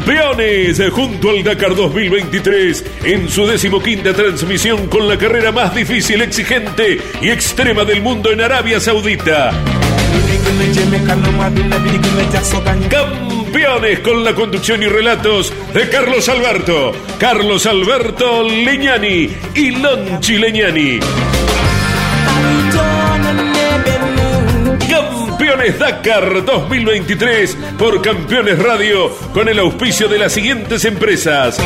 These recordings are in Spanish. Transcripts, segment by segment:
Campeones junto al Dakar 2023 en su decimoquinta transmisión con la carrera más difícil, exigente y extrema del mundo en Arabia Saudita. Campeones con la conducción y relatos de Carlos Alberto, Carlos Alberto Leñani y Lonchi Leñani. Campeones Dakar 2023 por Campeones Radio con el auspicio de las siguientes empresas.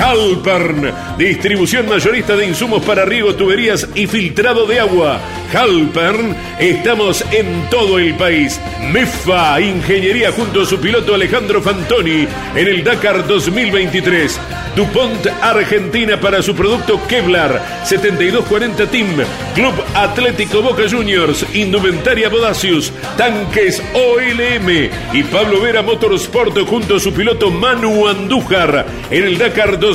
Halpern, distribución mayorista de insumos para riego, tuberías y filtrado de agua. Halpern, estamos en todo el país. MEFA, ingeniería junto a su piloto Alejandro Fantoni en el Dakar 2023. DuPont Argentina para su producto Kevlar 7240 Team, Club Atlético Boca Juniors, Indumentaria Bodacius, Tanques OLM y Pablo Vera Motorsport junto a su piloto Manu Andújar en el Dakar 2023.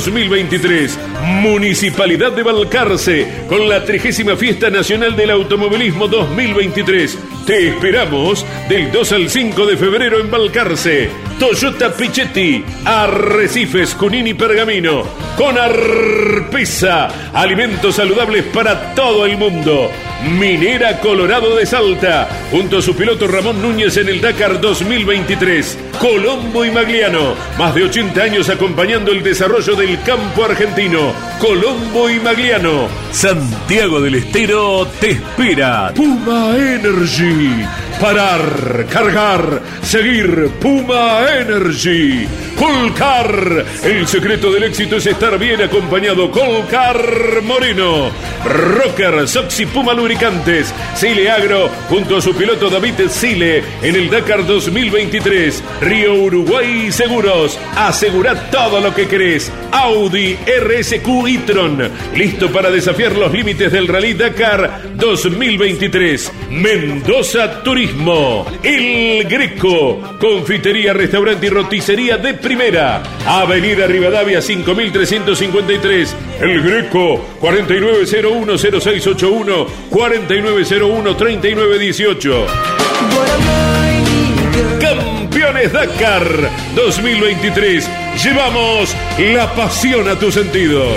Municipalidad de Balcarce con la 30 Fiesta Nacional del Automovilismo 2023. Te esperamos del 2 al 5 de febrero en Balcarce. Toyota Pichetti, Arrecifes, Cunini Pergamino, con Arpesa, alimentos saludables para todo el mundo. Minera Colorado de Salta, junto a su piloto Ramón Núñez en el Dakar 2023. Colombo y Magliano, más de 80 años acompañando el desarrollo del campo argentino. Colombo y Magliano. Santiago del Estero te espera. Puma Energy. Parar, cargar, seguir. Puma Energy. Colcar. El secreto del éxito es estar bien acompañado. Colcar Moreno. Rocker, Soxy Puma Lubricantes. Sile Agro junto a su piloto David Sile en el Dakar 2023. Río Uruguay Seguros. Asegura todo lo que querés. Audi RSQ e-tron. Listo para desafiar los límites del Rally Dakar 2023. Mendoza Turismo. El Greco. Confitería, restaurante y roticería de primera. Avenida Rivadavia 5353. El Greco 49010681 49013918. Campeones Dakar 2023. Llevamos la pasión a tus sentidos.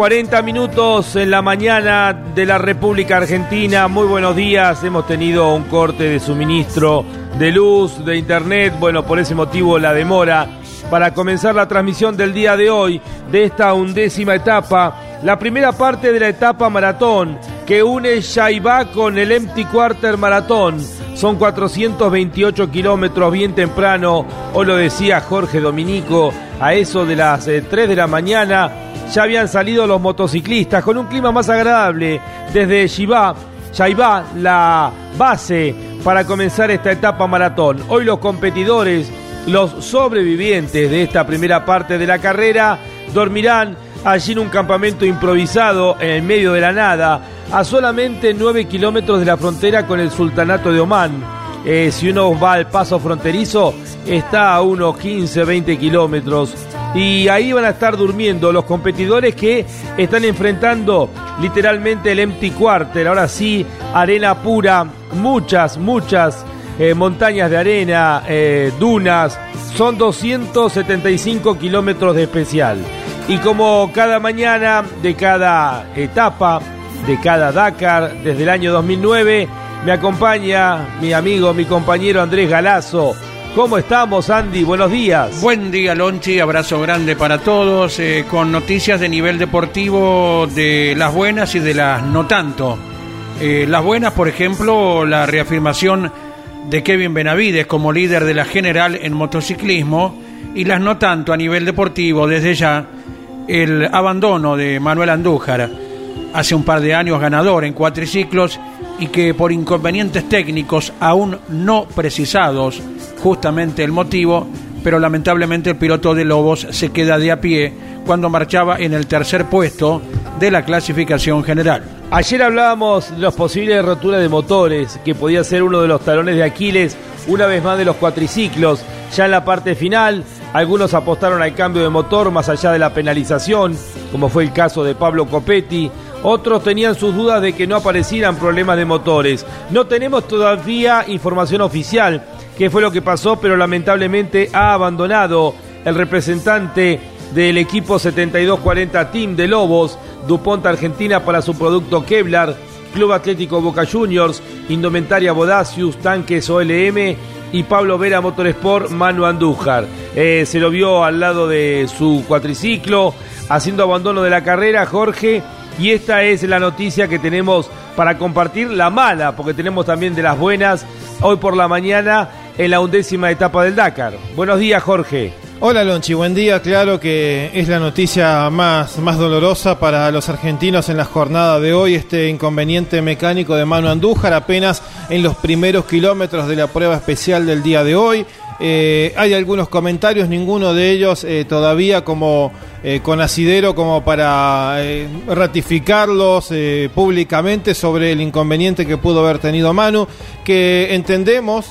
40 minutos en la mañana de la República Argentina. Muy buenos días. Hemos tenido un corte de suministro de luz, de internet. Bueno, por ese motivo la demora para comenzar la transmisión del día de hoy de esta undécima etapa. La primera parte de la etapa maratón que une Shaibá con el Empty Quarter Maratón. Son 428 kilómetros bien temprano. Hoy lo decía Jorge Dominico a eso de las eh, 3 de la mañana ya habían salido los motociclistas con un clima más agradable desde Shibá, Shaibá, la base para comenzar esta etapa maratón. Hoy los competidores, los sobrevivientes de esta primera parte de la carrera, dormirán allí en un campamento improvisado en el medio de la nada, a solamente 9 kilómetros de la frontera con el Sultanato de Omán. Eh, si uno va al paso fronterizo, está a unos 15, 20 kilómetros. Y ahí van a estar durmiendo los competidores que están enfrentando literalmente el empty quarter. Ahora sí, arena pura, muchas, muchas eh, montañas de arena, eh, dunas. Son 275 kilómetros de especial. Y como cada mañana de cada etapa, de cada Dakar, desde el año 2009, Me acompaña mi amigo, mi compañero Andrés Galazo. ¿Cómo estamos, Andy? Buenos días. Buen día, Lonchi. Abrazo grande para todos. eh, con noticias de nivel deportivo de las buenas y de las no tanto. Eh, las buenas, por ejemplo, la reafirmación de Kevin Benavides como líder de la general en motociclismo. Y las no tanto a nivel deportivo, desde ya, el abandono de Manuel Andújar, hace un par de años ganador en cuatriciclos y que por inconvenientes técnicos aún no precisados, justamente el motivo, pero lamentablemente el piloto de Lobos se queda de a pie cuando marchaba en el tercer puesto de la clasificación general. Ayer hablábamos de las posibles roturas de motores, que podía ser uno de los talones de Aquiles, una vez más de los cuatriciclos. Ya en la parte final, algunos apostaron al cambio de motor más allá de la penalización, como fue el caso de Pablo Copetti. Otros tenían sus dudas de que no aparecieran problemas de motores. No tenemos todavía información oficial qué fue lo que pasó, pero lamentablemente ha abandonado el representante del equipo 7240 Team de Lobos, DuPont Argentina para su producto Kevlar, Club Atlético Boca Juniors, Indumentaria Bodacius, Tanques OLM y Pablo Vera Motorsport Manu Andújar. Eh, se lo vio al lado de su cuatriciclo, haciendo abandono de la carrera, Jorge. Y esta es la noticia que tenemos para compartir, la mala, porque tenemos también de las buenas, hoy por la mañana en la undécima etapa del Dakar. Buenos días, Jorge. Hola Lonchi, buen día. Claro que es la noticia más, más dolorosa para los argentinos en la jornada de hoy, este inconveniente mecánico de Manu Andújar apenas en los primeros kilómetros de la prueba especial del día de hoy. Eh, hay algunos comentarios, ninguno de ellos eh, todavía como eh, con asidero como para ratificarlos públicamente sobre el inconveniente que pudo haber tenido Manu, que entendemos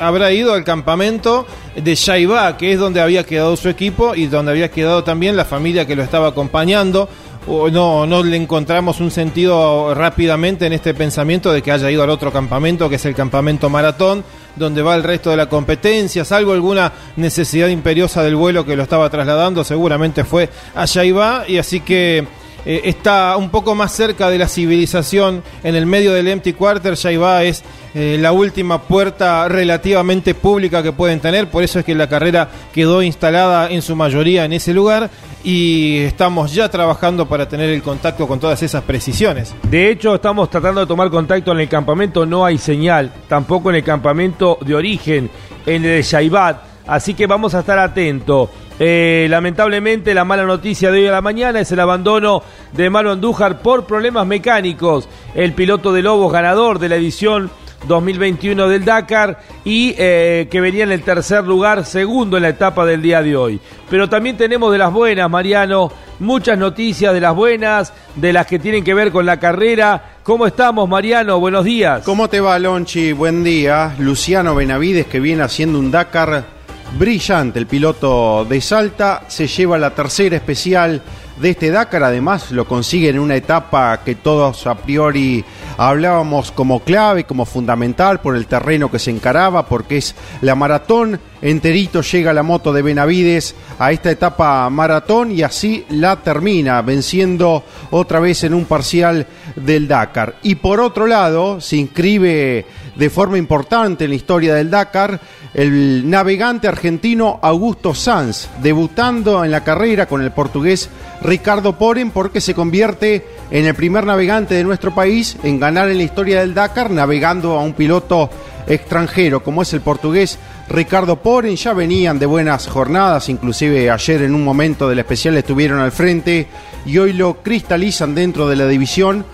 habrá ido al campamento de Shaibá, que es donde había quedado su equipo y donde había quedado también la familia que lo estaba acompañando. No, no le encontramos un sentido rápidamente en este pensamiento de que haya ido al otro campamento, que es el campamento maratón, donde va el resto de la competencia, salvo alguna necesidad imperiosa del vuelo que lo estaba trasladando, seguramente fue allá iba, y así que eh, está un poco más cerca de la civilización en el medio del empty quarter, Shaiba es eh, la última puerta relativamente pública que pueden tener, por eso es que la carrera quedó instalada en su mayoría en ese lugar y estamos ya trabajando para tener el contacto con todas esas precisiones. De hecho, estamos tratando de tomar contacto en el campamento, no hay señal, tampoco en el campamento de origen, en el de Shaibat, así que vamos a estar atentos. Eh, lamentablemente la mala noticia de hoy a la mañana es el abandono de Manu Andújar por problemas mecánicos. El piloto de Lobos ganador de la edición 2021 del Dakar y eh, que venía en el tercer lugar, segundo en la etapa del día de hoy. Pero también tenemos de las buenas, Mariano, muchas noticias de las buenas, de las que tienen que ver con la carrera. ¿Cómo estamos, Mariano? Buenos días. ¿Cómo te va, Lonchi? Buen día. Luciano Benavides, que viene haciendo un Dakar brillante, el piloto de Salta, se lleva la tercera especial de este Dakar. Además, lo consigue en una etapa que todos a priori hablábamos como clave, como fundamental por el terreno que se encaraba, porque es la maratón. Enterito llega la moto de Benavides a esta etapa maratón y así la termina, venciendo otra vez en un parcial del Dakar. Y por otro lado, se inscribe de forma importante en la historia del Dakar el navegante argentino Augusto Sanz, debutando en la carrera con el portugués Ricardo Poren, porque se convierte en el primer navegante de nuestro país en ganar en la historia del Dakar, navegando a un piloto extranjero, como es el portugués Ricardo Poren. Ya venían de buenas jornadas, inclusive ayer en un momento del especial estuvieron al frente y hoy lo cristalizan dentro de la división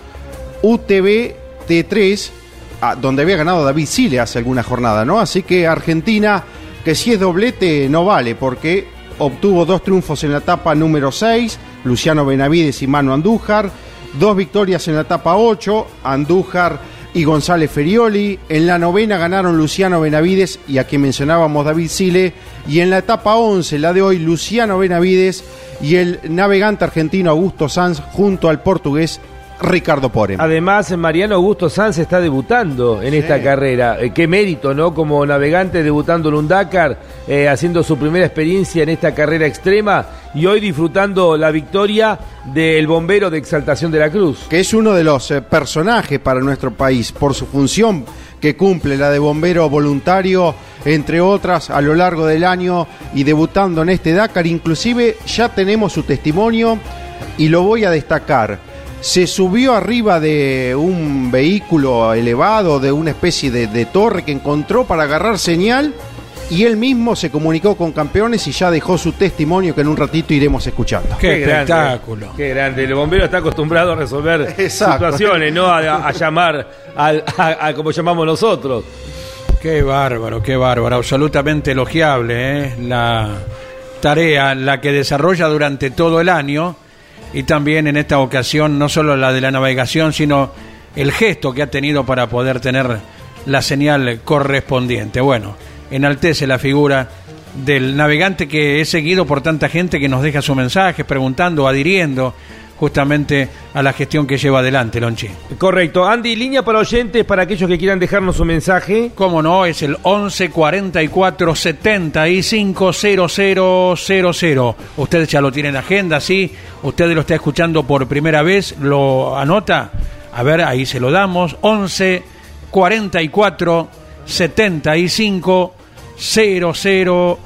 UTV T3 donde había ganado David Sile hace alguna jornada, ¿no? Así que Argentina, que si es doblete, no vale, porque obtuvo dos triunfos en la etapa número 6, Luciano Benavides y Manu Andújar, dos victorias en la etapa 8, Andújar y González Ferioli, en la novena ganaron Luciano Benavides y aquí mencionábamos David Sile, y en la etapa 11, la de hoy, Luciano Benavides y el navegante argentino Augusto Sanz junto al portugués Ricardo Porem. Además, Mariano Augusto Sanz está debutando en esta carrera. Eh, qué mérito, ¿no? Como navegante debutando en un Dakar, eh, haciendo su primera experiencia en esta carrera extrema y hoy disfrutando la victoria del bombero de Exaltación de la Cruz. Que es uno de los eh, personajes para nuestro país por su función que cumple, la de bombero voluntario, entre otras, a lo largo del año y debutando en este Dakar. Inclusive ya tenemos su testimonio y lo voy a destacar se subió arriba de un vehículo elevado, de una especie de, torre que encontró para agarrar señal y él mismo se comunicó con campeones y ya dejó su testimonio que en un ratito iremos escuchando. Qué, espectáculo. qué grande. El bombero está acostumbrado a resolver situaciones, no a, llamar a, como llamamos nosotros. Qué bárbaro, qué bárbaro. Absolutamente elogiable ¿eh? la tarea, la que desarrolla durante todo el año y también en esta ocasión no solo la de la navegación, sino el gesto que ha tenido para poder tener la señal correspondiente. Bueno, enaltece la figura del navegante que es seguido por tanta gente que nos deja su mensaje preguntando, adhiriendo justamente a la gestión que lleva adelante Lonchi. Correcto. Andy, línea para oyentes, para aquellos que quieran dejarnos su mensaje. Cómo no, es el 11 44 75 0000. Ustedes ya lo tienen en agenda, ¿sí? Ustedes lo está escuchando por primera vez, ¿lo anota? A ver, ahí se lo damos. 11 44 75 0000.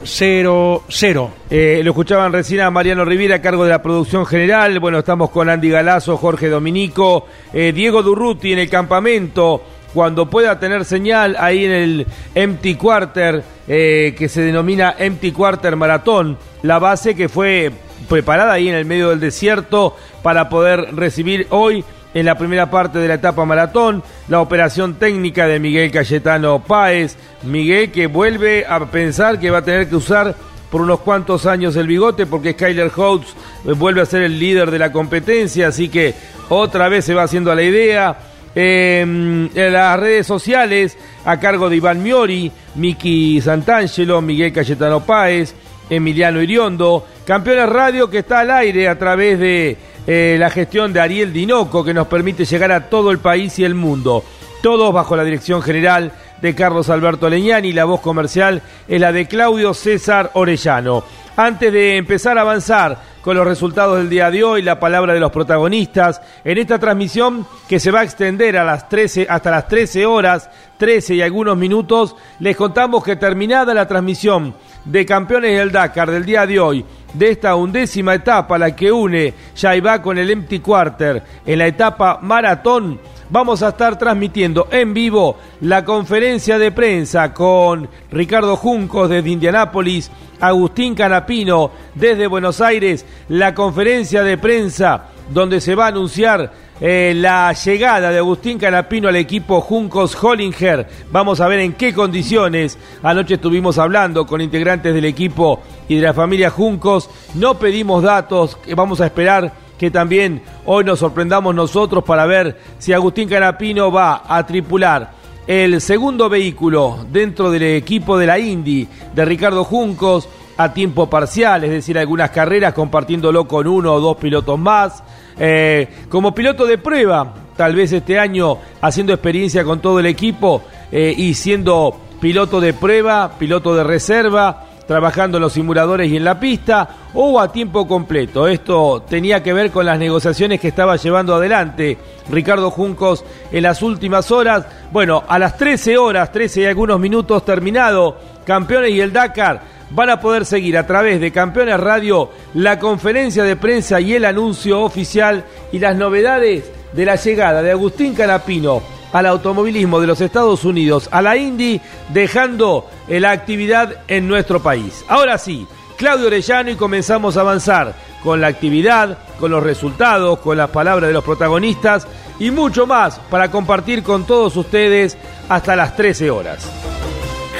Eh, lo escuchaban recién a Mariano Rivera a cargo de la producción general. Bueno, estamos con Andy Galazo, Jorge Dominico, eh, Diego Durruti en el campamento. Cuando pueda tener señal ahí en el Empty Quarter, eh, que se denomina Empty Quarter Maratón, la base que fue preparada ahí en el medio del desierto para poder recibir hoy en la primera parte de la etapa maratón, la operación técnica de Miguel Cayetano Páez, Miguel que vuelve a pensar que va a tener que usar por unos cuantos años el bigote porque Skyler Holtz vuelve a ser el líder de la competencia, así que otra vez se va haciendo a la idea. Em, en las redes sociales, a cargo de Iván Miori, Miki Santangelo, Miguel Cayetano Páez, Emiliano Iriondo, Campeones Radio que está al aire a través de eh, la gestión de Ariel Dinoco que nos permite llegar a todo el país y el mundo. Todos bajo la dirección general de Carlos Alberto Leñani, la voz comercial es la de Claudio César Orellano. Antes de empezar a avanzar con los resultados del día de hoy, la palabra de los protagonistas, en esta transmisión que se va a extender a las 13, hasta las 13 horas, 13 y algunos minutos, les contamos que terminada la transmisión de campeones del Dakar del día de hoy, de esta undécima etapa, la que une Yaibá con el Empty Quarter en la etapa maratón, vamos a estar transmitiendo en vivo la conferencia de prensa con Ricardo Juncos desde Indianápolis, Agustín Canapino desde Buenos Aires, la conferencia de prensa donde se va a anunciar eh, la llegada de Agustín Canapino al equipo Juncos Hollinger. Vamos a ver en qué condiciones. Anoche estuvimos hablando con integrantes del equipo y de la familia Juncos. No pedimos datos, vamos a esperar que también hoy nos sorprendamos nosotros para ver si Agustín Canapino va a tripular el segundo vehículo dentro del equipo de la Indy de Ricardo Juncos a tiempo parcial, es decir, algunas carreras compartiéndolo con uno o dos pilotos más. Eh, como piloto de prueba, tal vez este año haciendo experiencia con todo el equipo eh, y siendo piloto de prueba, piloto de reserva, trabajando en los simuladores y en la pista, o a tiempo completo. Esto tenía que ver con las negociaciones que estaba llevando adelante Ricardo Juncos en las últimas horas. Bueno, a las 13 horas, 13 y algunos minutos terminado, campeones y el Dakar van a poder seguir a través de Campeones Radio la conferencia de prensa y el anuncio oficial y las novedades de la llegada de Agustín Canapino al automovilismo de los Estados Unidos, a la Indy, dejando la actividad en nuestro país. Ahora sí, Claudio Orellano y comenzamos a avanzar con la actividad, con los resultados, con las palabras de los protagonistas y mucho más para compartir con todos ustedes hasta las 13 horas.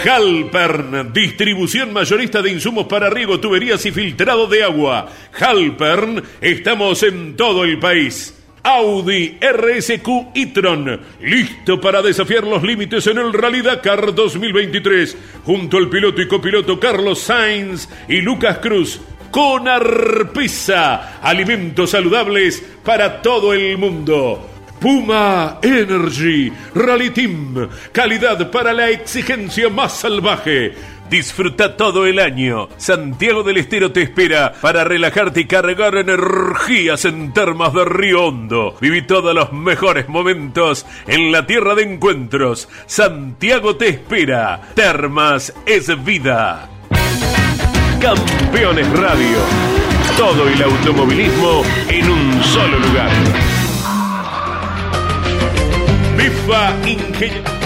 Halpern, distribución mayorista de insumos para riego, tuberías y filtrado de agua. Halpern, estamos en todo el país. Audi RSQ e-tron, listo para desafiar los límites en el Rally Dakar 2023, junto al piloto y copiloto Carlos Sainz y Lucas Cruz con Arpisa, alimentos saludables para todo el mundo. Puma Energy Rally Team, calidad para la exigencia más salvaje. Disfruta todo el año. Santiago del Estero te espera para relajarte y cargar energías en termas de Río Hondo. Viví todos los mejores momentos en la tierra de encuentros. Santiago te espera. Termas es vida. Campeones Radio. Todo el automovilismo en un solo lugar. Bifa Ingeniería.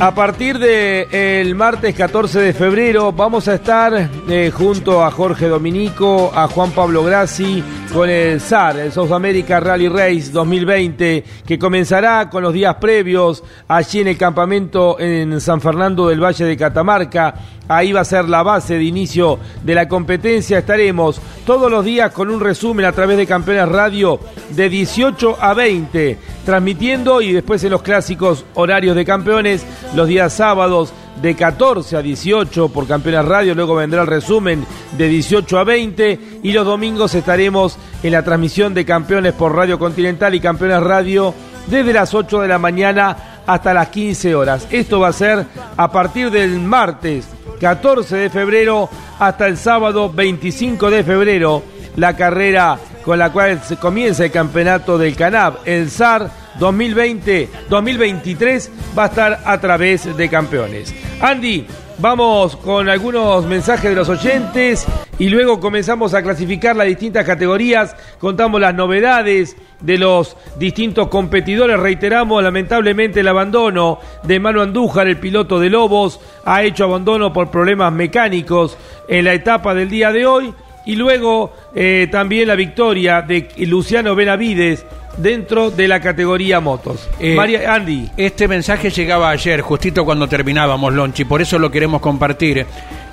A partir del el martes 14 de febrero vamos a estar eh, junto a Jorge Dominico, a Juan Pablo Grassi, con el SAR, el South America Rally Race 2020, que comenzará con los días previos allí en el campamento en San Fernando del Valle de Catamarca. Ahí va a ser la base de inicio de la competencia. Estaremos todos los días con un resumen a través de Campeones Radio de 18 a 20, transmitiendo y después en los clásicos horarios de campeones, los días sábados de 14 a 18 por Campeones Radio, luego vendrá el resumen de 18 a 20 y los domingos estaremos en la transmisión de Campeones por Radio Continental y Campeones Radio desde las 8 de la mañana hasta las 15 horas. Esto va a ser a partir del martes 14 de febrero hasta el sábado 25 de febrero, la carrera con la cual se comienza el campeonato del Canab, el SAR 2020-2023 va a estar a través de campeones. Andy, vamos con algunos mensajes de los oyentes y luego comenzamos a clasificar las distintas categorías, contamos las novedades de los distintos competidores, reiteramos lamentablemente el abandono de Manu Andújar, el piloto de Lobos, ha hecho abandono por problemas mecánicos en la etapa del día de hoy y luego eh, también la victoria de Luciano Benavides dentro de la categoría motos. Eh, María Andy. Este mensaje llegaba ayer, justito cuando terminábamos, Lonchi, por eso lo queremos compartir.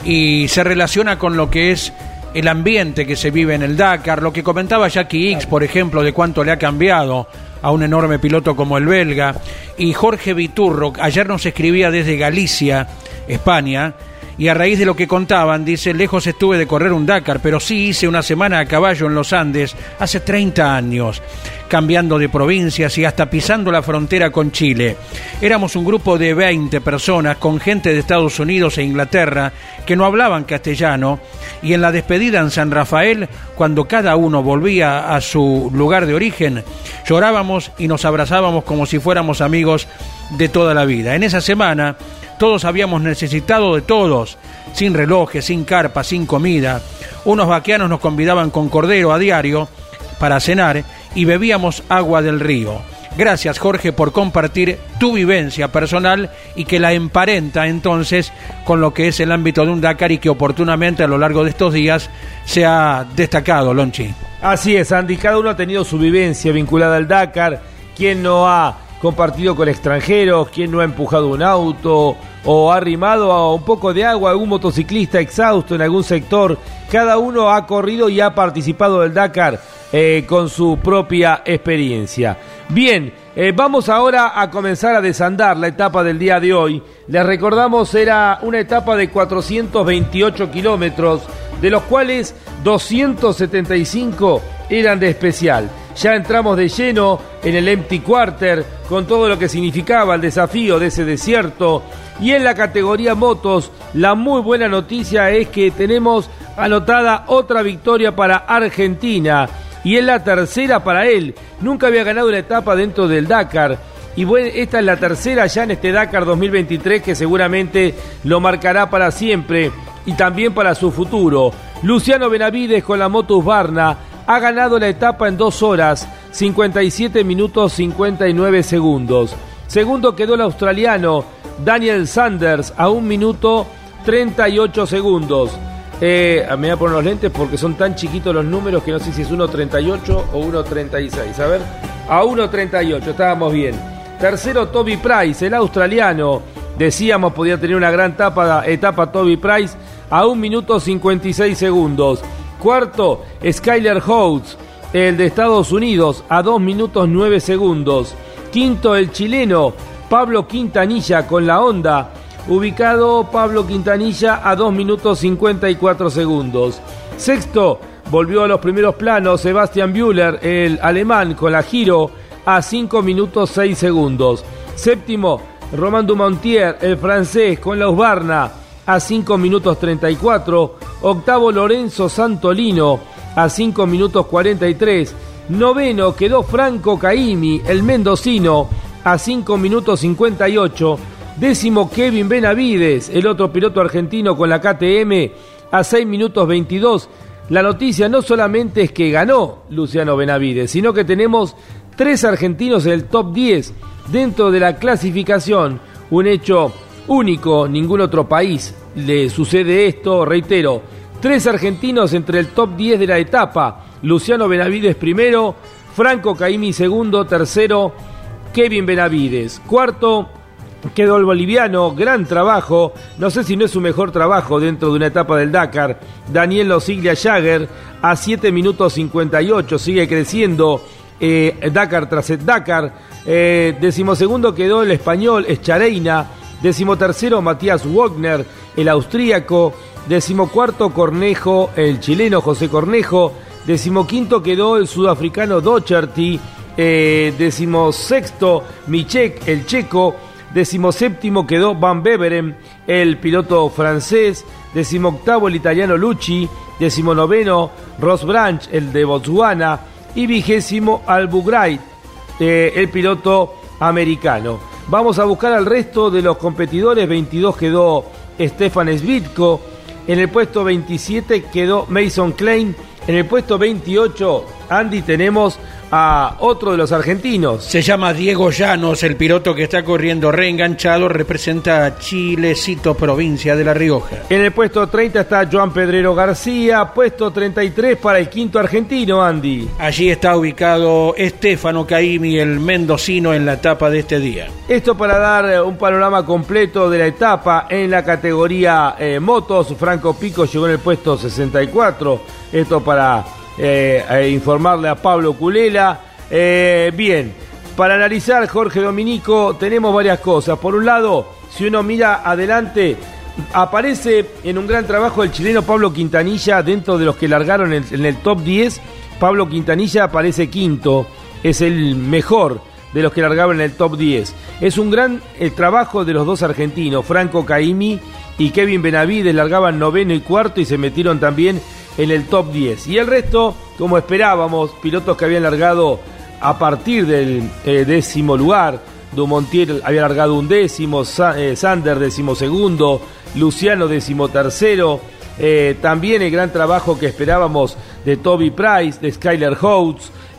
Y se relaciona con lo que es el ambiente que se vive en el Dakar, lo que comentaba Jackie X, por ejemplo, de cuánto le ha cambiado a un enorme piloto como el belga. Y Jorge Viturro, ayer nos escribía desde Galicia, España, y a raíz de lo que contaban, dice, lejos estuve de correr un Dakar, pero sí hice una semana a caballo en los Andes hace 30 años, cambiando de provincias y hasta pisando la frontera con Chile. Éramos un grupo de 20 personas con gente de Estados Unidos e Inglaterra que no hablaban castellano y en la despedida en San Rafael, cuando cada uno volvía a su lugar de origen, llorábamos y nos abrazábamos como si fuéramos amigos de toda la vida. En esa semana todos habíamos necesitado de todos, sin relojes, sin carpa, sin comida. Unos vaqueanos nos convidaban con cordero a diario para cenar y bebíamos agua del río. Gracias Jorge por compartir tu vivencia personal y que la emparenta entonces con lo que es el ámbito de un Dakar y que oportunamente a lo largo de estos días se ha destacado, Lonchi. Así es, Andy, cada uno ha tenido su vivencia vinculada al Dakar, quien no ha compartido con extranjeros, quien no ha empujado un auto o ha arrimado a un poco de agua a algún motociclista exhausto en algún sector. Cada uno ha corrido y ha participado del Dakar eh, con su propia experiencia. Bien, eh, vamos ahora a comenzar a desandar la etapa del día de hoy. Les recordamos, era una etapa de 428 kilómetros, de los cuales 275 eran de especial. Ya entramos de lleno en el Empty Quarter con todo lo que significaba el desafío de ese desierto. Y en la categoría motos, la muy buena noticia es que tenemos anotada otra victoria para Argentina. Y es la tercera para él. Nunca había ganado una etapa dentro del Dakar. Y esta es la tercera ya en este Dakar 2023 que seguramente lo marcará para siempre y también para su futuro. Luciano Benavides con la Motus Barna ha ganado la etapa en 2 horas 57 minutos 59 segundos. Segundo quedó el australiano Daniel Sanders a 1 minuto 38 segundos. Eh, me voy a poner los lentes porque son tan chiquitos los números que no sé si es 1.38 o 1.36. A ver, a 1.38, estábamos bien. Tercero, Toby Price, el australiano. Decíamos podía tener una gran etapa, etapa Toby Price a 1 minuto 56 segundos. Cuarto, Skyler Holtz, el de Estados Unidos, a 2 minutos 9 segundos. Quinto, el chileno Pablo Quintanilla con la Honda. Ubicado Pablo Quintanilla a 2 minutos 54 segundos. Sexto, volvió a los primeros planos Sebastian Bühler, el alemán, con la Giro a 5 minutos 6 segundos. Séptimo, Romain Dumontier, el francés, con la Usbarna a 5 minutos 34. Octavo, Lorenzo Santolino a 5 minutos 43. Noveno quedó Franco Caimi, el mendocino, a 5 minutos 58. Décimo Kevin Benavides, el otro piloto argentino con la KTM, a 6 minutos 22. La noticia no solamente es que ganó Luciano Benavides, sino que tenemos tres argentinos en el top 10 dentro de la clasificación. Un hecho único, ningún otro país le sucede esto, reitero. Tres argentinos entre el top 10 de la etapa. Luciano Benavides primero, Franco Caimi segundo, tercero Kevin Benavides. Cuarto quedó el boliviano, gran trabajo, no sé si no es su mejor trabajo dentro de una etapa del Dakar, Daniel Losiglia Jagger a 7 minutos 58, sigue creciendo eh, Dakar tras Dakar, eh, decimosegundo quedó el español Eschareina, decimotercero Matías Wagner, el austríaco, decimocuarto Cornejo, el chileno José Cornejo, decimoquinto quedó el sudafricano Docherty, eh, decimosexto Michek, el checo, decimoséptimo quedó Van Beveren, el piloto francés, decimoctavo el italiano Lucci, decimonoveno Ross Branch, el de Botswana, y vigésimo Albugrait, eh, el piloto americano. Vamos a buscar al resto de los competidores, 22 quedó Stefan Svitko, en el puesto 27 quedó Mason Klein, en el puesto 28, Andy, tenemos a otro de los argentinos. Se llama Diego Llanos, el piloto que está corriendo reenganchado, representa a Chilecito, provincia de La Rioja. En el puesto 30 está Joan Pedrero García, puesto 33 para el quinto argentino, Andy. Allí está ubicado Estefano Caimi, el mendocino, en la etapa de este día. Esto para dar eh, un panorama completo de la etapa en la categoría eh, motos. Franco Pico llegó en el puesto 64. Esto para eh, informarle a Pablo Culela. Eh, bien, para analizar Jorge Dominico tenemos varias cosas. Por un lado, si uno mira adelante, aparece en un gran trabajo el chileno Pablo Quintanilla dentro de los que largaron en, el top 10. Pablo Quintanilla aparece quinto, es el mejor de los que largaron en el top 10. Es un gran el trabajo de los dos argentinos, Franco Caimi y Kevin Benavides, largaban noveno y cuarto y se metieron también en el top 10. Y el resto, como esperábamos, pilotos que habían largado a partir del eh, décimo lugar. Dumontier había largado un décimo, Sa- eh, Sander décimo segundo, Luciano décimo tercero. Eh, también el gran trabajo que esperábamos de Toby Price, de Skyler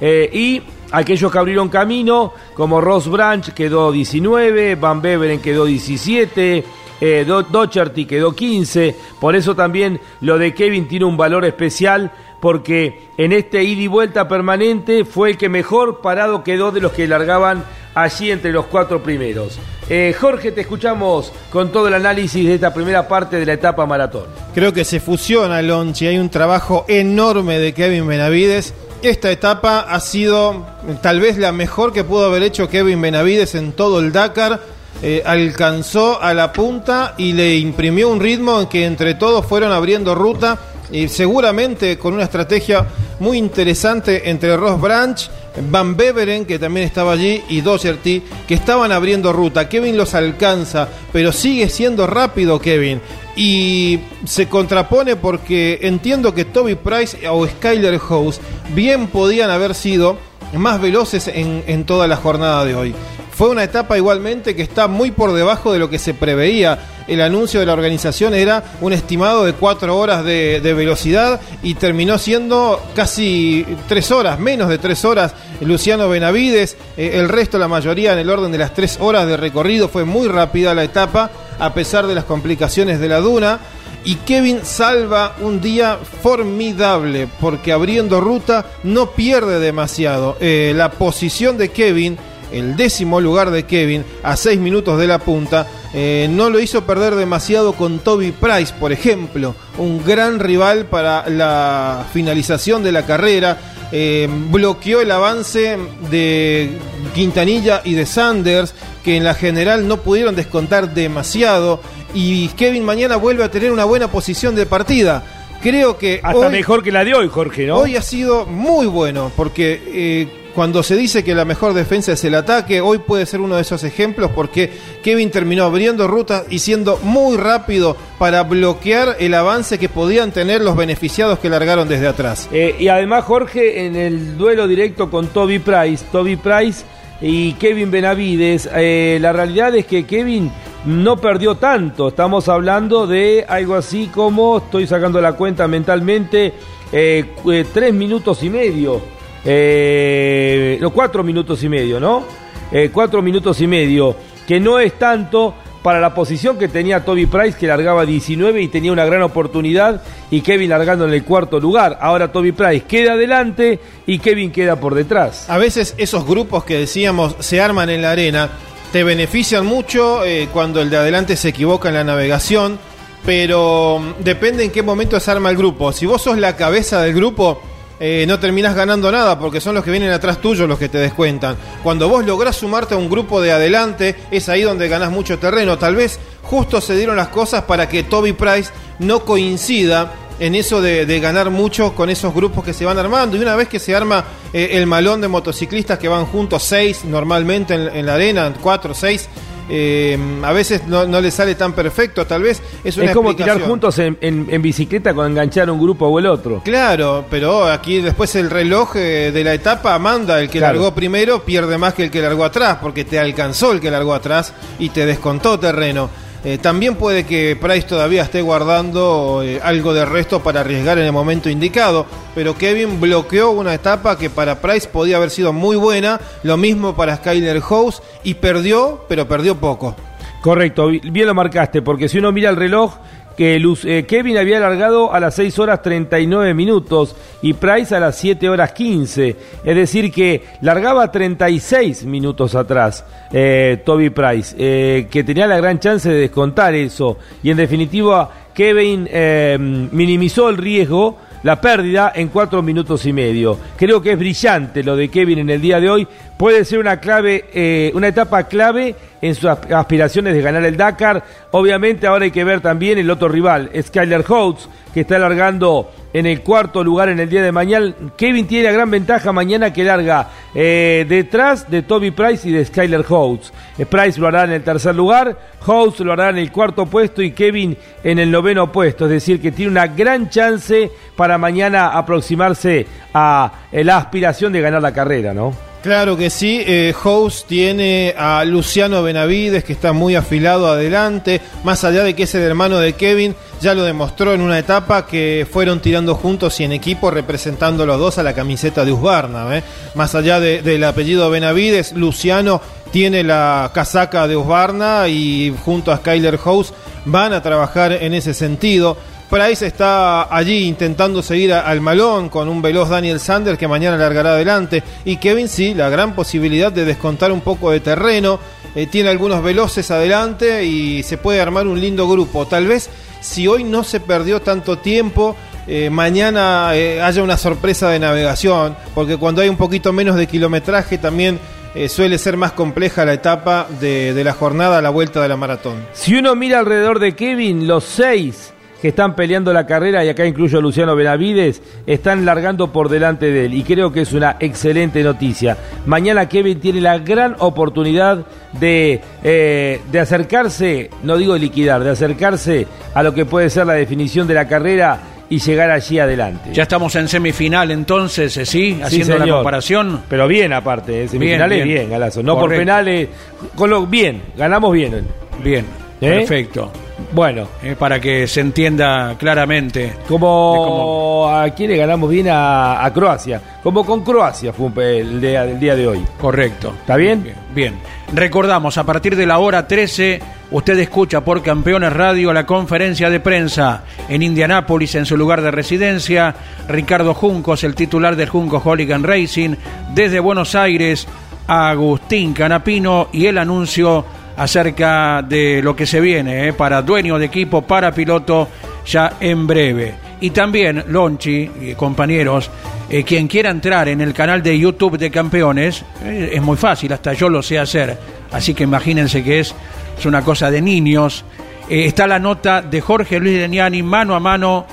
eh, y aquellos que abrieron camino, como Ross Branch quedó 19, Van Beveren quedó 17, eh, Do- Docherty quedó 15, por eso también lo de Kevin tiene un valor especial porque en este ida y vuelta permanente fue el que mejor parado quedó de los que largaban allí entre los cuatro primeros. Eh, Jorge, te escuchamos con todo el análisis de esta primera parte de la etapa maratón. Creo que se fusiona Lonchi, hay un trabajo enorme de Kevin Benavides. Esta etapa ha sido tal vez la mejor que pudo haber hecho Kevin Benavides en todo el Dakar. Eh, alcanzó a la punta y le imprimió un ritmo en que entre todos fueron abriendo ruta y seguramente con una estrategia muy interesante entre Ross Branch, Van Beveren, que también estaba allí, y Doherty, que estaban abriendo ruta. Kevin los alcanza, pero sigue siendo rápido Kevin. Y se contrapone porque entiendo que Toby Price o Skyler House bien podían haber sido más veloces en, en toda la jornada de hoy. Fue una etapa igualmente que está muy por debajo de lo que se preveía. El anuncio de la organización era un estimado de cuatro horas de, velocidad y terminó siendo casi tres horas, menos de tres horas. Luciano Benavides, eh, el resto, la mayoría en el orden de las tres horas de recorrido. Fue muy rápida la etapa a pesar de las complicaciones de la duna. Y Kevin salva un día formidable porque abriendo ruta no pierde demasiado. Eh, la posición de Kevin el décimo lugar de Kevin a seis minutos de la punta, eh, no lo hizo perder demasiado con Toby Price, por ejemplo, un gran rival para la finalización de la carrera. eh, bloqueó el avance de Quintanilla y de Sanders, que en la general no pudieron descontar demasiado y Kevin mañana vuelve a tener una buena posición de partida. Creo que Hasta hoy, mejor que la de hoy, Jorge, ¿no? hoy ha sido muy bueno porque eh, cuando se dice que la mejor defensa es el ataque, hoy puede ser uno de esos ejemplos porque Kevin terminó abriendo rutas y siendo muy rápido para bloquear el avance que podían tener los beneficiados que largaron desde atrás. Eh, y además, Jorge, en el duelo directo con Toby Price, Toby Price y Kevin Benavides, eh, la realidad es que Kevin no perdió tanto. Estamos hablando de algo así como, estoy sacando la cuenta mentalmente, eh, tres minutos y medio. Eh, no, cuatro minutos y medio, ¿no? Eh, cuatro minutos y medio, que no es tanto para la posición que tenía Toby Price, que largaba 19 y tenía una gran oportunidad, y Kevin largando en el cuarto lugar. Ahora Toby Price queda adelante y Kevin queda por detrás. A veces esos grupos que decíamos se arman en la arena te benefician mucho eh, cuando el de adelante se equivoca en la navegación, pero mm, depende en qué momento se arma el grupo. Si vos sos la cabeza del grupo, eh, no terminás ganando nada porque son los que vienen atrás tuyo los que te descuentan. Cuando vos lográs sumarte a un grupo de adelante, es ahí donde ganás mucho terreno. Tal vez justo se dieron las cosas para que Toby Price no coincida en eso de, ganar mucho con esos grupos que se van armando. Y una vez que se arma eh, el malón de motociclistas que van juntos, seis normalmente en, en la arena, cuatro, seis, eh, a veces no, no les sale tan perfecto. Tal vez es una es como tirar juntos en, en- en bicicleta con enganchar un grupo o el otro. Claro, pero aquí después el reloj eh, de la etapa manda el que Claro. largó primero pierde más que el que largó atrás, porque te alcanzó el que largó atrás y te descontó terreno. Eh, también puede que Price todavía esté guardando eh, algo de resto para arriesgar en el momento indicado, pero Kevin bloqueó una etapa que para Price podía haber sido muy buena, lo mismo para Skyler House y perdió, pero perdió poco. Correcto, bi- bien lo marcaste, porque si uno mira el reloj, que Luz- eh, Kevin había largado a las 6 horas 39 minutos y Price a las 7 horas 15. Es decir, que largaba 36 minutos atrás eh, Toby Price, eh, que tenía la gran chance de descontar eso. Y en definitiva, Kevin eh, minimizó el riesgo la pérdida en cuatro minutos y medio. Creo que es brillante lo de Kevin en el día de hoy. Puede ser una clave, eh, una etapa clave en sus asp- aspiraciones de ganar el Dakar. Obviamente ahora hay que ver también el otro rival, Skyler Holtz, que está largando en el cuarto lugar en el día de mañana. Kevin tiene la gran ventaja mañana que larga eh, detrás de Toby Price y de Skyler Holtz. Eh, Price lo hará en el tercer lugar, Holtz lo hará en el cuarto puesto y Kevin en el noveno puesto. Es decir, que tiene una gran chance para mañana aproximarse a eh, la aspiración de ganar la carrera, ¿no? Claro que sí, eh, House tiene a Luciano Benavides que está muy afilado adelante, más allá de que es el hermano de Kevin, ya lo demostró en una etapa que fueron tirando juntos y en equipo representando los dos a la camiseta de Husqvarna. ¿eh? Más allá de- del apellido Benavides, Luciano tiene la casaca de Husqvarna y junto a Skyler House van a trabajar en ese sentido. Price está allí intentando seguir al malón con un veloz Daniel Sanders que mañana largará adelante. Y Kevin sí, la gran posibilidad de descontar un poco de terreno. Eh, tiene algunos veloces adelante y se puede armar un lindo grupo. Tal vez si hoy no se perdió tanto tiempo, eh, mañana eh, haya una sorpresa de navegación. Porque cuando hay un poquito menos de kilometraje también suele ser más compleja la etapa de, de la jornada a la vuelta de la maratón. Si uno mira alrededor de Kevin, los seis que están peleando la carrera, y acá incluyo a Luciano Benavides, están largando por delante de él. Y creo que es una excelente noticia. Mañana Kevin tiene la gran oportunidad de, eh, de acercarse, no digo liquidar, de acercarse a lo que puede ser la definición de la carrera y llegar allí adelante. Ya estamos en semifinal entonces, ¿eh? ¿sí? Haciendo la comparación. Pero bien aparte, ¿eh? semifinales Bien, bien, bien. Galazo. No por penales, con lo bien, ganamos bien. Bien. Perfecto. Bueno, Eh, para que se entienda claramente. Como a quién le ganamos bien a, a Croacia. Como con Croacia fue el día, el día de hoy. Correcto. ¿Está bien? Bien, bien. Recordamos, a partir de la hora 13, usted escucha por Campeones Radio la conferencia de prensa en Indianápolis, en su lugar de residencia. Ricardo Juncos, el titular del Junco Hooligan Racing. Desde Buenos Aires, Agustín Canapino y el anuncio acerca de lo que se viene eh, para dueño de equipo, para piloto, ya en breve. Y también Lonchi compañeros Eh, quien quiera entrar en el canal de YouTube de Campeones, eh, es muy fácil, hasta yo lo sé hacer. Así que imagínense que es, es una cosa de niños. Está la nota de Jorge Luis Deniani mano a mano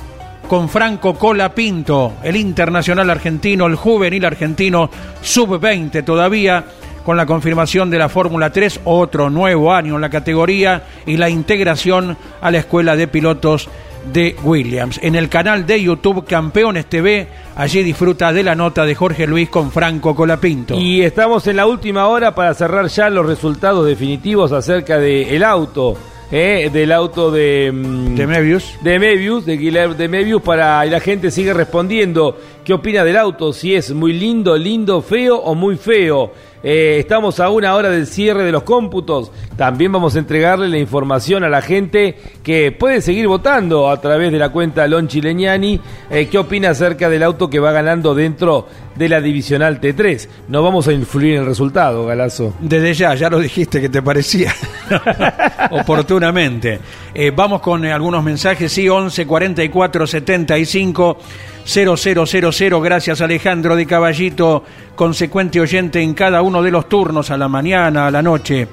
con Franco Cola Pinto, el internacional argentino, el juvenil argentino, sub-20 todavía, con la confirmación de la Fórmula 3, otro nuevo año en la categoría y la integración a la escuela de pilotos de Williams. En el canal de YouTube Campeones TV, allí disfruta de la nota de Jorge Luis con Franco Colapinto. Y estamos en la última hora para cerrar ya los resultados definitivos acerca del auto. eh, del auto de, mm, de Mebius. de Mebius, de Guilherme de Mebius, para y la gente sigue respondiendo qué opina del auto, si es muy lindo, lindo, feo o muy feo. Eh, estamos a una hora del cierre de los cómputos. También vamos a entregarle la información a la gente que puede seguir votando a través de la cuenta Lonchi Leñani. eh, ¿Qué opina acerca del auto que va ganando dentro de la divisional T3? No vamos a influir en el resultado, Galazo. Desde ya, ya lo dijiste que te parecía oportunamente. Eh, vamos con algunos mensajes, sí, 11 44 75 0000. Gracias Alejandro de Caballito, consecuente oyente en cada uno de los turnos, a la mañana, a la noche.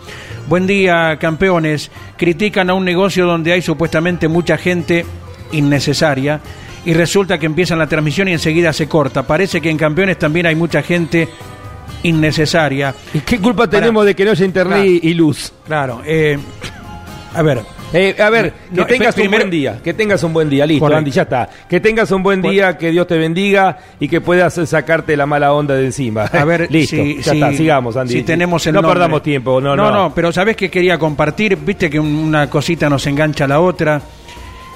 Buen día, campeones. Critican a un negocio donde hay supuestamente mucha gente innecesaria y resulta que empiezan la transmisión y enseguida se corta. Parece que en campeones también hay mucha gente innecesaria. ¿Y qué culpa tenemos de que no haya internet Claro. y luz? Claro, eh, a ver, Eh, a ver, No, que tengas un buen día, que tengas un buen día, listo, Correcto. Andy, ya está. Que tengas un buen día, que Dios te bendiga y que puedas sacarte la mala onda de encima. a ver, listo, si, ya si- está, sigamos, Andy. Si tenemos el no nombre. perdamos tiempo, no, no, no. pero ¿sabés que quería compartir? Viste que un- una cosita nos engancha a la otra.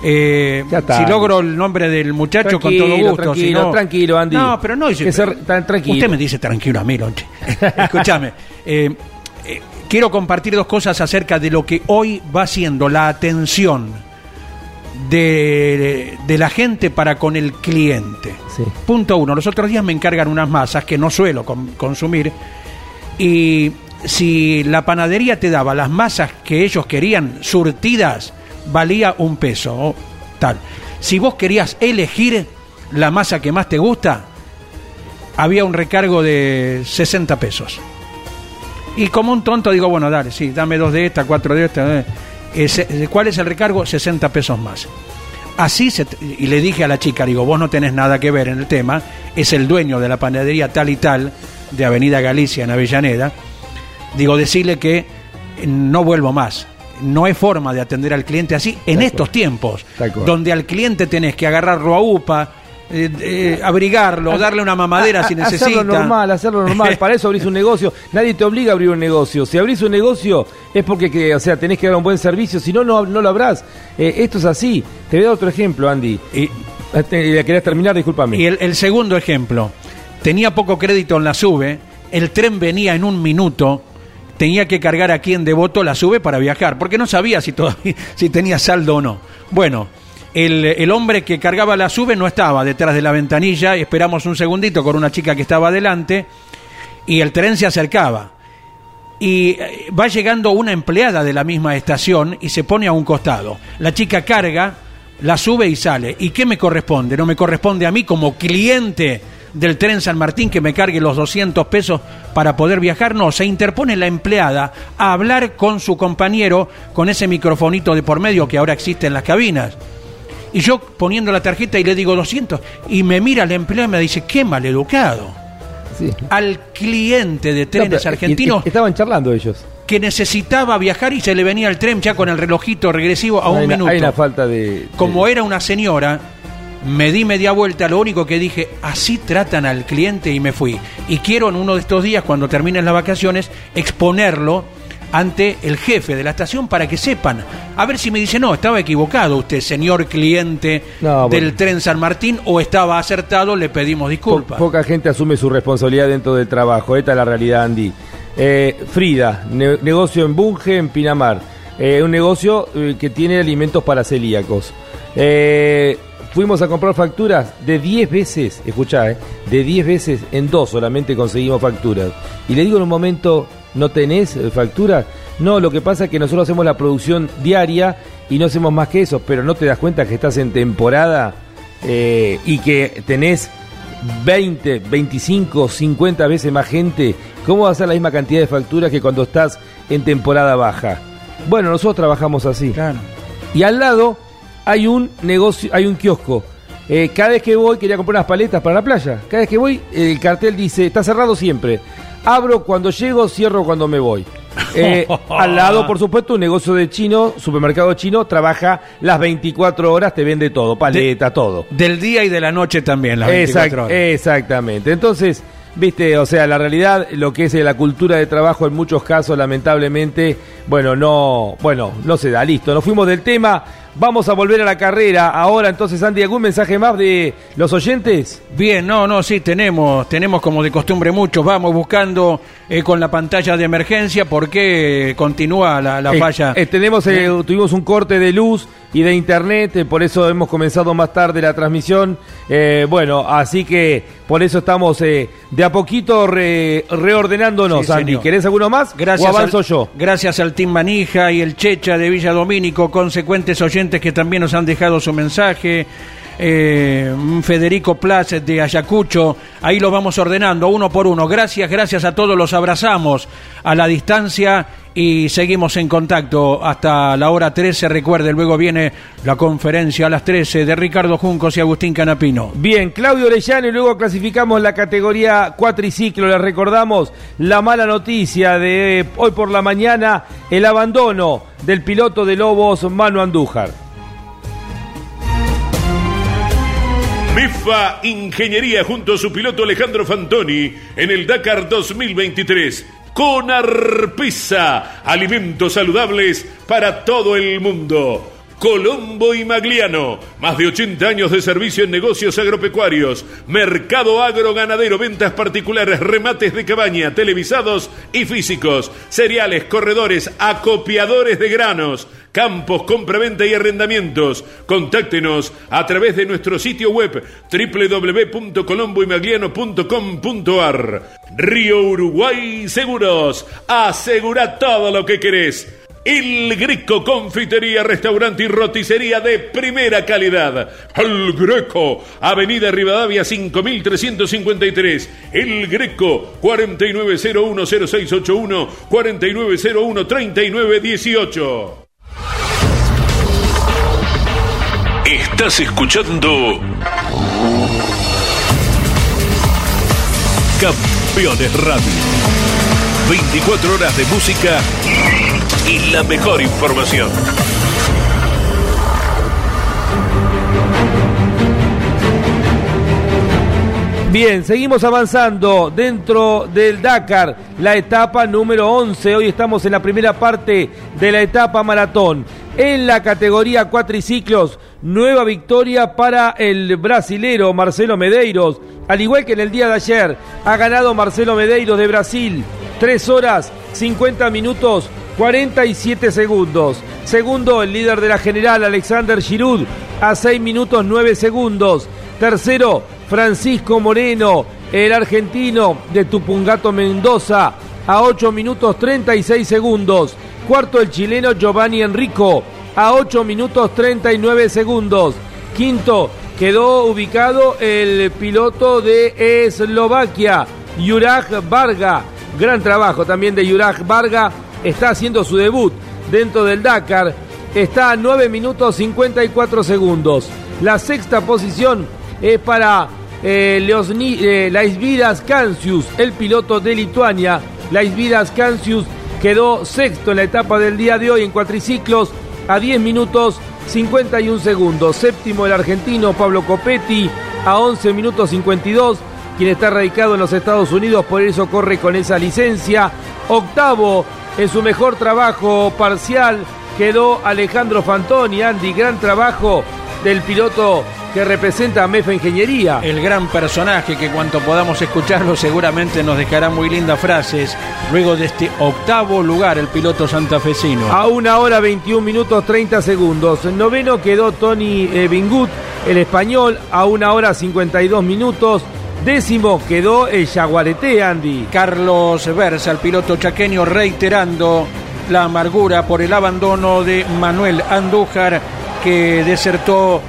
Eh, Ya está. si logro el nombre del muchacho con todo gusto. tranquilo, si no- tranquilo, Andy. No, pero no. Que ser tan tranquilo. Usted me dice tranquilo a mí, Lonche. Escúchame. eh, eh, quiero compartir dos cosas acerca de lo que hoy va siendo la atención de, de la gente para con el cliente. Sí. Punto uno. Los otros días me encargan unas masas que no suelo consumir. Y si la panadería te daba las masas que ellos querían surtidas, valía un peso. o tal. Si vos querías elegir la masa que más te gusta, había un recargo de 60 pesos. Y como un tonto digo, bueno, dale, sí, dame dos de esta, cuatro de esta. eh. Eh, ¿Cuál es el recargo? 60 pesos más. Así se, y le dije a la chica, digo, vos no tenés nada que ver en el tema, es el dueño de la panadería tal y tal de Avenida Galicia en Avellaneda. Digo, decirle que eh, no vuelvo más. No hay forma de atender al cliente así en estos tiempos, donde al cliente tenés que agarrarlo a UPA, eh, eh, abrigarlo, darle una mamadera si necesita. Hacerlo normal, hacerlo normal. Para eso abrís un negocio. Nadie te obliga a abrir un negocio. Si abrís un negocio es porque, que, o sea, tenés que dar un buen servicio. Si no, no, no lo habrás. Eh, esto es así. Te voy a dar otro ejemplo, Andy. Y, te- ¿Querés terminar? Discúlpame. Y el, el segundo ejemplo, tenía poco crédito en la SUBE, el tren venía en un minuto, tenía que cargar aquí en Devoto la SUBE para viajar, porque no sabía si, todavía, si tenía saldo o no. Bueno, el, hombre que cargaba la SUBE no estaba detrás de la ventanilla, esperamos un segundito con una chica que estaba adelante, y el tren se acercaba. Y eh, va llegando una empleada de la misma estación y se pone a un costado. La chica carga, la sube y sale. ¿Y qué me corresponde? ¿No me corresponde a mí como cliente del tren San Martín que me cargue los 200 pesos para poder viajar? No, se interpone la empleada a hablar con su compañero con ese microfonito de por medio que ahora existe en las cabinas. Y yo poniendo la tarjeta y le digo 200 y me mira la empleada y me dice, qué maleducado. Sí. Al cliente de trenes No, pero- argentinos y- y- Estaban charlando ellos. que necesitaba viajar y se le venía el tren ya con el relojito regresivo a un hay, una- minuto. hay una falta de. Como de- era una señora, me di media vuelta, lo único que dije, así tratan al cliente y me fui. Y quiero en uno de estos días, cuando terminen las vacaciones, exponerlo ante el jefe de la estación para que sepan. A ver si me dice, no, estaba equivocado usted, señor cliente No, del tren San Martín, o estaba acertado, le pedimos Po- disculpas. poca gente asume su responsabilidad dentro del trabajo. Esta es la realidad, Andy. Eh, Frida, ne- negocio en Bunge, en Pinamar. Eh, un negocio eh, que tiene alimentos para celíacos. Eh, fuimos a comprar facturas de 10 veces, escuchá, de 10 veces en dos solamente conseguimos facturas. Y le digo en un momento, ¿no tenés eh, factura? No, lo que pasa es que nosotros hacemos la producción diaria y no hacemos más que eso, pero no te das cuenta que estás en temporada eh, y que tenés 20, 25, 50 veces más gente, ¿cómo va a ser la misma cantidad de facturas que cuando estás en temporada baja? Bueno, nosotros trabajamos así. Claro. Y al lado hay un negocio, hay un kiosco. Eh, cada vez que voy, quería comprar unas paletas para la playa. Cada vez que voy, el cartel dice, está cerrado siempre. Abro cuando llego, cierro cuando me voy. Eh, al lado, por supuesto, un negocio de chino, supermercado chino, trabaja las 24 horas, te vende todo, paleta, todo. Del día y de la noche también, las 24 Exact- horas. Exactamente. Entonces, viste, o sea, la realidad, lo que es eh, la cultura de trabajo en muchos casos, lamentablemente, bueno, no, bueno, no se da. Listo, nos fuimos del tema. Vamos a volver a la carrera. Ahora, entonces, Andy, ¿algún mensaje más de los oyentes? Bien, no, no, sí, tenemos, tenemos como de costumbre muchos, vamos buscando eh, con la pantalla de emergencia porque continúa la, la Eh, falla. eh, tenemos, eh, tuvimos un corte de luz y de internet, eh, por eso hemos comenzado más tarde la transmisión. Eh, bueno, así que por eso estamos eh, de a poquito re- reordenándonos, Sí, Andy. ¿Querés alguno más? Gracias ¿O avanzo al, yo? Gracias al Team Manija y el Checha de Villa Domínico, consecuentes oyentes que también nos han dejado su mensaje. eh, Federico Plas de Ayacucho, ahí lo vamos ordenando uno por uno. Gracias, gracias a todos, los abrazamos a la distancia y seguimos en contacto hasta la hora 13. Recuerde, luego viene la conferencia a las 13 de Ricardo Juncos y Agustín Canapino. Bien, Claudio Orellano y luego clasificamos la categoría cuatriciclo. Les recordamos la mala noticia de eh, hoy por la mañana, el abandono del piloto de Lobos, Manu Andújar. MEFA Ingeniería junto a su piloto Alejandro Fantoni en el Dakar 2023. Con Arpisa, alimentos saludables para todo el mundo. Colombo y Magliano, más de 80 años de servicio en negocios agropecuarios, mercado agroganadero, ventas particulares, remates de cabaña, televisados y físicos, cereales, corredores, acopiadores de granos, campos, compraventa y arrendamientos. Contáctenos a través de nuestro sitio web www.colomboymagliano.com.ar. Río Uruguay Seguros, asegura todo lo que querés. El Greco Confitería, Restaurante y Roticería de primera calidad. El Greco, Avenida Rivadavia 5353. El Greco, 49010681, 49013918. Estás escuchando Campeones Radio. 24 horas de música la mejor información. Bien, seguimos avanzando dentro del Dakar, la etapa número 11. Hoy estamos en la primera parte de la etapa maratón. En la categoría cuatriciclos, nueva victoria para el brasilero Marcelo Medeiros. Al igual que en el día de ayer, ha ganado Marcelo Medeiros de Brasil. 3 horas, 50 minutos, 47 segundos. Segundo, el líder de la general, Alexander Giroud, a 6 minutos 9 segundos. Tercero, Francisco Moreno, el argentino de Tupungato Mendoza, a 8 minutos 36 segundos. Cuarto, el chileno Giovanni Enrico, a 8 minutos 39 segundos. Quinto, quedó ubicado el piloto de Eslovaquia, Juraj Varga. Gran trabajo también de Juraj Varga. Está haciendo su debut dentro del Dakar. Está a 9 minutos 54 segundos. La sexta posición es para eh, Leosni- eh, Kancius, el piloto de Lituania. Laisvidas Kancius quedó sexto en la etapa del día de hoy en cuatriciclos a 10 minutos 51 segundos. Séptimo el argentino Pablo Copetti a 11 minutos 52, quien está radicado en los Estados Unidos, por eso corre con esa licencia. Octavo en su mejor trabajo parcial quedó Alejandro Fantoni, Andy, gran trabajo del piloto que representa a MEFA Ingeniería. El gran personaje que cuanto podamos escucharlo seguramente nos dejará muy lindas frases luego de este octavo lugar el piloto santafesino. A una hora 21 minutos 30 segundos. Noveno quedó Tony eh, Bingut, el español, a una hora 52 minutos. Décimo quedó el Jaguarete, Andy. Carlos Versa, el piloto chaqueño, reiterando la amargura por el abandono de Manuel Andújar, que desertó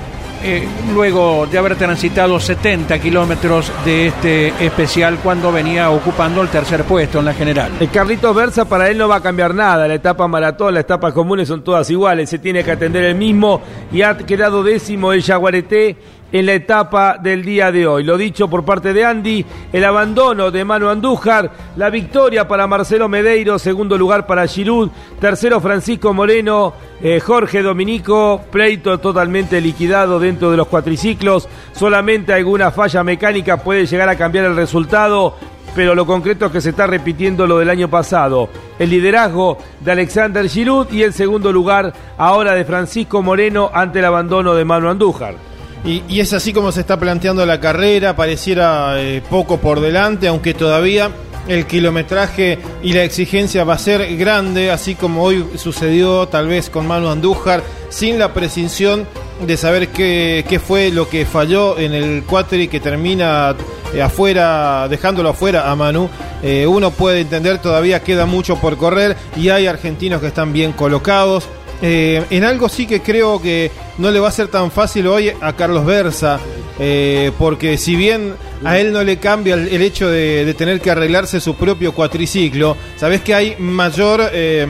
eh, luego de haber transitado 70 kilómetros de este especial cuando venía ocupando el tercer puesto en la general. El Carlitos Versa para él no va a cambiar nada. La etapa maratón, las etapas comunes son todas iguales. Se tiene que atender el mismo y ha quedado décimo el Jaguareté en la etapa del día de hoy. Lo dicho por parte de Andy, el abandono de Manu Andújar, la victoria para Marcelo Medeiro, segundo lugar para Giroud, tercero Francisco Moreno, eh, Jorge Dominico, pleito totalmente liquidado dentro de los cuatriciclos, solamente alguna falla mecánica puede llegar a cambiar el resultado. Pero lo concreto es que se está repitiendo lo del año pasado. El liderazgo de Alexander Giroud y el segundo lugar ahora de Francisco Moreno ante el abandono de Manu Andújar. Y, es así como se está planteando la carrera, pareciera eh, poco por delante, aunque todavía el kilometraje y la exigencia va a ser grande, así como hoy sucedió tal vez con Manu Andújar, sin la precisión de saber qué, qué fue lo que falló en el cuatri que termina eh, afuera, dejándolo afuera a Manu. Eh, uno puede entender, todavía queda mucho por correr y hay argentinos que están bien colocados. Eh, en algo sí que creo que no le va a ser tan fácil hoy a Carlos Versa, eh, porque si bien a él no le cambia el, el hecho de, de tener que arreglarse su propio cuatriciclo, sabes que hay mayor eh,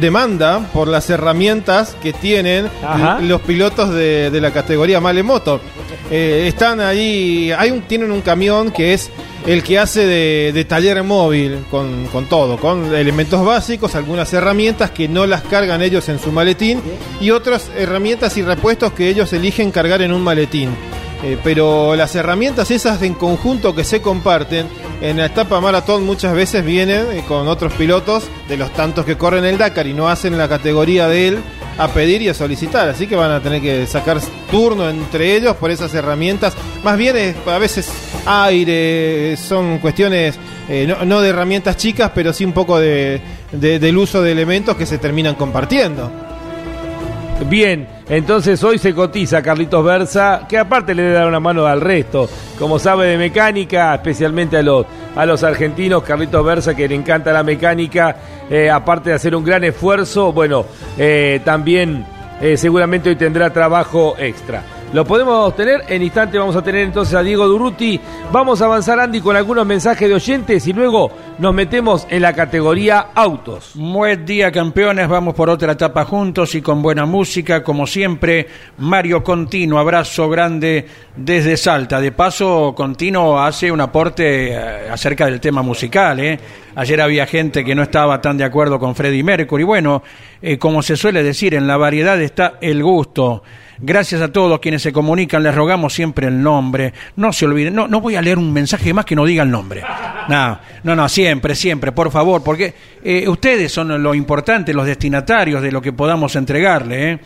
demanda por las herramientas que tienen los pilotos de, de la categoría Malemoto. Eh, están ahí, hay un, tienen un camión que es el que hace de, de taller móvil con, con todo, con elementos básicos, algunas herramientas que no las cargan ellos en su maletín y otras herramientas y repuestos que ellos eligen cargar en un maletín. Eh, pero las herramientas esas en conjunto que se comparten en la etapa maratón muchas veces vienen eh, con otros pilotos de los tantos que corren el Dakar y no hacen la categoría de él a pedir y a solicitar, así que van a tener que sacar turno entre ellos por esas herramientas. Más bien a veces aire, son cuestiones eh, no, de herramientas chicas, pero sí un poco de- del uso de elementos que se terminan compartiendo. Bien, entonces hoy se cotiza Carlitos Versa, que aparte le dar una mano al resto. Como sabe de mecánica, especialmente a los, a los argentinos, Carlitos Versa, que le encanta la mecánica, eh, aparte de hacer un gran esfuerzo, bueno, eh, también eh, seguramente hoy tendrá trabajo extra. Lo podemos tener, en instante vamos a tener entonces a Diego Durruti. Vamos a avanzar, Andy, con algunos mensajes de oyentes y luego nos metemos en la categoría autos. Buen día, campeones. Vamos por otra etapa juntos y con buena música, como siempre. Mario Contino, abrazo grande desde Salta. De paso, Contino hace un aporte eh, acerca del tema musical. ¿eh? Ayer había gente que no estaba tan de acuerdo con Freddie Mercury. Bueno, eh, como se suele decir, en la variedad está el gusto. Gracias a todos quienes se comunican, les rogamos siempre el nombre. No se olviden, no, no voy a leer un mensaje más que no diga el nombre. No, no, no, siempre, siempre, por favor, porque eh, ustedes son lo importante, los destinatarios de lo que podamos entregarle. ¿eh?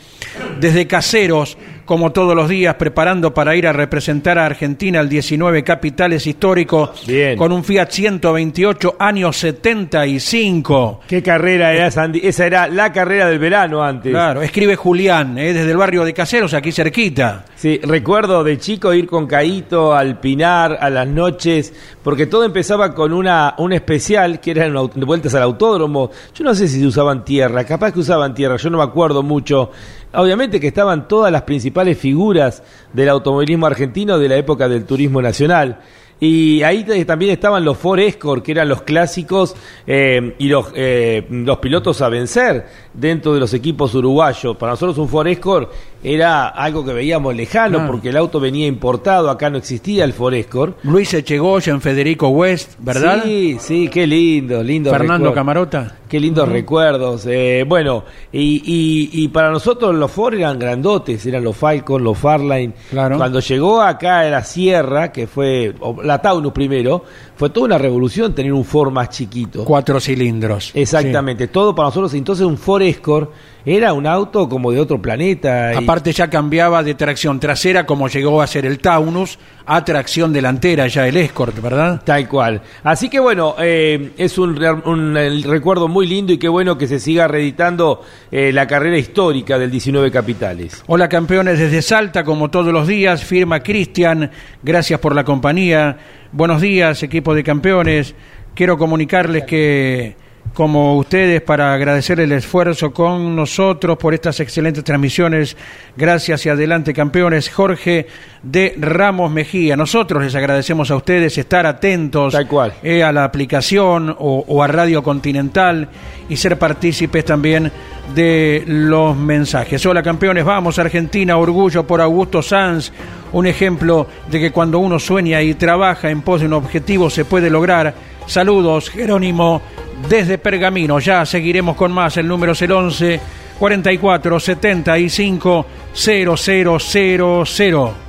Desde caseros, como todos los días, preparando para ir a representar a Argentina al 19 Capitales Históricos Bien. con un Fiat 128 año 75. ¿Qué carrera era esa, Andy? Esa era la carrera del verano antes. Claro, escribe Julián, ¿eh? desde el barrio de Caseros, aquí cerquita. Sí, recuerdo de chico ir con Caito al Pinar a las noches, porque todo empezaba con una un especial que eran vueltas al autódromo. Yo no sé si usaban tierra, capaz que usaban tierra, yo no me acuerdo mucho. Obviamente que estaban todas las principales figuras del automovilismo argentino de la época del turismo nacional. Y ahí también estaban los Ford Escort, que eran los clásicos eh, y los, eh, los pilotos a vencer dentro de los equipos uruguayos. Para nosotros un Ford Escort era algo que veíamos lejano Ah. porque el auto venía importado, acá no existía el Ford Escort. Luis Echegoyen, Federico West, ¿verdad? Sí, sí, qué lindo, lindo. Fernando recuerdo. Camarota. Qué lindos recuerdos. Eh, bueno, y, y, y para nosotros los Ford eran grandotes, eran los Falcon, los Farline. Claro. Cuando llegó acá a la Sierra, que fue la Taunus primero, fue toda una revolución tener un Ford más chiquito. Cuatro cilindros. Exactamente, todo para nosotros. Entonces un Ford Escort era un auto como de otro planeta. Y- Aparte ya cambiaba de tracción trasera como llegó a ser el Taunus a tracción delantera ya el Escort, ¿verdad? Tal cual. Así que bueno, eh, es un, un, el recuerdo muy lindo y qué bueno que se siga reeditando eh, la carrera histórica del 19 Capitales. Hola campeones desde Salta, como todos los días, firma Cristian, gracias por la compañía. Buenos días, equipo de campeones. Quiero comunicarles que como ustedes para agradecer el esfuerzo con nosotros por estas excelentes transmisiones. Gracias y adelante campeones. Jorge de Ramos Mejía. Nosotros les agradecemos a ustedes estar atentos Tal cual. eh, a la aplicación o, o a Radio Continental y ser partícipes también de los mensajes. Hola campeones, vamos Argentina, orgullo por Augusto Sanz, un ejemplo de que cuando uno sueña y trabaja en pos de un objetivo se puede lograr. Saludos, Jerónimo, desde Pergamino. Ya seguiremos con más. El número es el 11 44 75 0000.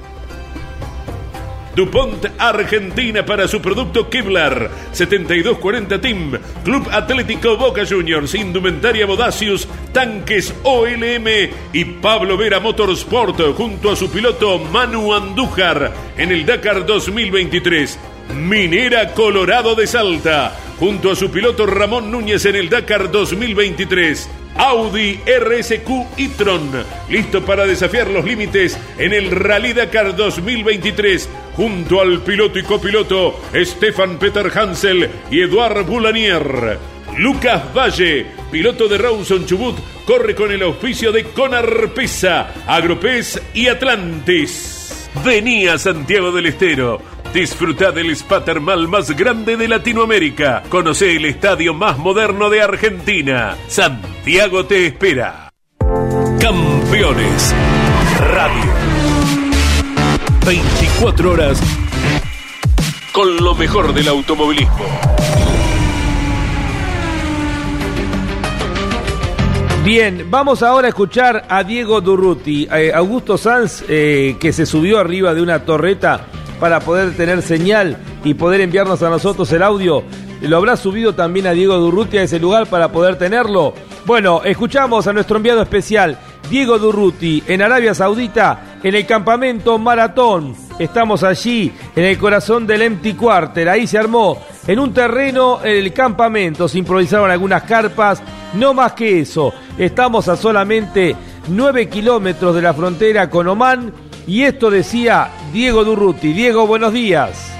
DuPont Argentina para su producto Kevlar 7240 Team Club Atlético Boca Juniors Indumentaria Bodacius Tanques OLM y Pablo Vera Motorsport junto a su piloto Manu Andújar en el Dakar 2023 Minera Colorado de Salta junto a su piloto Ramón Núñez en el Dakar 2023 Audi RSQ e-tron, listo para desafiar los límites en el Rally Dakar 2023, junto al piloto y copiloto Stefan Peter Hansel y Eduard Boulanier. Lucas Valle, piloto de Rawson Chubut, corre con el auspicio de Conar Pesa, Agropez y Atlantis. Venía Santiago del Estero. Disfruta del spa termal más grande de Latinoamérica. Conoce el estadio más moderno de Argentina. Santiago te espera. Campeones Radio. 24 horas con lo mejor del automovilismo. Bien, vamos ahora a escuchar a Diego Durruti, eh, Augusto Sanz, eh, que se subió arriba de una torreta para poder tener señal y poder enviarnos a nosotros el audio. ¿Lo habrá subido también a Diego Durruti a ese lugar para poder tenerlo? Bueno, escuchamos a nuestro enviado especial, Diego Durruti, en Arabia Saudita, en el campamento Maratón. Estamos allí, en el corazón del Empty Quarter. Ahí se armó en un terreno el campamento. Se improvisaron algunas carpas, no más que eso. Estamos a solamente 9 kilómetros de la frontera con Oman. Y esto decía Diego Durruti. Diego, buenos días.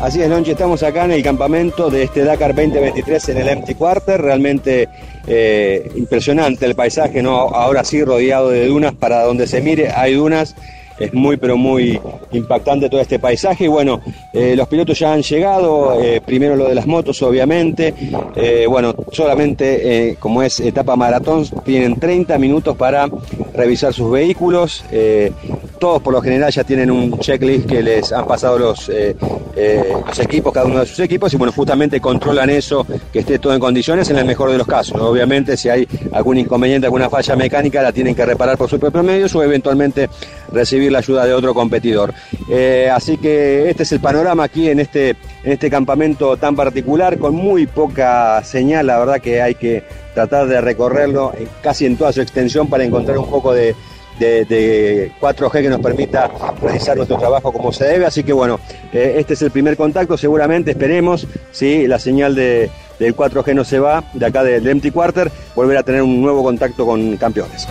Así es, Lonche, estamos acá en el campamento de este Dakar 2023 en el Empty Quarter. Realmente eh, impresionante el paisaje, ¿no? Ahora sí, rodeado de dunas, para donde se mire hay dunas. Es muy, pero muy impactante todo este paisaje. Y bueno, eh, los pilotos ya han llegado. eh, primero lo de las motos, obviamente. Eh, bueno, solamente como es etapa maratón, tienen 30 minutos para revisar sus vehículos. Eh, todos por lo general ya tienen un checklist que les han pasado los, los equipos, cada uno de sus equipos, y bueno, justamente controlan eso, que esté todo en condiciones en el mejor de los casos. Obviamente, si hay algún inconveniente, alguna falla mecánica, la tienen que reparar por sus propios medios o eventualmente recibir la ayuda de otro competidor. Eh, así que este es el panorama aquí en este, en este campamento tan particular, con muy poca señal, la verdad que hay que tratar de recorrerlo casi en toda su extensión para encontrar un poco de, de, de 4G que nos permita realizar nuestro trabajo como se debe. Así que bueno, eh, este es el primer contacto, seguramente esperemos, si la señal de, del 4G no se va, de acá del Empty Quarter, volver a tener un nuevo contacto con campeones.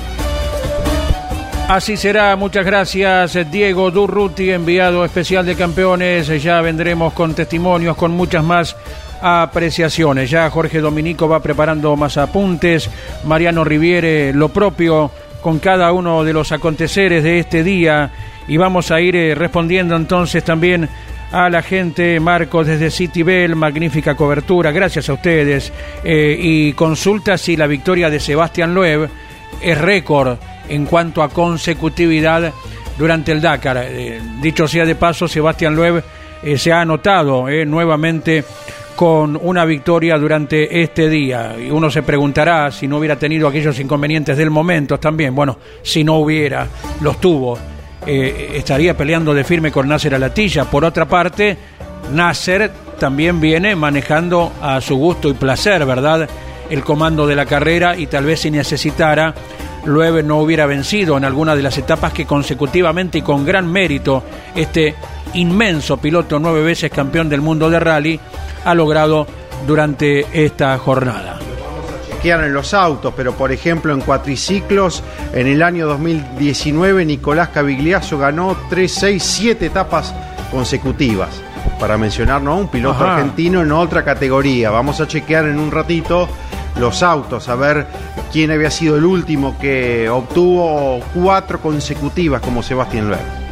Así será, muchas gracias Diego Durruti, enviado especial de campeones. Ya vendremos con testimonios, con muchas más apreciaciones. Ya Jorge Dominico va preparando más apuntes, Mariano Riviere lo propio con cada uno de los aconteceres de este día y vamos a ir eh, respondiendo entonces también a la gente, Marcos desde City Bell, magnífica cobertura, gracias a ustedes. Eh, y consulta si la victoria de Sebastián Loeb es récord en cuanto a consecutividad durante el Dakar. Eh, dicho sea de paso, Sebastián Loeb eh, se ha anotado eh, nuevamente con una victoria durante este día. Y uno se preguntará si no hubiera tenido aquellos inconvenientes del momento también. Bueno, si no hubiera, los tuvo. estaría peleando de firme con Nasser Alatilla. Por otra parte, Nasser también viene manejando a su gusto y placer, ¿verdad? El comando de la carrera y tal vez si necesitara, Loeb no hubiera vencido en alguna de las etapas que consecutivamente y con gran mérito este inmenso piloto, nueve veces campeón del mundo de rally, ha logrado durante esta jornada. En los autos, pero por ejemplo en cuatriciclos, en el año 2019 Nicolás Cavigliazo ganó 3, 6, 7 etapas consecutivas. para mencionar, ¿no? Un piloto Ajá. argentino en otra categoría. Vamos a chequear en un ratito los autos, a ver quién había sido el último que obtuvo cuatro consecutivas como Sebastián Loeb.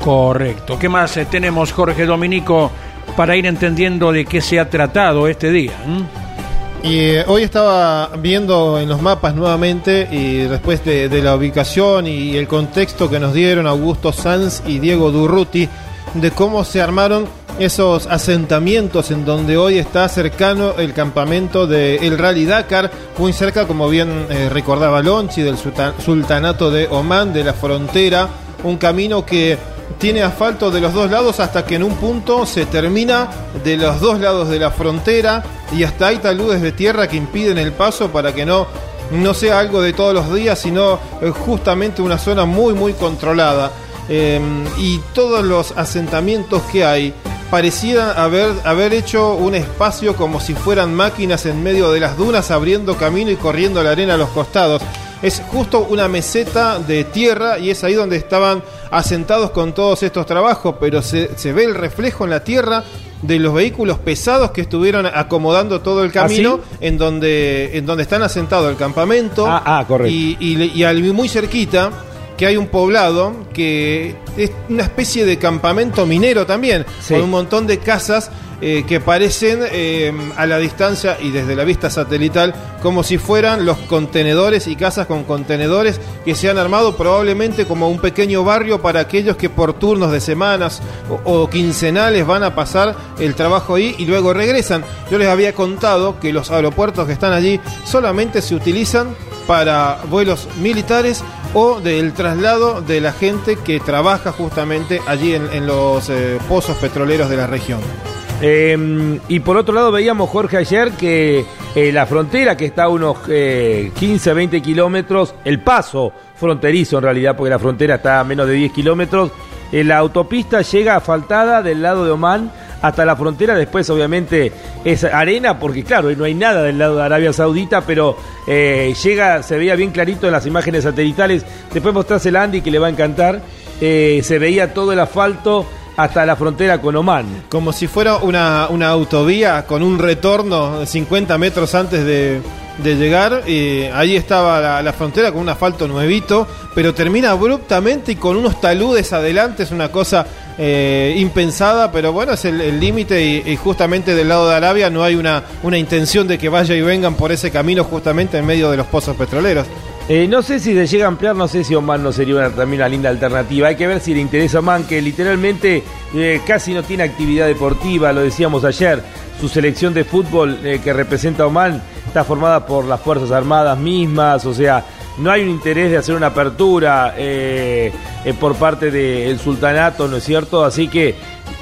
Correcto. ¿Qué más eh, tenemos, Jorge Dominico, para ir entendiendo de qué se ha tratado este día? Y eh, hoy estaba viendo en los mapas nuevamente y después de, de la ubicación y el contexto que nos dieron Augusto Sanz y Diego Durruti de cómo se armaron esos asentamientos en donde hoy está cercano el campamento del Rally Dakar, muy cerca, como bien eh, recordaba Lonchi, del sulta- sultanato de Omán, de la frontera, un camino que tiene asfalto de los dos lados hasta que en un punto se termina de los dos lados de la frontera y hasta hay taludes de tierra que impiden el paso para que no, no sea algo de todos los días, sino eh, justamente una zona muy muy controlada. Eh, y todos los asentamientos que hay parecían haber, haber hecho un espacio como si fueran máquinas en medio de las dunas abriendo camino y corriendo la arena a los costados. Es justo una meseta de tierra y es ahí donde estaban asentados con todos estos trabajos, pero se, se ve el reflejo en la tierra de los vehículos pesados que estuvieron acomodando todo el camino en donde en donde están asentados el campamento Ah, ah, correcto. y, y, y al- muy cerquita que hay un poblado que es una especie de campamento minero también, Sí. con un montón de casas eh, que parecen eh, a la distancia y desde la vista satelital como si fueran los contenedores y casas con contenedores que se han armado probablemente como un pequeño barrio para aquellos que por turnos de semanas o, o quincenales van a pasar el trabajo ahí y luego regresan. Yo les había contado que los aeropuertos que están allí solamente se utilizan para vuelos militares o del traslado de la gente que trabaja justamente allí en, los eh, pozos petroleros de la región. Eh, y por otro lado veíamos, Jorge, ayer que eh, la frontera, que está a unos eh, 15, 20 kilómetros, el paso fronterizo en realidad, porque la frontera está a menos de 10 kilómetros, eh, la autopista llega asfaltada del lado de Omán hasta la frontera, después obviamente es arena, porque claro, no hay nada del lado de Arabia Saudita, pero eh, llega, se veía bien clarito en las imágenes satelitales, después mostrás el Andy que le va a encantar, eh, se veía todo el asfalto hasta la frontera con Omán. Como si fuera una, una autovía con un retorno de 50 metros antes de, de llegar. Y ahí estaba la, frontera con un asfalto nuevito, pero termina abruptamente y con unos taludes adelante. Es una cosa eh, impensada, pero bueno, es el el límite y, y justamente del lado de Arabia no hay una, una intención de que vaya y vengan por ese camino justamente en medio de los pozos petroleros. Eh, no sé si se llega a ampliar, no sé si Oman no sería también una linda alternativa. Hay que ver si le interesa a Oman, que literalmente eh, casi no tiene actividad deportiva, lo decíamos ayer. Su selección de fútbol eh, que representa a Oman está formada por las Fuerzas Armadas mismas, o sea, no hay un interés de hacer una apertura por parte del sultanato, ¿no es cierto? Así que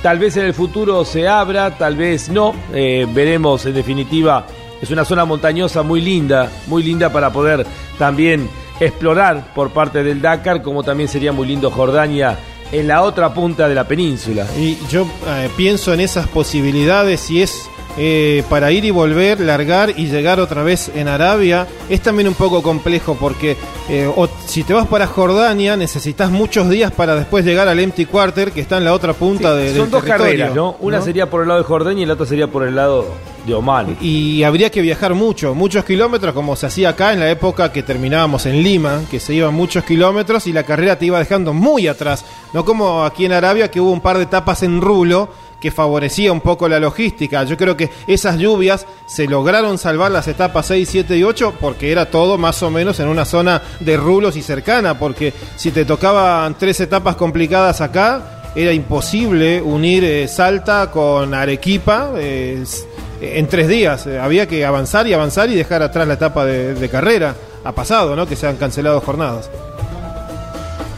tal vez en el futuro se abra, tal vez no. Veremos en definitiva es una zona montañosa muy linda, muy linda para poder también explorar por parte del Dakar, como también sería muy lindo Jordania en la otra punta de la península. Y yo eh, pienso en esas posibilidades y es eh, para ir y volver, largar y llegar otra vez en Arabia. Es también un poco complejo porque eh, o- si te vas para Jordania necesitas muchos días para después llegar al Empty Quarter que está en la otra punta de, Son del dos carreras, ¿no? Una ¿no? sería por el lado de Jordania y la otra sería por el lado de Oman. Y habría que viajar mucho, muchos kilómetros, como se hacía acá en la época que terminábamos en Lima, que se iban muchos kilómetros y la carrera te iba dejando muy atrás. No como aquí en Arabia, que hubo un par de etapas en rulo que favorecía un poco la logística. Yo creo que esas lluvias se lograron salvar las etapas 6, 7 y 8 porque era todo más o menos en una zona de rulos y cercana, porque si te tocaban tres etapas complicadas acá, era imposible unir eh, Salta con Arequipa. eh, en tres días. Eh, había que avanzar y avanzar y dejar atrás la etapa de, de carrera. Ha pasado, ¿no? Que se han cancelado jornadas.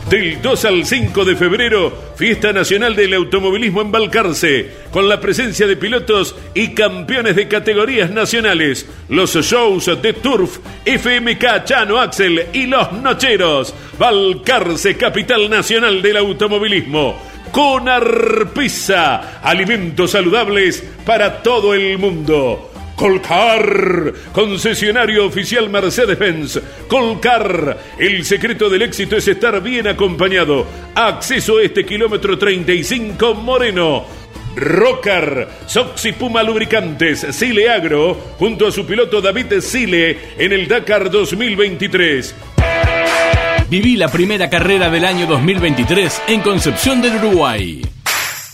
Del 2 al 5 de febrero, Fiesta Nacional del Automovilismo en Balcarce, con la presencia de pilotos y campeones de categorías nacionales, los shows de Turf, FMK Chano Axel y Los Nocheros, Balcarce, capital nacional del automovilismo. Con Arpisa, alimentos saludables para todo el mundo. Colcar, concesionario oficial Mercedes-Benz. Colcar, el secreto del éxito es estar bien acompañado. Acceso a este kilómetro 35 Moreno. Rocar, Soxy Puma Lubricantes, Sile Agro, junto a su piloto David Sile en el Dakar 2023. Viví la primera carrera del año 2023 en Concepción del Uruguay.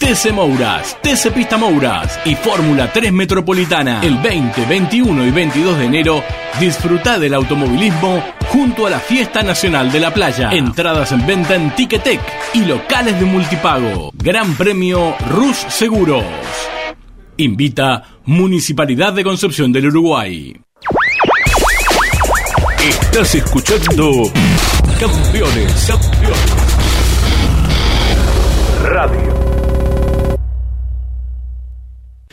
TC Mouras, TC Pista Mouras y Fórmula 3 Metropolitana. El 20, 21 y 22 de enero, disfruta del automovilismo junto a la Fiesta Nacional de la Playa. Entradas en venta en Ticketek y locales de multipago. Gran Premio Rus Seguros. Invita Municipalidad de Concepción del Uruguay. Estás escuchando Campeones, Campeones. Radio.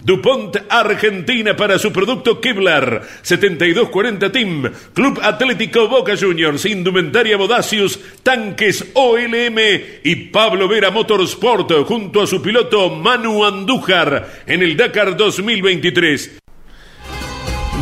DuPont Argentina para su producto Kevlar. 7240 Team, Club Atlético Boca Juniors, Indumentaria Bodacius, Tanques OLM y Pablo Vera Motorsport junto a su piloto Manu Andújar en el Dakar 2023.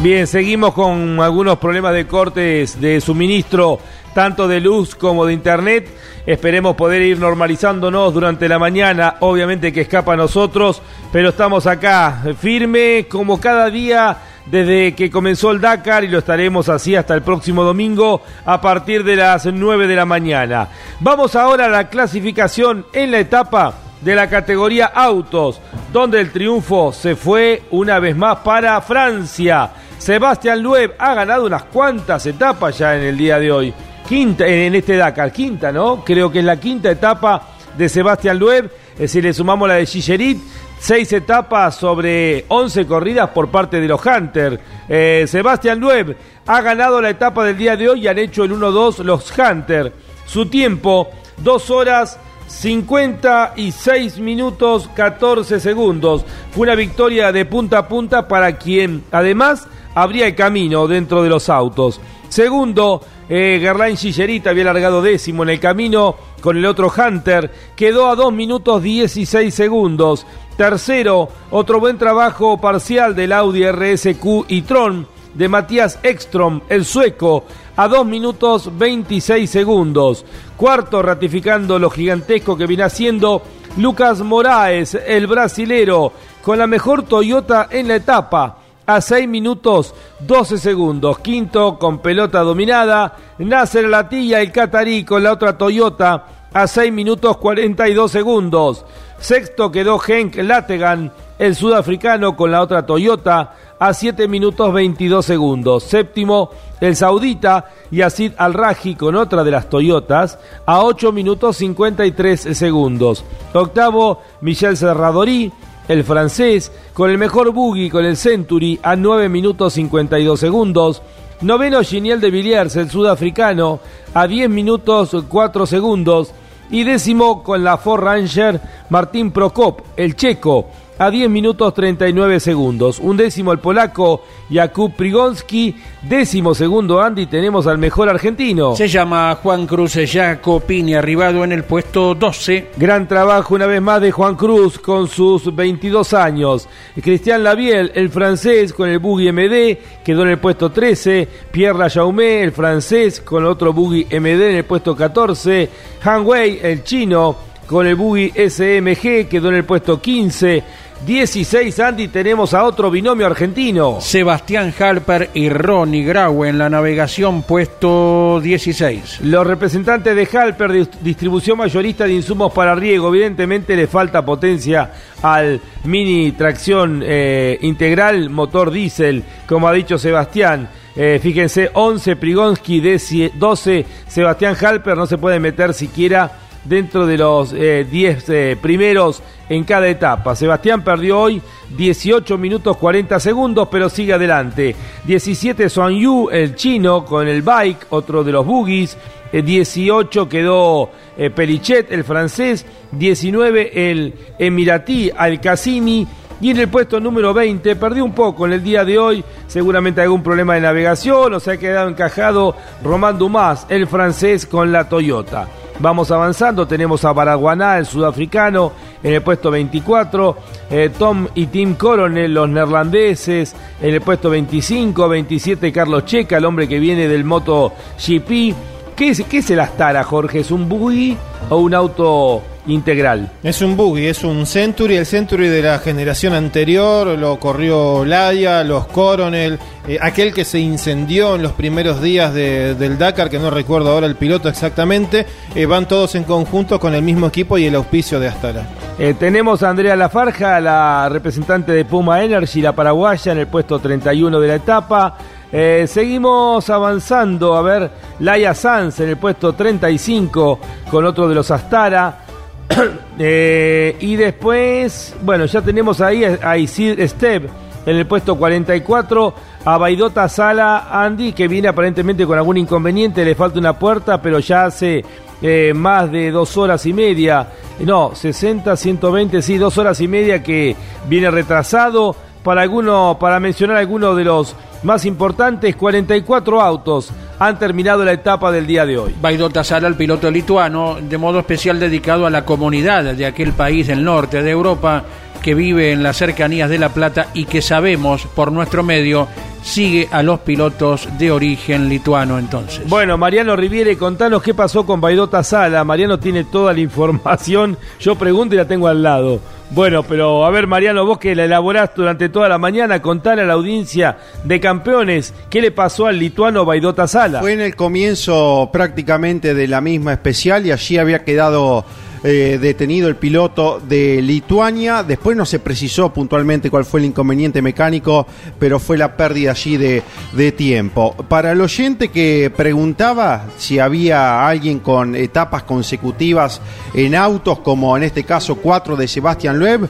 Bien, seguimos con algunos problemas de cortes de suministro, tanto de luz como de internet. Esperemos poder ir normalizándonos durante la mañana, obviamente que escapa a nosotros, pero estamos acá, firme como cada día desde que comenzó el Dakar y lo estaremos así hasta el próximo domingo a partir de las 9 de la mañana. Vamos ahora a la clasificación en la etapa de la categoría autos, donde el triunfo se fue una vez más para Francia. Sebastián Loeb ha ganado unas cuantas etapas ya en el día de hoy. Quinta, en este Dakar, quinta, ¿no? Creo que es la quinta etapa de Sebastián Loeb. Eh, si le sumamos la de Gigerit, seis etapas sobre once corridas por parte de los Hunter. Eh, Sebastián Loeb ha ganado la etapa del día de hoy y han hecho el 1-2 los Hunter. Su tiempo, dos horas 56 minutos 14 segundos. Fue una victoria de punta a punta para quien además abría el camino dentro de los autos. Segundo, eh, Gerlain Gillerita había largado décimo en el camino con el otro Hunter. Quedó a 2 minutos 16 segundos. Tercero, otro buen trabajo parcial del Audi RSQ y Tron de Matías Ekstrom, el sueco, a 2 minutos 26 segundos. Cuarto, ratificando lo gigantesco que viene haciendo Lucas Moraes, el brasilero, con la mejor Toyota en la etapa a 6 minutos 12 segundos. Quinto con pelota dominada. Nasser Latilla, el catarí con la otra Toyota a 6 minutos 42 segundos. Sexto quedó Henk Lategan, el sudafricano con la otra Toyota a 7 minutos 22 segundos. Séptimo, el saudita Yacid Al-Raji con otra de las Toyotas a 8 minutos 53 segundos. Octavo, Michel Serradori el francés, con el mejor buggy con el Century a 9 minutos 52 segundos. Noveno Giniel de Villiers, el sudafricano, a 10 minutos 4 segundos. Y décimo con la Ford Ranger Martín Prokop, el checo, a 10 minutos 39 segundos. Un décimo el polaco Jakub Prigonski. Décimo segundo Andy tenemos al mejor argentino. Se llama Juan Cruz Jacopini, arribado en el puesto 12. Gran trabajo una vez más de Juan Cruz con sus 22 años. Cristian Labiel, el francés con el Buggy MD, quedó en el puesto 13. Pierre Lajaume, el francés con otro Buggy MD en el puesto 14. Han Wei, el chino con el Buggy SMG, quedó en el puesto 15. 16, Andy, tenemos a otro binomio argentino. Sebastián Halper y Ronnie Graue en la navegación puesto 16. Los representantes de Halper, distribución mayorista de insumos para riego, evidentemente le falta potencia al mini tracción eh, integral motor diésel, como ha dicho Sebastián. Eh, fíjense, 11 Prigonski, 12 Sebastián Halper, no se puede meter siquiera dentro de los 10 eh, eh, primeros en cada etapa. Sebastián perdió hoy 18 minutos 40 segundos, pero sigue adelante. 17 Son Yu, el chino, con el bike, otro de los boogies. 18 eh, quedó Pelichet, el francés. 19 el Emiratí, Al Cassini. Y en el puesto número 20 perdió un poco en el día de hoy, seguramente algún problema de navegación o se ha quedado encajado Román Dumas, el francés, con la Toyota. Vamos avanzando, tenemos a Baraguaná, el sudafricano, en el puesto 24, eh, Tom y Tim Coronel, los neerlandeses, en el puesto 25, 27 Carlos Checa, el hombre que viene del Moto GP, ¿Qué es, ¿Qué es el Astara, Jorge? ¿Es un buggy o un auto integral? Es un buggy, es un Century, el Century de la generación anterior, lo corrió Laia, los Coronel, eh, aquel que se incendió en los primeros días de- del Dakar, que no recuerdo ahora el piloto exactamente, eh, van todos en conjunto con el mismo equipo y el auspicio de Astara. Eh, tenemos a Andrea Lafarja, la representante de Puma Energy, la paraguaya, en el puesto 31 de la etapa. Eh, seguimos avanzando, a ver, Laia Sanz en el puesto 35 con otro de los Astara. Eh, y después, bueno, ya tenemos ahí a Isid Steb en el puesto 44, a Baidota Sala Andy, que viene aparentemente con algún inconveniente, le falta una puerta, pero ya hace eh, más de dos horas y media, no, 60, 120, sí, dos horas y media que viene retrasado. Para, para mencionar algunos de los más importantes, 44 autos han terminado la etapa del día de hoy. Baidota Sala, el piloto lituano, de modo especial dedicado a la comunidad de aquel país del norte de Europa que vive en las cercanías de La Plata y que sabemos por nuestro medio sigue a los pilotos de origen lituano entonces. Bueno, Mariano Riviere, contanos qué pasó con Baidota Sala. Mariano tiene toda la información. Yo pregunto y la tengo al lado. Bueno, pero a ver, Mariano, vos que la elaborás durante toda la mañana, contale a la audiencia de campeones qué le pasó al lituano Baidota Sala. Fue en el comienzo prácticamente de la misma especial y allí había quedado eh, detenido el piloto de Lituania. Después no se precisó puntualmente cuál fue el inconveniente mecánico, pero fue la pérdida allí de, de tiempo. Para el oyente que preguntaba si había alguien con etapas consecutivas en autos, como en este caso cuatro de Sebastián Loeb,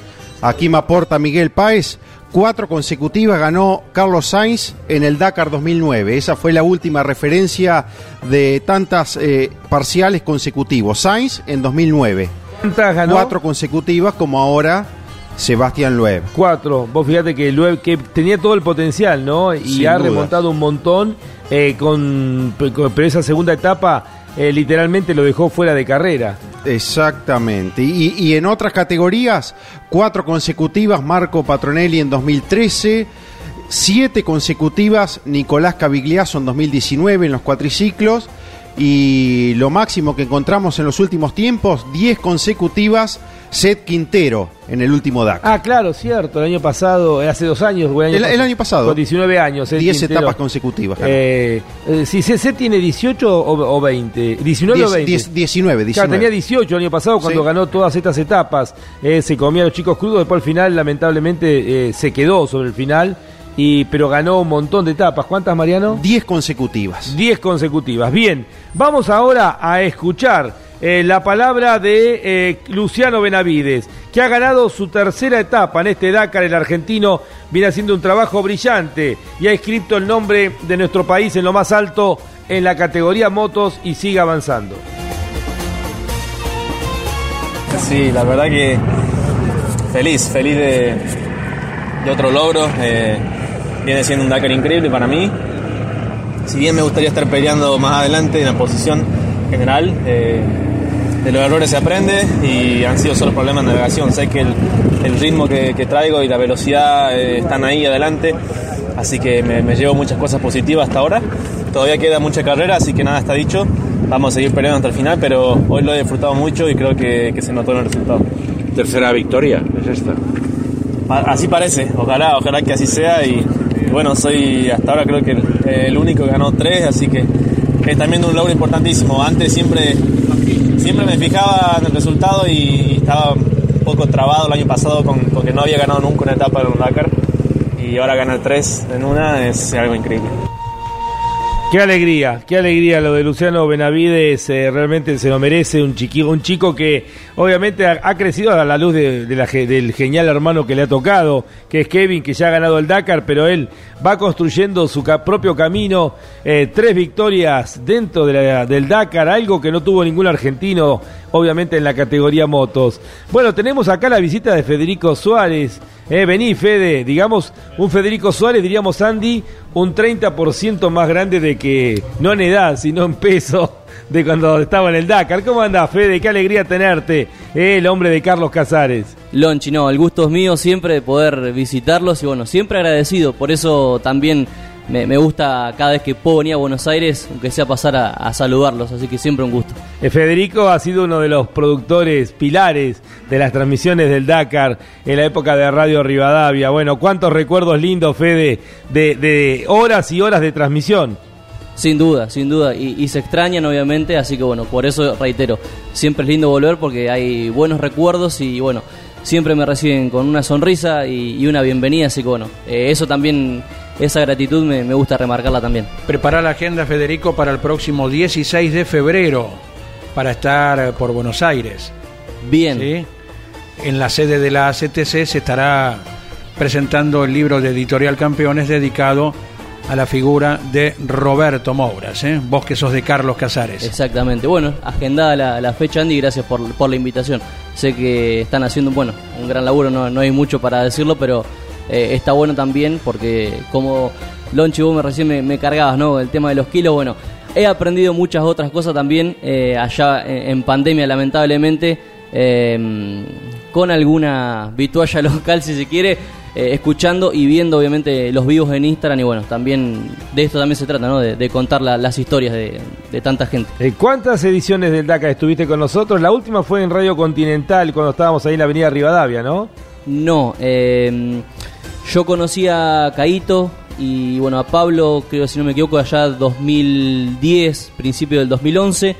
aquí me aporta Miguel Páez. Cuatro consecutivas ganó Carlos Sainz en el Dakar 2009. Esa fue la última referencia de tantas eh, parciales consecutivos. Sainz en 2009. ¿Cuántas ganó? Cuatro consecutivas como ahora Sebastián Loeb. Cuatro. Vos fíjate que Loeb que tenía todo el potencial, ¿no? Y Sin ha remontado un montón. eh, con, con- pero esa segunda etapa eh, literalmente lo dejó fuera de carrera. Exactamente. Y, y en otras categorías, cuatro consecutivas Marco Patronelli en 2013, siete consecutivas Nicolás Cavigliaso en 2019 en los cuatriciclos y lo máximo que encontramos en los últimos tiempos, 10 consecutivas Seth Quintero en el último Dakar. Ah, claro, cierto. El año pasado, eh, hace dos años. o El- el año pasado. Con 19 años. el 10 Quintero. etapas consecutivas. Eh, eh, si CC tiene 18 o, o 20. 19 o 10, 20. 10, 19, 19. Claro, tenía 18 el año pasado cuando Sí. ganó todas estas etapas. Eh, se comía a los chicos crudos, después al final lamentablemente eh, se quedó sobre el final, y pero ganó un montón de etapas. ¿Cuántas, Mariano? 10 consecutivas. 10 consecutivas. Bien, vamos ahora a escuchar eh, la palabra de eh, Luciano Benavides, que ha ganado su tercera etapa en este Dakar. El argentino viene haciendo un trabajo brillante y ha escrito el nombre de nuestro país en lo más alto en la categoría motos y sigue avanzando. Sí, la verdad que feliz, feliz de, otro logro. eh, viene siendo un Dakar increíble para mí. Si bien me gustaría estar peleando más adelante en la posición general, de los errores se aprende y han sido solo problemas de navegación. Sé que el, el ritmo que, que traigo y la velocidad eh, están ahí adelante, así que me, me llevo muchas cosas positivas hasta ahora. Todavía queda mucha carrera, así que nada está dicho. Vamos a seguir peleando hasta el final, pero hoy lo he disfrutado mucho y creo que, que se notó en el resultado. Tercera victoria, es esta. Así parece, ojalá, ojalá que así sea y, y bueno, soy hasta ahora creo que el, el único que ganó tres, así que es también un logro importantísimo. Antes siempre, siempre me fijaba en el resultado y, estaba un poco trabado el año pasado con, que no había ganado nunca una etapa en un y ahora ganar tres en una es algo increíble. Qué alegría, qué alegría lo de Luciano Benavides, eh, realmente se lo merece, un un chico que obviamente ha, crecido a la luz del genial hermano que le ha tocado, que es Kevin, que ya ha ganado el Dakar, pero él va construyendo su propio camino, eh, tres victorias dentro del Dakar, algo que no tuvo ningún argentino, obviamente en la categoría motos. Bueno, tenemos acá la visita de Federico Suárez, eh, vení Fede, digamos, un Federico Suárez, diríamos Andy, un 30% más grande de que, no en edad, sino en peso, de cuando estaba en el Dakar. ¿Cómo andás, Fede? Qué alegría tenerte, eh, el hombre de Carlos Casares. Lonchi, no, el gusto es mío siempre de poder visitarlos y bueno, siempre agradecido, por eso también me, me gusta cada vez que puedo venir a Buenos Aires, aunque sea pasar a, a saludarlos, así que siempre un gusto. Eh, Federico ha sido uno de los productores pilares de las transmisiones del Dakar en la época de Radio Rivadavia. Bueno, cuántos recuerdos lindos, Fede, de, de horas y horas de transmisión. Sin duda, sin duda. Y, y se extrañan, obviamente, así que bueno, por eso reitero, siempre es lindo volver porque hay buenos recuerdos y bueno, siempre me reciben con una sonrisa y, y una bienvenida, así que bueno, eh, eso también, esa gratitud me, me gusta remarcarla también. Prepara la agenda, Federico, para el próximo 16 de febrero, para estar eh, por Buenos Aires. Bien. ¿sí? En la sede de la ACTC se estará presentando el libro de Editorial Campeones dedicado a la figura de Roberto Mouras, ¿eh? vos que sos de Carlos Casares. Exactamente. Bueno, agendada la, la fecha, Andy, gracias por, por la invitación. Sé que están haciendo, bueno, un gran laburo, no, no hay mucho para decirlo, pero eh, está bueno también porque como Lonchi vos me recién me, me cargabas, ¿no? El tema de los kilos, bueno, he aprendido muchas otras cosas también eh, allá en, pandemia, lamentablemente, eh, con alguna vitualla local, si se quiere, eh, escuchando y viendo obviamente los vivos en Instagram y bueno, también de esto también se trata, ¿no? De, de contar la- las historias de, de tanta gente. ¿Cuántas ediciones del Dakar estuviste con nosotros? La última fue en Radio Continental cuando estábamos ahí en la Avenida Rivadavia, ¿no? No, eh, yo conocí a Caito y bueno, a Pablo, creo si no me equivoco, allá 2010, principio del 2011,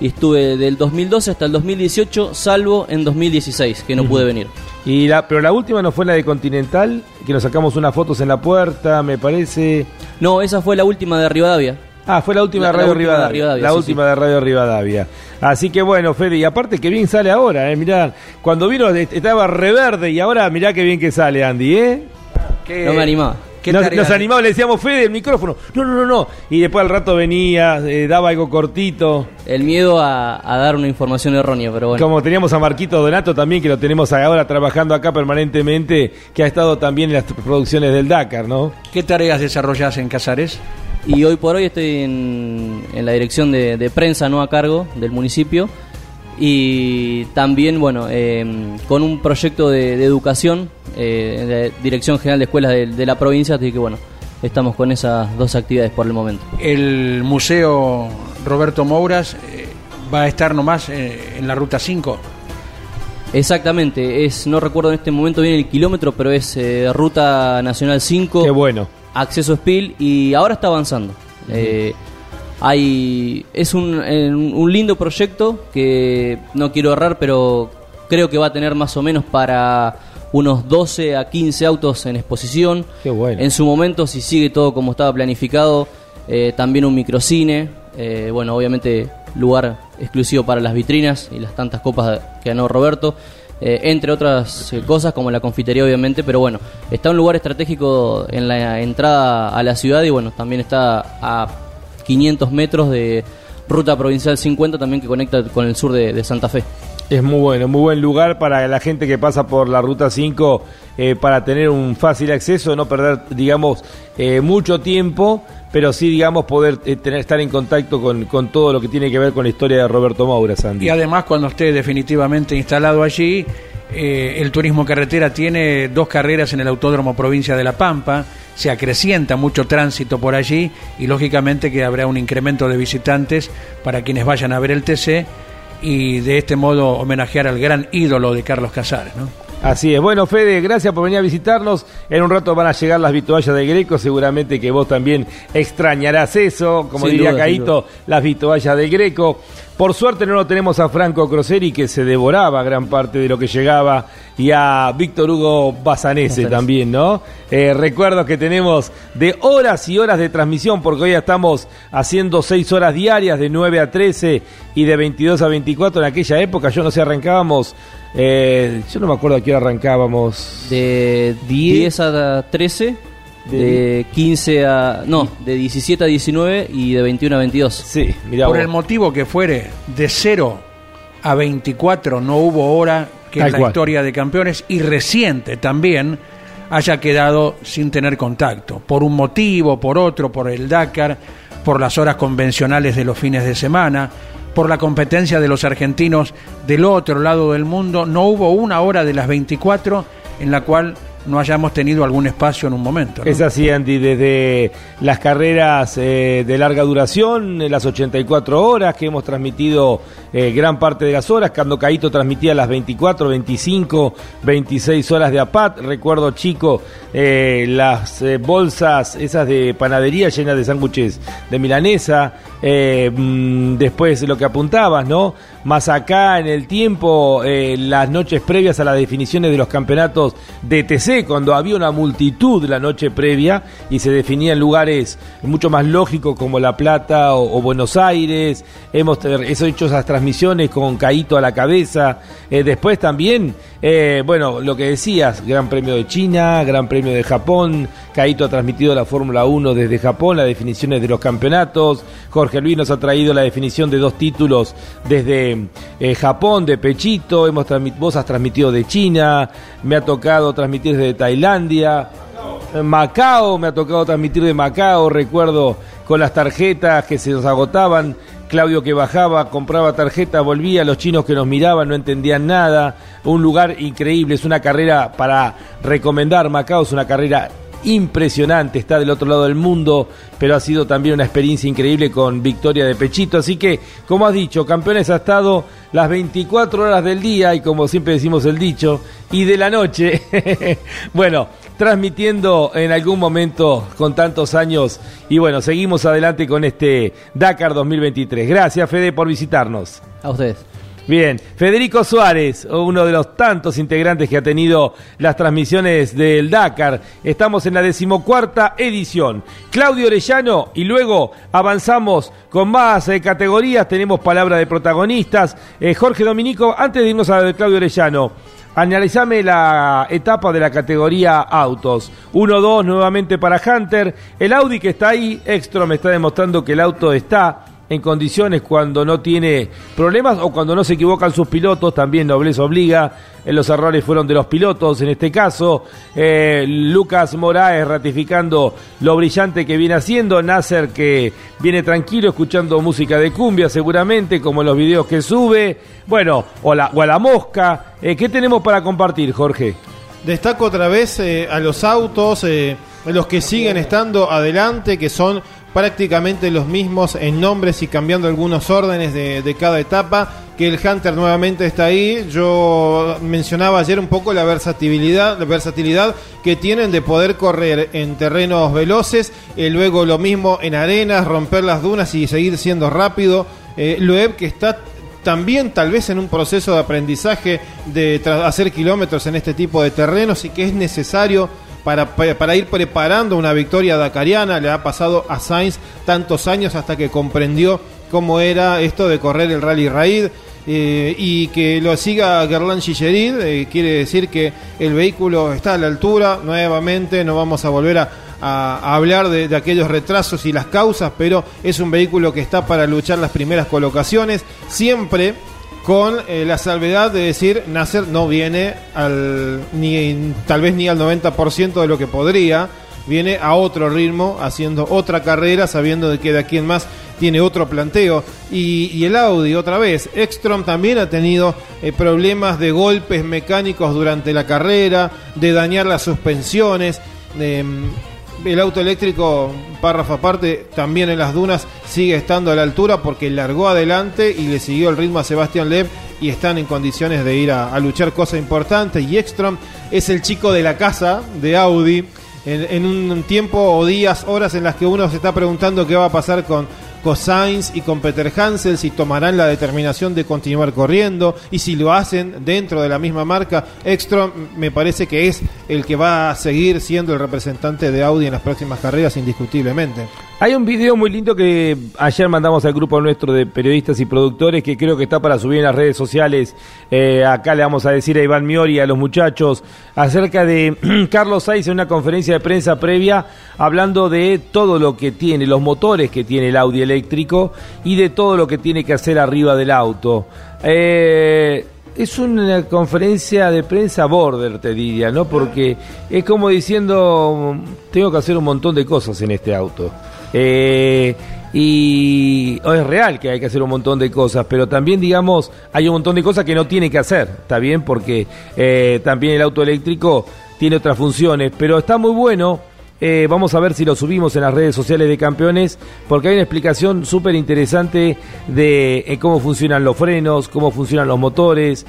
y estuve del 2012 hasta el 2018, salvo en 2016, que no pude venir. Y la, pero la última no fue la de Continental, que nos sacamos unas fotos en la puerta, me parece. No, esa fue la última de Rivadavia. Ah, fue la última La- de la Radio de Rivadavia. La sí, última de Radio Rivadavia. Así que bueno, Fede, y aparte que bien sale ahora, eh. Mirá, cuando vino est- estaba reverde y ahora mirá qué bien que sale, Andy, ¿eh? ¿Qué- No me animaba. qué nos, nos animaba, le decíamos, Fede, el micrófono. No, no, no, no. Y después al rato venía, eh, daba algo cortito. El miedo a, a dar una información errónea, pero bueno. Como teníamos a Marquito Donato también, que lo tenemos ahora trabajando acá permanentemente, que ha estado también en las producciones del Dakar, ¿no? ¿Qué tareas desarrollás en Casares? Y hoy por hoy estoy en, en la dirección de, de prensa, no a cargo del municipio. Y también, bueno, eh, con un proyecto de, de educación, eh, en la Dirección General de Escuelas de, de la provincia, así que bueno, estamos con esas dos actividades por el momento. El Museo Roberto Mouras eh, va a estar nomás eh, en la Ruta 5. Exactamente, es no recuerdo en este momento bien el kilómetro, pero es eh, Ruta Nacional 5. Qué bueno. acceso Spill y ahora está avanzando. Eh, hay es un, un lindo proyecto que no quiero errar, pero creo que va a tener más o menos para unos 12 a 15 autos en exposición. Qué bueno. En su momento, si sigue todo como estaba planificado, eh, también un microcine. eh, bueno, obviamente lugar exclusivo para las vitrinas y las tantas copas que ganó Roberto. eh, entre otras cosas como la confitería obviamente, pero bueno, está un lugar estratégico en la entrada a la ciudad y bueno, también está a 500 metros de ruta provincial 50 también que conecta con el sur de, de Santa Fe. Es muy bueno, muy buen lugar para la gente que pasa por la Ruta 5 eh, para tener un fácil acceso, no perder, digamos, eh, mucho tiempo, pero sí, digamos, poder eh, tener, estar en contacto con, con todo lo que tiene que ver con la historia de Roberto Maura, Sandy. Y además, cuando esté definitivamente instalado allí, eh, el turismo carretera tiene dos carreras en el Autódromo Provincia de La Pampa, se acrecienta mucho tránsito por allí y lógicamente que habrá un incremento de visitantes para quienes vayan a ver el TC y de este modo homenajear al gran ídolo de Carlos Casares. ¿no? Así es. Bueno, Fede, gracias por venir a visitarnos. En un rato van a llegar las vituallas de Greco. Seguramente que vos también extrañarás eso. Como Sin diría duda, Caito, las vituallas de Greco. Por suerte no lo tenemos a Franco Croseri, que se devoraba gran parte de lo que llegaba, y a Víctor Hugo Bazanese Bazanese. también, ¿no? Eh, recuerdo que tenemos de horas y horas de transmisión, porque hoy ya estamos haciendo seis horas diarias, de 9 a 13 y de 22 a 24. En aquella época, yo no sé, arrancábamos, eh, yo no me acuerdo a qué hora arrancábamos. De 10 a 13, de 15 a... No, de 17 a 19 y de 21 a 22. Sí, mirá Por vos. el motivo que fuere, de 0 a 24 no hubo hora que Tal en la cual. historia de campeones y reciente también haya quedado sin tener contacto. Por un motivo, por otro, por el Dakar, por las horas convencionales de los fines de semana, por la competencia de los argentinos del otro lado del mundo, no hubo una hora de las 24 en la cual no hayamos tenido algún espacio en un momento. Es así, Andy, desde las carreras eh, de larga duración, las 84 horas que hemos transmitido eh, gran parte de las horas, cuando Caito transmitía las 24, 25, 26 horas de APAT, recuerdo chico, eh, las eh, bolsas esas de panadería llenas de sándwiches de milanesa, mm, después lo que apuntabas, ¿no? Más acá en el tiempo, las noches previas a las definiciones de los campeonatos de TC, cuando había una multitud la noche previa y se definían lugares mucho más lógicos como La Plata o, Buenos Aires. Hemos hecho esas transmisiones con Caíto a la cabeza. Eh, después también, eh, bueno, lo que decías, Gran Premio de China, Gran Premio de Japón. Caíto ha transmitido la Fórmula 1 desde Japón, las definiciones de los campeonatos. Jorge Luis nos ha traído la definición de dos títulos desde eh, Japón, de Pechito. Hemos vos has transmitido de China. Me ha tocado transmitir desde Tailandia. Macao, me ha tocado transmitir de Macao, recuerdo con las tarjetas que se nos agotaban. Claudio que bajaba, compraba tarjeta, volvía, los chinos que nos miraban no entendían nada. Un lugar increíble, es una carrera para recomendar. Macao es una carrera impresionante, está del otro lado del mundo, pero ha sido también una experiencia increíble con victoria de Pechito. Así que, como has dicho, campeones ha estado las 24 horas del día y como siempre decimos el dicho, y de la noche. bueno, transmitiendo en algún momento con tantos años y bueno, seguimos adelante con este Dakar 2023. Gracias Fede por visitarnos. A ustedes. Bien, Federico Suárez, uno de los tantos integrantes que ha tenido las transmisiones del Dakar. Estamos en la decimocuarta edición. Claudio Orellano y luego avanzamos con más eh, categorías. Tenemos palabra de protagonistas. Eh, Jorge Dominico, antes de irnos a Claudio Orellano, Analizame la etapa de la categoría autos. 1-2 nuevamente para Hunter. El Audi que está ahí, Extra me está demostrando que el auto está en condiciones cuando no tiene problemas o cuando no se equivocan sus pilotos, también Nobleza obliga, eh, los errores fueron de los pilotos en este caso, Eh, Lucas Moraes ratificando lo brillante que viene haciendo, Nasser que viene tranquilo escuchando música de cumbia seguramente, como los videos que sube, bueno, o, o a la mosca, Eh, ¿qué tenemos para compartir Jorge? Destaco otra vez a los autos, los que siguen estando adelante, que son prácticamente los mismos en nombres y cambiando algunos órdenes de, cada etapa, que el Hunter nuevamente está ahí. Yo mencionaba ayer un poco la versatilidad, la versatilidad que tienen de poder correr en terrenos veloces, eh, luego lo mismo en arenas, romper las dunas y seguir siendo rápido. Eh, Loeb que está también tal vez en un proceso de aprendizaje de hacer kilómetros en este tipo de terrenos y que es necesario para, pa- para ir preparando una victoria dakariana. Le ha pasado a Sainz tantos años hasta que comprendió cómo era esto de correr el Rally Raid. eh, y que lo siga Gerland Gillerid, eh, quiere decir que el vehículo está a la altura. Nuevamente, no vamos a volver a hablar de, de aquellos retrasos y las causas, pero es un vehículo que está para luchar las primeras colocaciones, siempre con eh, la salvedad de decir Nasser no viene al ni tal vez ni al 90% de lo que podría, viene a otro ritmo, haciendo otra carrera, sabiendo de que de aquí en más tiene otro planteo. Y, el Audi, otra vez, Ekstrom también ha tenido eh, problemas de golpes mecánicos durante la carrera, de dañar las suspensiones. em, el auto eléctrico, párrafo aparte, también en las dunas sigue estando a la altura porque largó adelante y le siguió el ritmo a Sebastián Lev y están en condiciones de ir a, luchar cosas importantes. Y Ekstrom es el chico de la casa de Audi en, en un tiempo o días, horas en las que uno se está preguntando qué va a pasar con Sainz y con Peter Hansel, si tomarán la determinación de continuar corriendo y si lo hacen dentro de la misma marca. Ekstrom me parece que es el que va a seguir siendo el representante de Audi en las próximas carreras indiscutiblemente. Hay un video muy lindo que ayer mandamos al grupo nuestro de periodistas y productores que creo que está para subir en las redes sociales. Eh, acá le vamos a decir a Iván Miori a los muchachos acerca de Carlos Sainz en una conferencia de prensa previa hablando de todo lo que tiene, los motores que tiene el Audi eléctrico y de todo lo que tiene que hacer arriba del auto. Eh, es una conferencia de prensa border, te diría, ¿no? Porque es como diciendo, tengo que hacer un montón de cosas en este auto. Eh, y oh, es real que hay que hacer un montón de cosas, pero también, digamos, hay un montón de cosas que no tiene que hacer, ¿está bien? Porque eh, también el auto eléctrico tiene otras funciones, pero está muy bueno. Eh, vamos a ver si lo subimos en las redes sociales de campeones, porque hay una explicación súper interesante de cómo funcionan los frenos, cómo funcionan los motores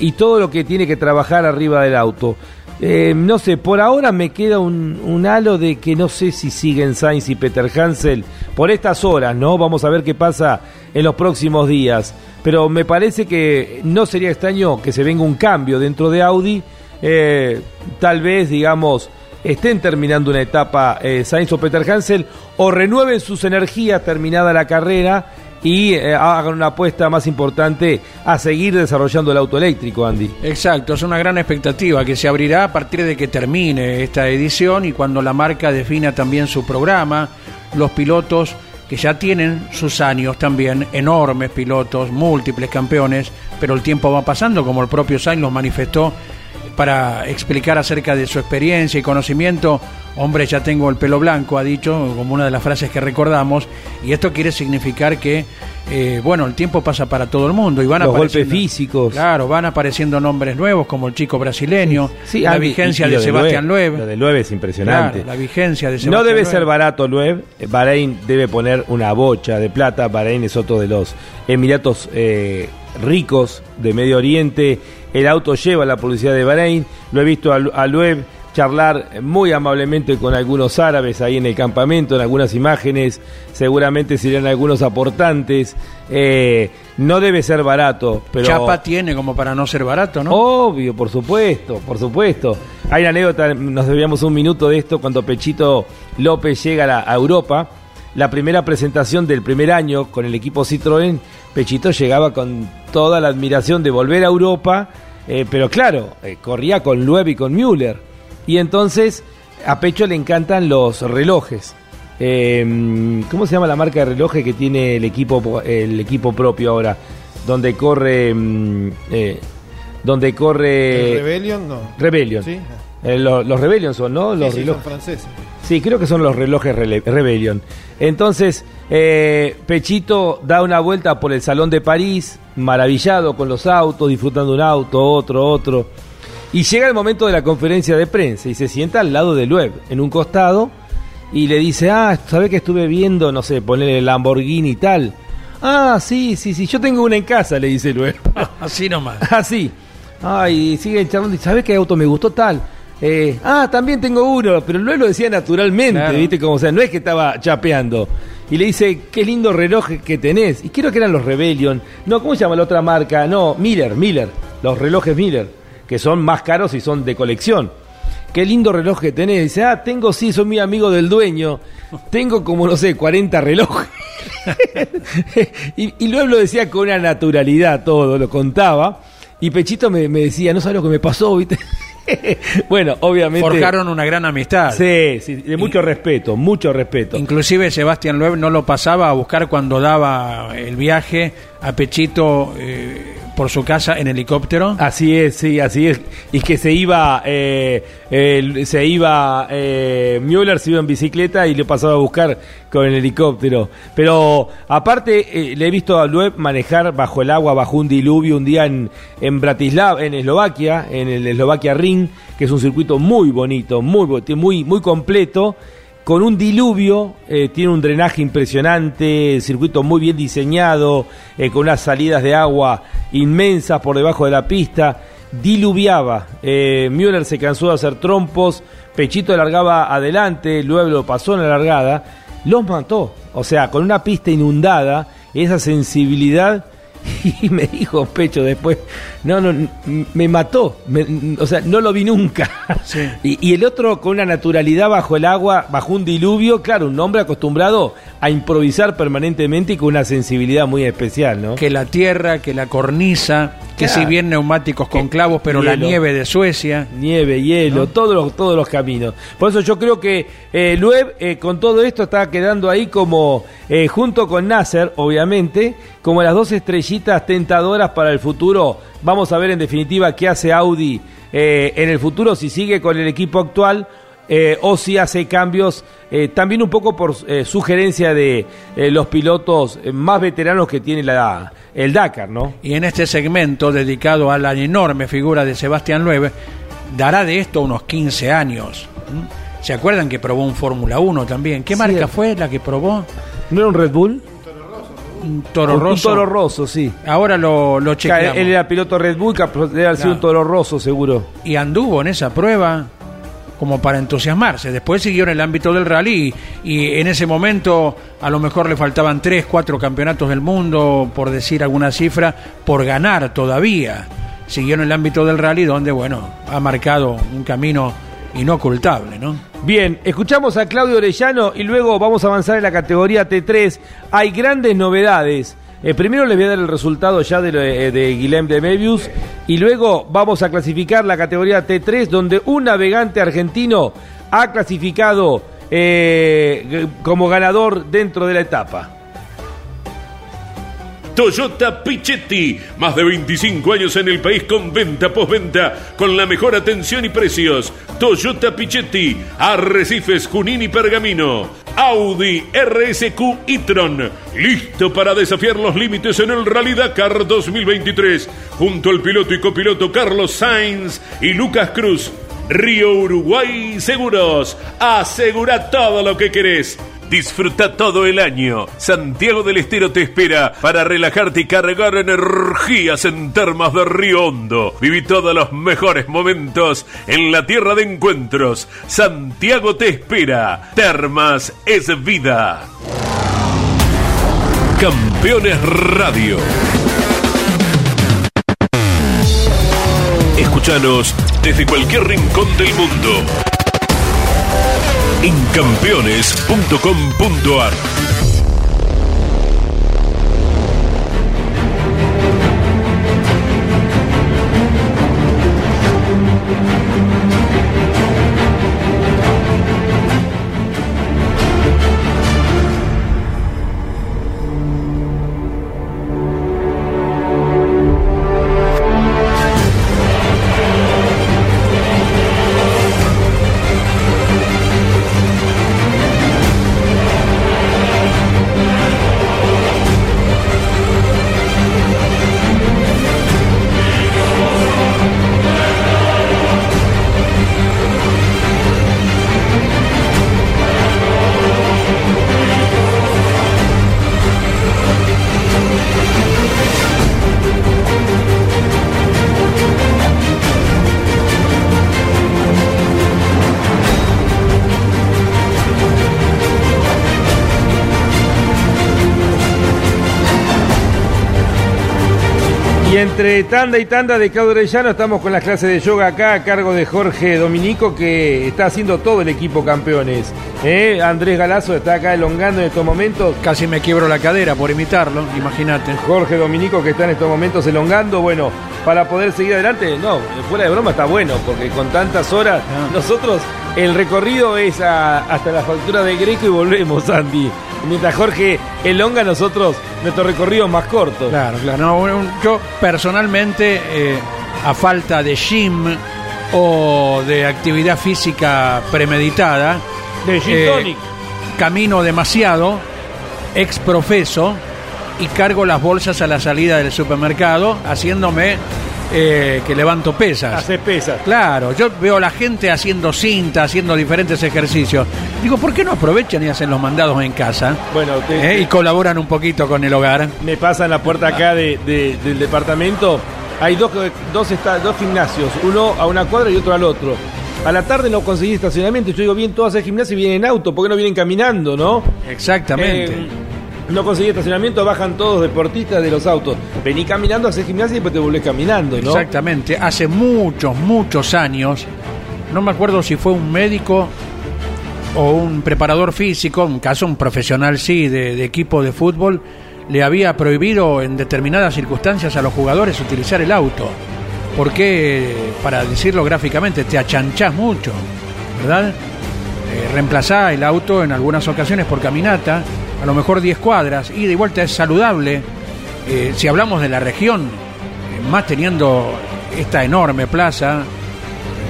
y todo lo que tiene que trabajar arriba del auto. Eh, no sé, por ahora me queda un, halo de que no sé si siguen Sainz y Peter Hansel por estas horas, ¿no? Vamos a ver qué pasa en los próximos días. Pero me parece que no sería extraño que se venga un cambio dentro de Audi. Eh, tal vez, digamos, estén terminando una etapa eh, Sainz o Peter Hansel o renueven sus energías terminada la carrera y eh, hagan una apuesta más importante a seguir desarrollando el auto eléctrico, Andy. Exacto, es una gran expectativa que se abrirá a partir de que termine esta edición y cuando la marca defina también su programa, los pilotos que ya tienen sus años también, enormes pilotos, múltiples campeones, pero el tiempo va pasando, como el propio Sainz los manifestó para explicar acerca de su experiencia y conocimiento. Hombre, ya tengo el pelo blanco, ha dicho, como una de las frases que recordamos, y esto quiere significar que, eh, bueno, el tiempo pasa para todo el mundo y van Los golpes físicos. Claro, van apareciendo nombres nuevos como el chico brasileño, Sí, la Andy, vigencia y- y de Sebastián Loeb, Lo de Loeb es impresionante. Claro, la vigencia de Sebastián No debe Loeb. ser barato Loeb. Bahrein debe poner una bocha de plata. Bahrein es otro de los Emiratos eh, ricos de Medio Oriente. El auto lleva la publicidad de Bahrein. Lo he visto a, Lu- a Loeb charlar muy amablemente con algunos árabes ahí en el campamento, en algunas imágenes. Seguramente serían algunos aportantes. Eh, no debe ser barato, pero... Chapa tiene como para no ser barato, ¿no? Obvio, por supuesto, por supuesto. Hay una anécdota, nos debíamos un minuto de esto, cuando Pechito López llega a, la- a Europa, la primera presentación del primer año con el equipo Citroën, Pechito llegaba con toda la admiración de volver a Europa, eh, pero claro, eh, corría con Loeb y con Müller. Y entonces a Pecho le encantan los relojes. Eh, ¿Cómo se llama la marca de relojes que tiene el equipo, el equipo propio ahora? Donde corre... mm, eh, donde corre... ¿El Rebellion? No. Rebellion. ¿Sí? Lo- los Rebellion son, ¿no? Los Sí, sí, relojes. son franceses. Sí, creo que son los relojes Rele- Rebellion. Entonces, eh, Pechito da una vuelta por el Salón de París, maravillado con los autos, disfrutando un auto, otro, otro. Y llega el momento de la conferencia de prensa y se sienta al lado de Loeb, en un costado, y le dice, ah, ¿sabés que estuve viendo, no sé, poner el Lamborghini y tal? Ah, sí, sí, sí, yo tengo una en casa, le dice Loeb. Así nomás. Así. Ay, sigue charlando y ¿sabes qué auto me gustó tal? Eh, ah, también tengo uno, pero no lo decía naturalmente, Claro. ¿viste? Como, o sea, no es que estaba chapeando. Y le dice, qué lindo reloj que tenés. Y creo que eran los Rebellion. No, ¿cómo se llama la otra marca? No, Miller, Miller. Los relojes Miller, que son más caros y son de colección. Qué lindo reloj que tenés. Dice, ah, tengo, sí, soy muy amigo del dueño. Tengo como, no sé, 40 relojes. y, y luego lo decía con una naturalidad todo, lo contaba. Y Pechito me, me decía, no sabes lo que me pasó, ¿viste? bueno, obviamente. Forjaron una gran amistad. Sí, sí, de mucho respeto, mucho respeto. Inclusive Sebastián Loeb no lo pasaba a buscar cuando daba el viaje a Pechito eh, por su casa en helicóptero. Así es, sí, así es. Y que se iba, eh, se iba, eh, Müller se iba en bicicleta y le pasaba a buscar con el helicóptero. Pero aparte, eh, le he visto a Loeb manejar bajo el agua, bajo un diluvio, un día en, en Bratislava, en Eslovaquia, en el Eslovaquia Ring, que es un circuito muy bonito, muy, muy, muy completo. Con un diluvio, eh, tiene un drenaje impresionante, circuito muy bien diseñado, eh, con unas salidas de agua inmensas por debajo de la pista. Diluviaba, eh, Müller se cansó de hacer trompos, Pechito largaba adelante, luego lo pasó en la largada, los mató. O sea, con una pista inundada, esa sensibilidad y me dijo Pecho después, no, no, me mató, me- o sea, no lo vi nunca. Y, y el otro con una naturalidad bajo el agua, bajo un diluvio, claro, un hombre acostumbrado a improvisar permanentemente y con una sensibilidad muy especial, ¿no? Que la tierra, que la cornisa, que Claro. si bien neumáticos con Que- clavos, pero la nieve de Suecia. Nieve, hielo, todos, los, todos los caminos. Por eso yo creo que eh, Loeb eh, con todo esto está quedando ahí como, eh, junto con Nasser, obviamente, como las dos estrellitas tentadoras para el futuro. Vamos a ver en definitiva qué hace Audi eh, en el futuro, si sigue con el equipo actual. eh, o si hace cambios eh, también un poco por eh, sugerencia de los pilotos más veteranos que tiene la, el Dakar, ¿no? Y en este segmento dedicado a la enorme figura de Sebastián Loeb, dará de esto unos 15 años. ¿Se acuerdan que probó un Fórmula 1 también? ¿Qué Sí. marca fue la que probó? ¿No era un Red Bull? Un Toro Un- Rosso. Un Toro Rosso, sí. Ahora lo, lo chequeamos. Él era piloto Red Bull, que debe haber sido un Toro Rosso, seguro. y anduvo en esa prueba como para entusiasmarse. Después siguió en el ámbito del rally y, y en ese momento a lo mejor le faltaban tres, cuatro campeonatos del mundo, por decir alguna cifra, por ganar todavía. Siguió en el ámbito del rally donde, bueno, ha marcado un camino inocultable, ¿no? Bien, escuchamos a Claudio Orellano y luego vamos a avanzar en la categoría T3. Hay grandes novedades. Eh, primero les voy a dar el resultado ya de, eh, de Guilhem de Mebius y luego vamos a clasificar la categoría T3 donde un navegante argentino ha clasificado eh, como ganador dentro de la etapa. Toyota Pichetti, más de 25 años en el país con venta postventa, con la mejor atención y precios. Toyota Pichetti, Arrecifes, Junín y Pergamino. Audi RSQ e-tron, listo para desafiar los límites en el Rally Dakar 2023, junto al piloto y copiloto Carlos Sainz y Lucas Cruz. Río Uruguay Seguros, asegura todo lo que querés. Disfruta todo el año. Santiago del Estero te espera para relajarte y cargar energías en termas de Río Hondo. Viví todos los mejores momentos en la tierra de encuentros. Santiago te espera. Termas es vida. Campeones Radio. Escúchanos desde cualquier rincón del mundo en campeones.com.ar. entre tanda y tanda de Claudio estamos con las clases de yoga acá a cargo de Jorge Dominico que está haciendo todo el equipo campeones. ¿Eh? Andrés Galazo está acá elongando en estos momentos. Casi me quiebro la cadera por imitarlo, imagínate. Jorge Dominico que está en estos momentos elongando, bueno, para poder seguir adelante, no, fuera de broma está bueno, porque con tantas horas, Ah. nosotros el recorrido es a- hasta la factura de Greco y volvemos, Andy. Mientras Jorge elonga, nosotros nuestro recorrido es más corto. Claro, claro. No, yo personalmente, eh, a falta de gym o de actividad física premeditada, De Gin eh, Tonic. camino demasiado, exprofeso y cargo las bolsas a la salida del supermercado, haciéndome eh, que levanto pesas. Hace pesas. Claro, yo veo a la gente haciendo cinta, haciendo diferentes ejercicios. Digo, ¿por qué no aprovechan y hacen los mandados en casa? Bueno, te- Eh, Y colaboran un poquito con el hogar. me pasa en la puerta acá de- de- del departamento. Hay dos, dos, esta- dos gimnasios, uno a una cuadra y otro al otro. A la tarde no conseguí estacionamiento. Yo digo, bien, todos hacen gimnasio y vienen en auto. ¿Por qué no vienen caminando, no? Exactamente. Eh, no conseguí estacionamiento, bajan todos deportistas de los autos. Vení caminando, haces gimnasia y después te volvés caminando, ¿no? Exactamente. Hace muchos, muchos años, no me acuerdo si fue un médico o un preparador físico, en caso un profesional sí, de, equipo de fútbol, le había prohibido en determinadas circunstancias a los jugadores utilizar el auto. Porque, para decirlo gráficamente, te achanchás mucho, ¿verdad? Eh, reemplazá el auto en algunas ocasiones por caminata, a lo mejor 10 cuadras, y de vuelta es saludable. Eh, si hablamos de la región, eh, más teniendo esta enorme plaza,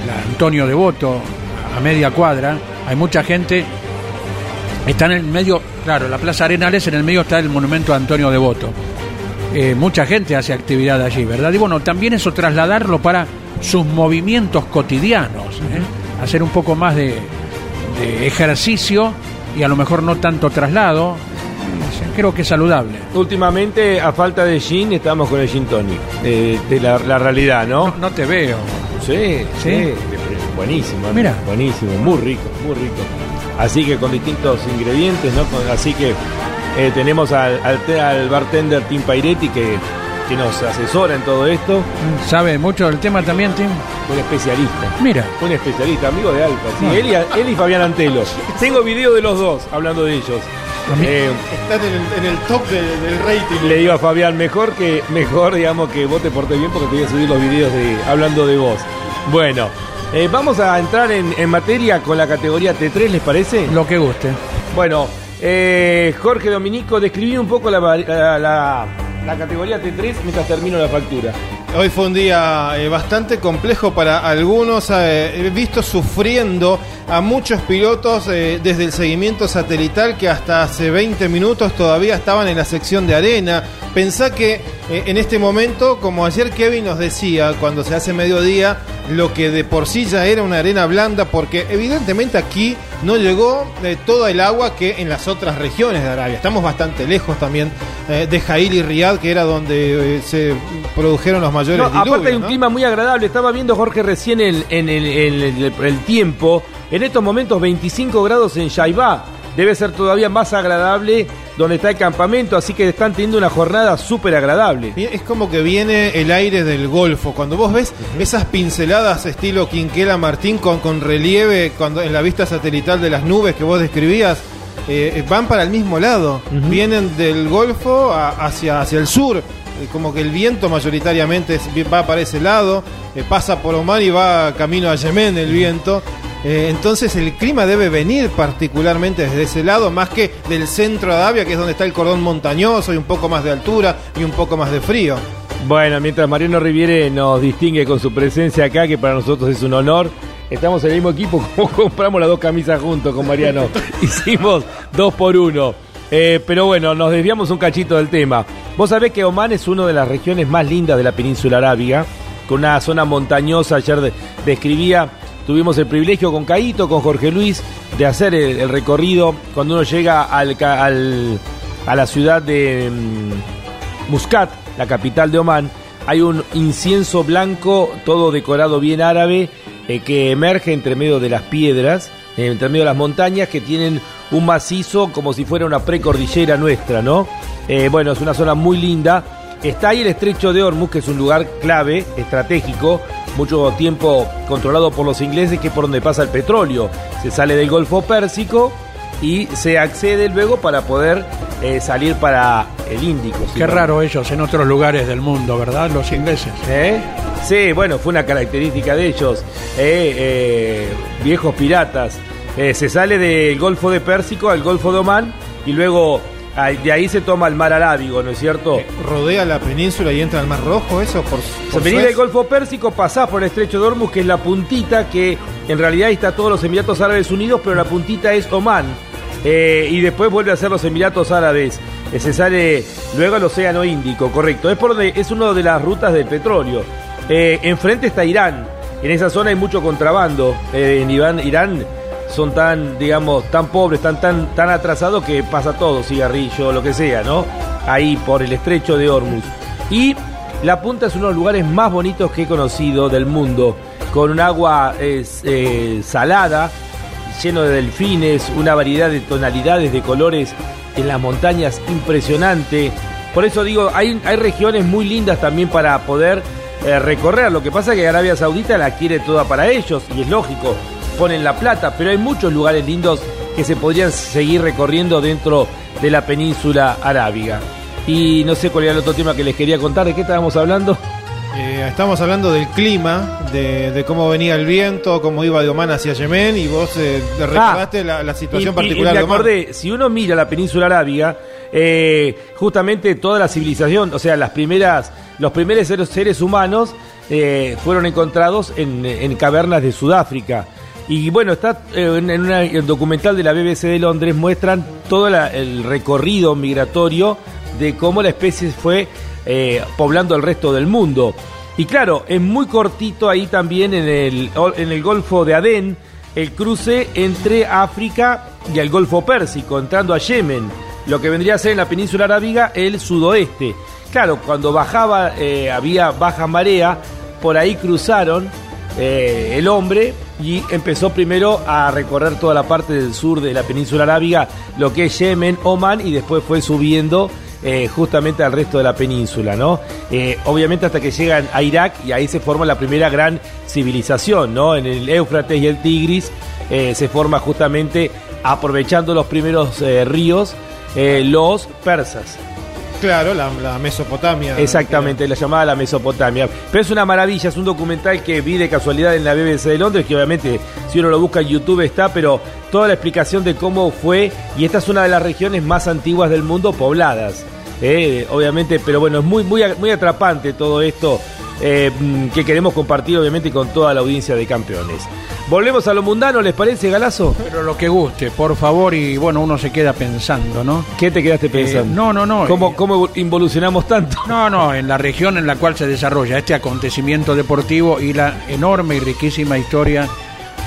la Antonio Devoto, a media cuadra, hay mucha gente, está en el medio, claro, la Plaza Arenales, en el medio está el monumento a Antonio Devoto. Eh, mucha gente hace actividad allí, ¿verdad? Y bueno, también eso trasladarlo para sus movimientos cotidianos, ¿eh? hacer un poco más de, de ejercicio y a lo mejor no tanto traslado. Creo que es saludable. Últimamente, a falta de gin, estamos con el gin tonic. eh, de la, la realidad, ¿no? No, no te veo. Sí, ¿Sí? sí. Buenísimo. ¿no? Mira. Buenísimo, muy rico, muy rico. Así que con distintos ingredientes, ¿no? Así que eh, tenemos al, al, al bartender Tim Pairetti que, que nos asesora en todo esto. ¿Sabe mucho del tema también, Tim? Un especialista. Mira. Un especialista, amigo de Alfa. Sí, Ah. él, y, él y Fabián Antelo. Tengo video de los dos hablando de ellos. Eh, Están en el, en el top de- del rating. le digo a Fabián, mejor que, mejor, digamos, que vos te portes bien porque te voy a subir los videos de hablando de vos. Bueno, eh, vamos a entrar en, en materia con la categoría T3, ¿les parece? Lo que guste. Bueno, eh, Jorge Dominico, describí un poco la, la- la- la categoría T3 mientras termino la factura. Hoy fue un día eh, bastante complejo para algunos. eh, He visto sufriendo a muchos pilotos eh, desde el seguimiento satelital que hasta hace 20 minutos todavía estaban en la sección de arena. Pensá que en este momento, como ayer Kevin nos decía, cuando se hace mediodía, lo que de por sí ya era una arena blanda, porque evidentemente aquí no llegó toda el agua que en las otras regiones de Arabia. Estamos bastante lejos también de Jail y Riyadh, que era donde se produjeron los mayores No, diluvios. aparte hay un ¿no? clima muy agradable. Estaba viendo Jorge recién en el, el- el tiempo. En estos momentos 25 grados en Shaibá. Debe ser todavía más agradable donde está el campamento. Así que están teniendo una jornada súper agradable. Es como que viene el aire del Golfo. Cuando vos ves esas pinceladas estilo Quinquela Martín con, con relieve cuando, en la vista satelital de las nubes que vos describías, eh, van para el mismo lado. Vienen del Golfo a- hacia, hacia el sur. Eh, Como que el viento mayoritariamente va para ese lado, eh, pasa por Oman y va camino a Yemen el viento. Eh, entonces el clima debe venir particularmente desde ese lado, más que del centro de Arabia, que es donde está el cordón montañoso y un poco más de altura y un poco más de frío. Bueno, mientras Mariano Riviere nos distingue con su presencia acá, que para nosotros es un honor. Estamos en el mismo equipo, como compramos las dos camisas juntos con Mariano. Hicimos dos por uno. Eh, pero bueno, nos desviamos un cachito del tema. Vos sabés que Oman es una de las regiones más lindas de la península arábiga, con una zona montañosa. Ayer de- describía, tuvimos el privilegio con Caito, con Jorge Luis, de hacer el, recorrido cuando uno llega al, al- a la ciudad de mm, Muscat, la capital de Omán. Hay un incienso blanco, todo decorado bien árabe, eh, que emerge entre medio de las piedras, eh, entre medio de las montañas, que tienen un macizo como si fuera una precordillera nuestra, ¿no? Eh, bueno, es una zona muy linda. Está ahí el estrecho de Hormuz, que es un lugar clave, estratégico, mucho tiempo controlado por los ingleses, que es por donde pasa el petróleo. Se sale del Golfo Pérsico y se accede luego para poder eh, salir para el Índico. Qué raro ellos en otros lugares del mundo, ¿verdad? Los ingleses. ¿Eh? Sí, bueno, fue una característica de ellos. Eh, eh, viejos piratas. Eh, se sale del Golfo de Pérsico al Golfo de Omán y luego ah, de ahí se toma el mar Arábigo, ¿no es cierto? Rodea la península y entra al Mar Rojo, eso por, Se por Suez. del Golfo Pérsico, pasás por el Estrecho de Hormuz, que es la puntita que en realidad está todos los Emiratos Árabes Unidos, pero la puntita es Omán. Eh, y después vuelve a ser los Emiratos Árabes. Eh, se sale luego al Océano Índico, correcto. Es, por donde, es una de las rutas del petróleo. Eh, enfrente está Irán. En esa zona hay mucho contrabando. Eh, en Irán, Irán son tan, digamos, tan pobres, tan, tan, tan atrasados que pasa todo, cigarrillo, lo que sea, ¿no? Ahí por el estrecho de Hormuz. Y la punta es uno de los lugares más bonitos que he conocido del mundo, con un agua eh, salada, lleno de delfines, una variedad de tonalidades de colores en las montañas impresionante. Por eso digo, hay, hay regiones muy lindas también para poder eh, recorrer. Lo que pasa es que Arabia Saudita la quiere toda para ellos, y es lógico, ponen la plata, pero hay muchos lugares lindos que se podrían seguir recorriendo dentro de la península arábiga. Y no sé cuál era el otro tema que les quería contar, ¿de qué estábamos hablando? Eh, estamos hablando del clima, de, de cómo venía el viento, cómo iba de Oman hacia Yemen y vos eh, te recordaste la, la situación Y- y- particular y me de Oman. acordé, si uno mira la península arábiga, eh, justamente toda la civilización, o sea, las primeras, los primeros seres, humanos eh, fueron encontrados en, en cavernas de Sudáfrica. Y bueno, está eh, en, el documental de la BBC de Londres, muestran todo el recorrido migratorio de cómo la especie fue eh, poblando el resto del mundo. Y claro, es muy cortito ahí también en el, en el Golfo de Adén, el cruce entre África y el Golfo Pérsico, entrando a Yemen, lo que vendría a ser en la península arábiga el sudoeste. Claro, cuando bajaba, eh, había baja marea, por ahí cruzaron eh, el hombre y empezó primero a recorrer toda la parte del sur de la península arábiga, lo que es Yemen, Oman, y después fue subiendo eh, justamente al resto de la península, ¿no? Eh, obviamente hasta que llegan a Irak y ahí se forma la primera gran civilización, ¿no? En el Éufrates y el Tigris se forma justamente aprovechando los primeros ríos los persas. Claro, la, Mesopotamia. Exactamente, la llamada la Mesopotamia. Pero es una maravilla, es un documental que vi de casualidad en la BBC de Londres, que obviamente si uno lo busca en YouTube está, pero toda la explicación de cómo fue, y esta es una de las regiones más antiguas del mundo pobladas. Eh, obviamente, pero bueno, es muy, muy, muy atrapante todo esto eh, que queremos compartir obviamente con toda la audiencia de campeones. Volvemos a lo mundano, ¿les parece, Galazo? Pero lo que guste, por favor, y bueno, uno se queda pensando, ¿no? ¿Qué te quedaste pensando? Eh, no, no, no. ¿Cómo, ¿Cómo involucionamos tanto? No, no, en la región en la cual se desarrolla este acontecimiento deportivo y la enorme y riquísima historia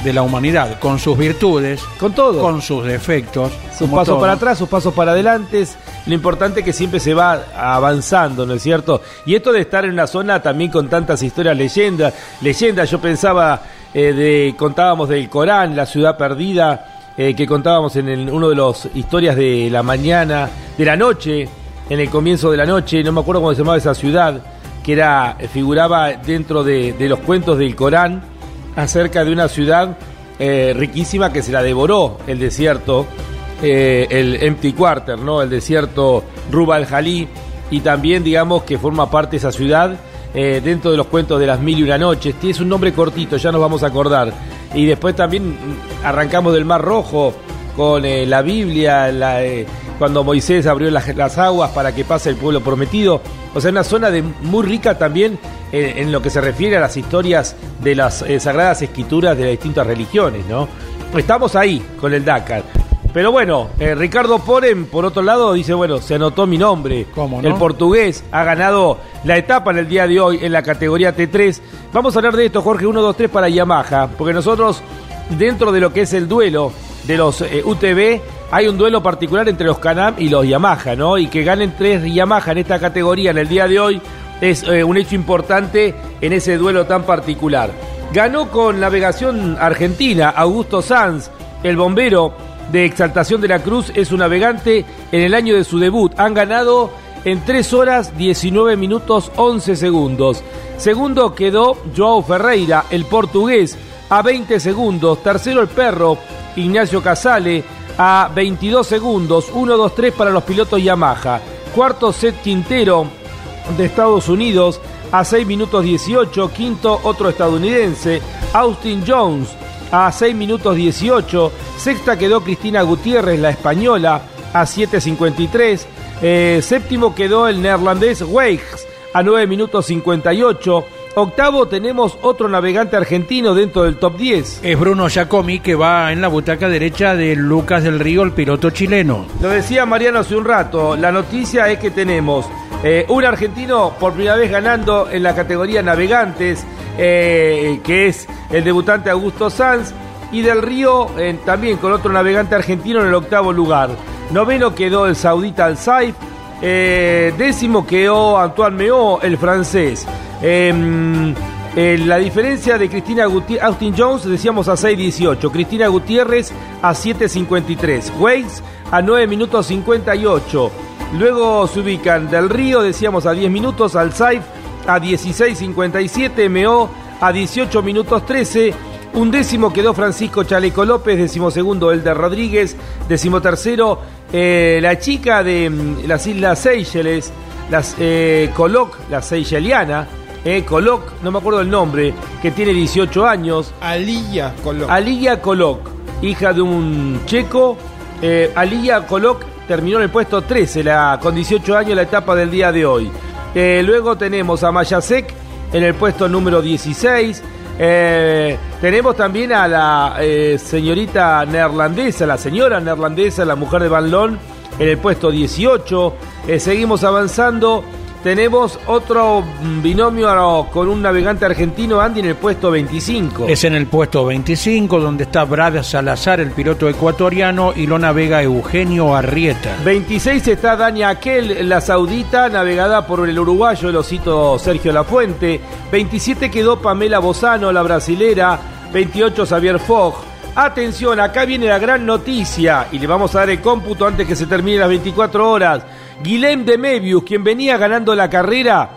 de la humanidad, con sus virtudes, con todo, con sus defectos, sus pasos para atrás, sus pasos para adelante. Lo importante es que siempre se va avanzando, ¿no es cierto? Y esto de estar en una zona también con tantas historias, leyendas, leyendas, yo pensaba, eh, de, contábamos del Corán, la ciudad perdida, eh, que contábamos en el, uno de los historias de la mañana, de la noche, en el comienzo de la noche, no me acuerdo cómo se llamaba esa ciudad, que era, figuraba dentro de, de los cuentos del Corán acerca de una ciudad eh, riquísima que se la devoró el desierto, eh, el Empty Quarter, ¿no? El desierto Ruba al Jalí, y también, digamos, que forma parte de esa ciudad eh, dentro de los cuentos de las mil y una noches. Tiene un nombre cortito, ya nos vamos a acordar. Y después también arrancamos del Mar Rojo con la Biblia, cuando Moisés abrió las, las aguas para que pase el pueblo prometido. O sea, una zona de, muy rica también eh, en lo que se refiere a las historias de las eh, sagradas escrituras de las distintas religiones, ¿no? Estamos ahí con el Dakar. Pero bueno, eh, Ricardo Porem, por otro lado, dice, bueno, se anotó mi nombre. ¿Cómo El portugués ha ganado la etapa en el día de hoy en la categoría T3. Vamos a hablar de esto, Jorge, 1, 2, 3 para Yamaha, porque nosotros, dentro de lo que es el duelo de los UTV, hay un duelo particular entre los Canam y los Yamaha, ¿no? Y que ganen tres Yamaha en esta categoría en el día de hoy es eh, un hecho importante en ese duelo tan particular. Ganó con navegación argentina Augusto Sanz, el bombero de Exaltación de la Cruz, es un navegante en el año de su debut. Han ganado en 3 horas 19 minutos 11 segundos. Segundo quedó Joao Ferreira, el portugués, a 20 segundos. Tercero el perro, Ignacio Casale, a 22 segundos. 1, 2, 3 para los pilotos Yamaha. Cuarto set Quintero, de Estados Unidos a 6 minutos 18, quinto otro estadounidense, Austin Jones a 6 minutos 18, sexta quedó Cristina Gutiérrez, la española, a 7.53, eh, séptimo quedó el neerlandés Weigs a 9 minutos 58, Octavo tenemos otro navegante argentino dentro del top 10. Es Bruno Giacomi que va en la butaca derecha de Lucas del Río, el piloto chileno. Lo decía Mariano hace un rato, la noticia es que tenemos eh, un argentino por primera vez ganando en la categoría navegantes, eh, que es el debutante Augusto Sanz, y del Río eh, también con otro navegante argentino en el octavo lugar. Noveno quedó el saudita Al Saif, décimo quedó Antoine Meo, el francés. Em, la diferencia de Cristina Gutiérrez, Austin Jones, decíamos a 6.18, Cristina Gutiérrez a 7.53, Weiss a 9 minutos 58. Luego se ubican Del Río, decíamos a 10 minutos, al Saif a 16.57, MO a 18 minutos 13. Un décimo quedó Francisco Chaleco López, decimosegundo Elder Rodríguez, decimotercero eh, la chica de mm, las Islas Seychelles, las eh, Coloc, la Seycheliana, eh, Coloc, no me acuerdo el nombre, que tiene 18 años. Alilla Coloc. Alilla Coloc, hija de un checo. Eh, Alilla Coloc terminó en el puesto 13, la, con 18 años la etapa del día de hoy. Eh, luego tenemos a Mayasek en el puesto número 16. Eh, tenemos también a la eh, señorita neerlandesa, la señora neerlandesa, la mujer de Van Loon, en el puesto 18. seguimos avanzando. Tenemos otro binomio con un navegante argentino, Andy, en el puesto 25. Es en el puesto 25, donde está Brad Salazar, el piloto ecuatoriano, y lo navega Eugenio Arrieta. 26 está Dania Aquel, la saudita, navegada por el uruguayo, el osito Sergio Lafuente. 27 quedó Pamela Bozano, la brasilera. 28 Xavier Fogg. Atención, acá viene la gran noticia y le vamos a dar el cómputo antes que se termine las 24 horas. Guilhem de Mebius, quien venía ganando la carrera,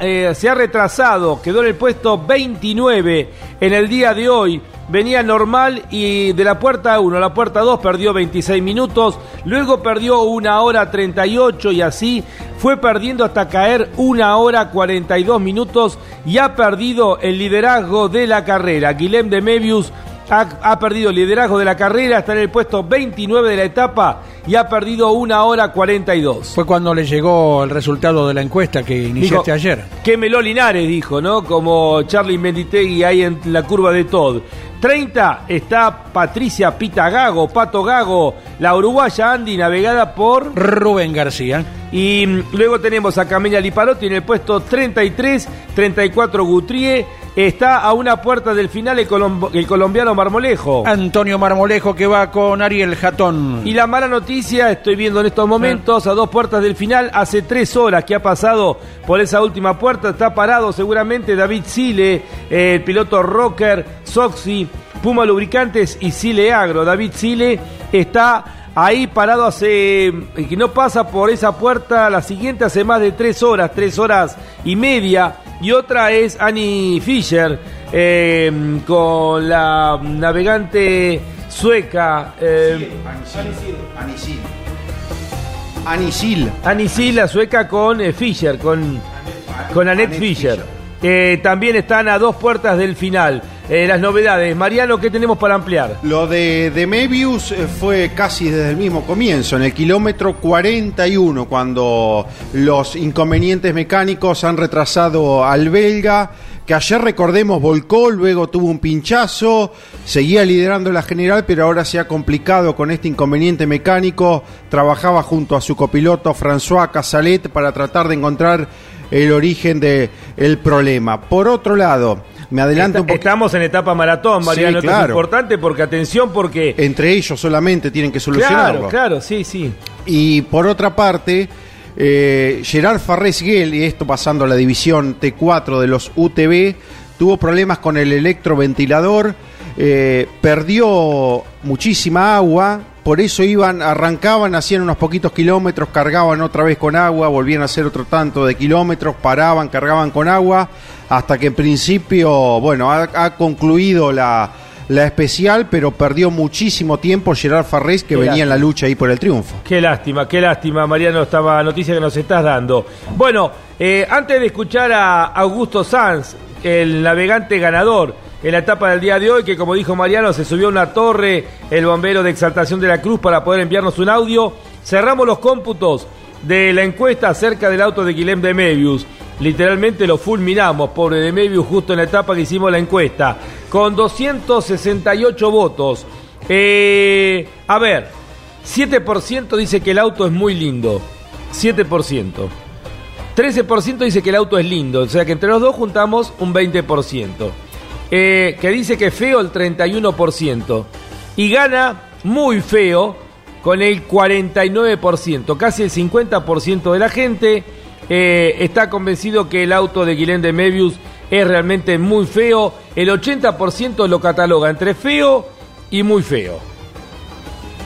eh, se ha retrasado, quedó en el puesto 29 en el día de hoy. Venía normal y de la puerta 1 a la puerta 2 perdió 26 minutos, luego perdió una hora 38 y así fue perdiendo hasta caer una hora 42 minutos y ha perdido el liderazgo de la carrera. Guilhem de Mebius ha, ha, perdido el liderazgo de la carrera, está en el puesto 29 de la etapa y ha perdido una hora 42. Fue cuando le llegó el resultado de la encuesta que iniciaste Dijo, ayer. Quémelo Linares, dijo, ¿no? Como Charlie Menditegui ahí en la curva de Todd. 30 está Patricia Pita Gago, Pato Gago, la uruguaya Andy, navegada por Rubén García. Y luego tenemos a Camelia Liparotti en el puesto 33, 34 Gutrié. Está a una puerta del final el colombiano Marmolejo. Antonio Marmolejo que va con Ariel Jatón. Y la mala noticia, estoy viendo en estos momentos, a dos puertas del final, hace tres horas que ha pasado por esa última puerta, está parado seguramente David Sile, eh, el piloto Rocker, Soxy, Puma Lubricantes y Sile Agro. David Sile está ahí parado hace, que no pasa por esa puerta, la siguiente hace más de tres horas, tres horas y media. Y otra es Annie Fischer, eh, con la navegante sueca. eh, Anisil. Anisil. Anisil, la sueca con eh, Fischer, con, con Annette Annette Fischer. Fischer. Eh, también están a dos puertas del final. Eh, las novedades. Mariano, ¿qué tenemos para ampliar? Lo de, de Mebius eh, fue casi desde el mismo comienzo, en el kilómetro 41, cuando los inconvenientes mecánicos han retrasado al belga, que ayer recordemos volcó, luego tuvo un pinchazo, seguía liderando la general, pero ahora se ha complicado con este inconveniente mecánico. Trabajaba junto a su copiloto François Casalet para tratar de encontrar el origen del problema. Por otro lado, me adelanto un. Estamos en etapa maratón, Mariano. Sí, Esto es claro. importante porque, atención, porque. Entre ellos solamente tienen que solucionarlo. Claro, claro, sí, sí. Y por otra parte, eh, Gerard Farrés Guel, y esto pasando a la división T4 de los UTV, tuvo problemas con el electroventilador, eh, perdió muchísima agua, por eso iban, arrancaban, hacían unos poquitos kilómetros, cargaban otra vez con agua, volvían a hacer otro tanto de kilómetros, paraban, cargaban con agua, hasta que en principio, bueno, ha, ha concluido la, la especial, pero perdió muchísimo tiempo Gerard Farrés, que Qué venía en la lucha ahí por el triunfo. Qué lástima, qué lástima, Mariano, esta noticia que nos estás dando. Bueno, eh, antes de escuchar a Augusto Sanz, el navegante ganador en la etapa del día de hoy, que como dijo Mariano, se subió a una torre, el bombero de exaltación de la cruz, para poder enviarnos un audio, cerramos los cómputos de la encuesta acerca del auto de Guilhem de Mebius. Literalmente lo fulminamos, pobre de Mebius, justo en la etapa que hicimos la encuesta, con 268 votos. Eh, a ver, 7% dice que el auto es muy lindo. 7%. 13% dice que el auto es lindo. O sea que entre los dos juntamos un 20%. Eh, que dice que feo el 31%. Y gana muy feo con el 49%. Casi el 50% de la gente eh, está convencido que el auto de Guilén de Mebius es realmente muy feo. El 80% lo cataloga entre feo y muy feo.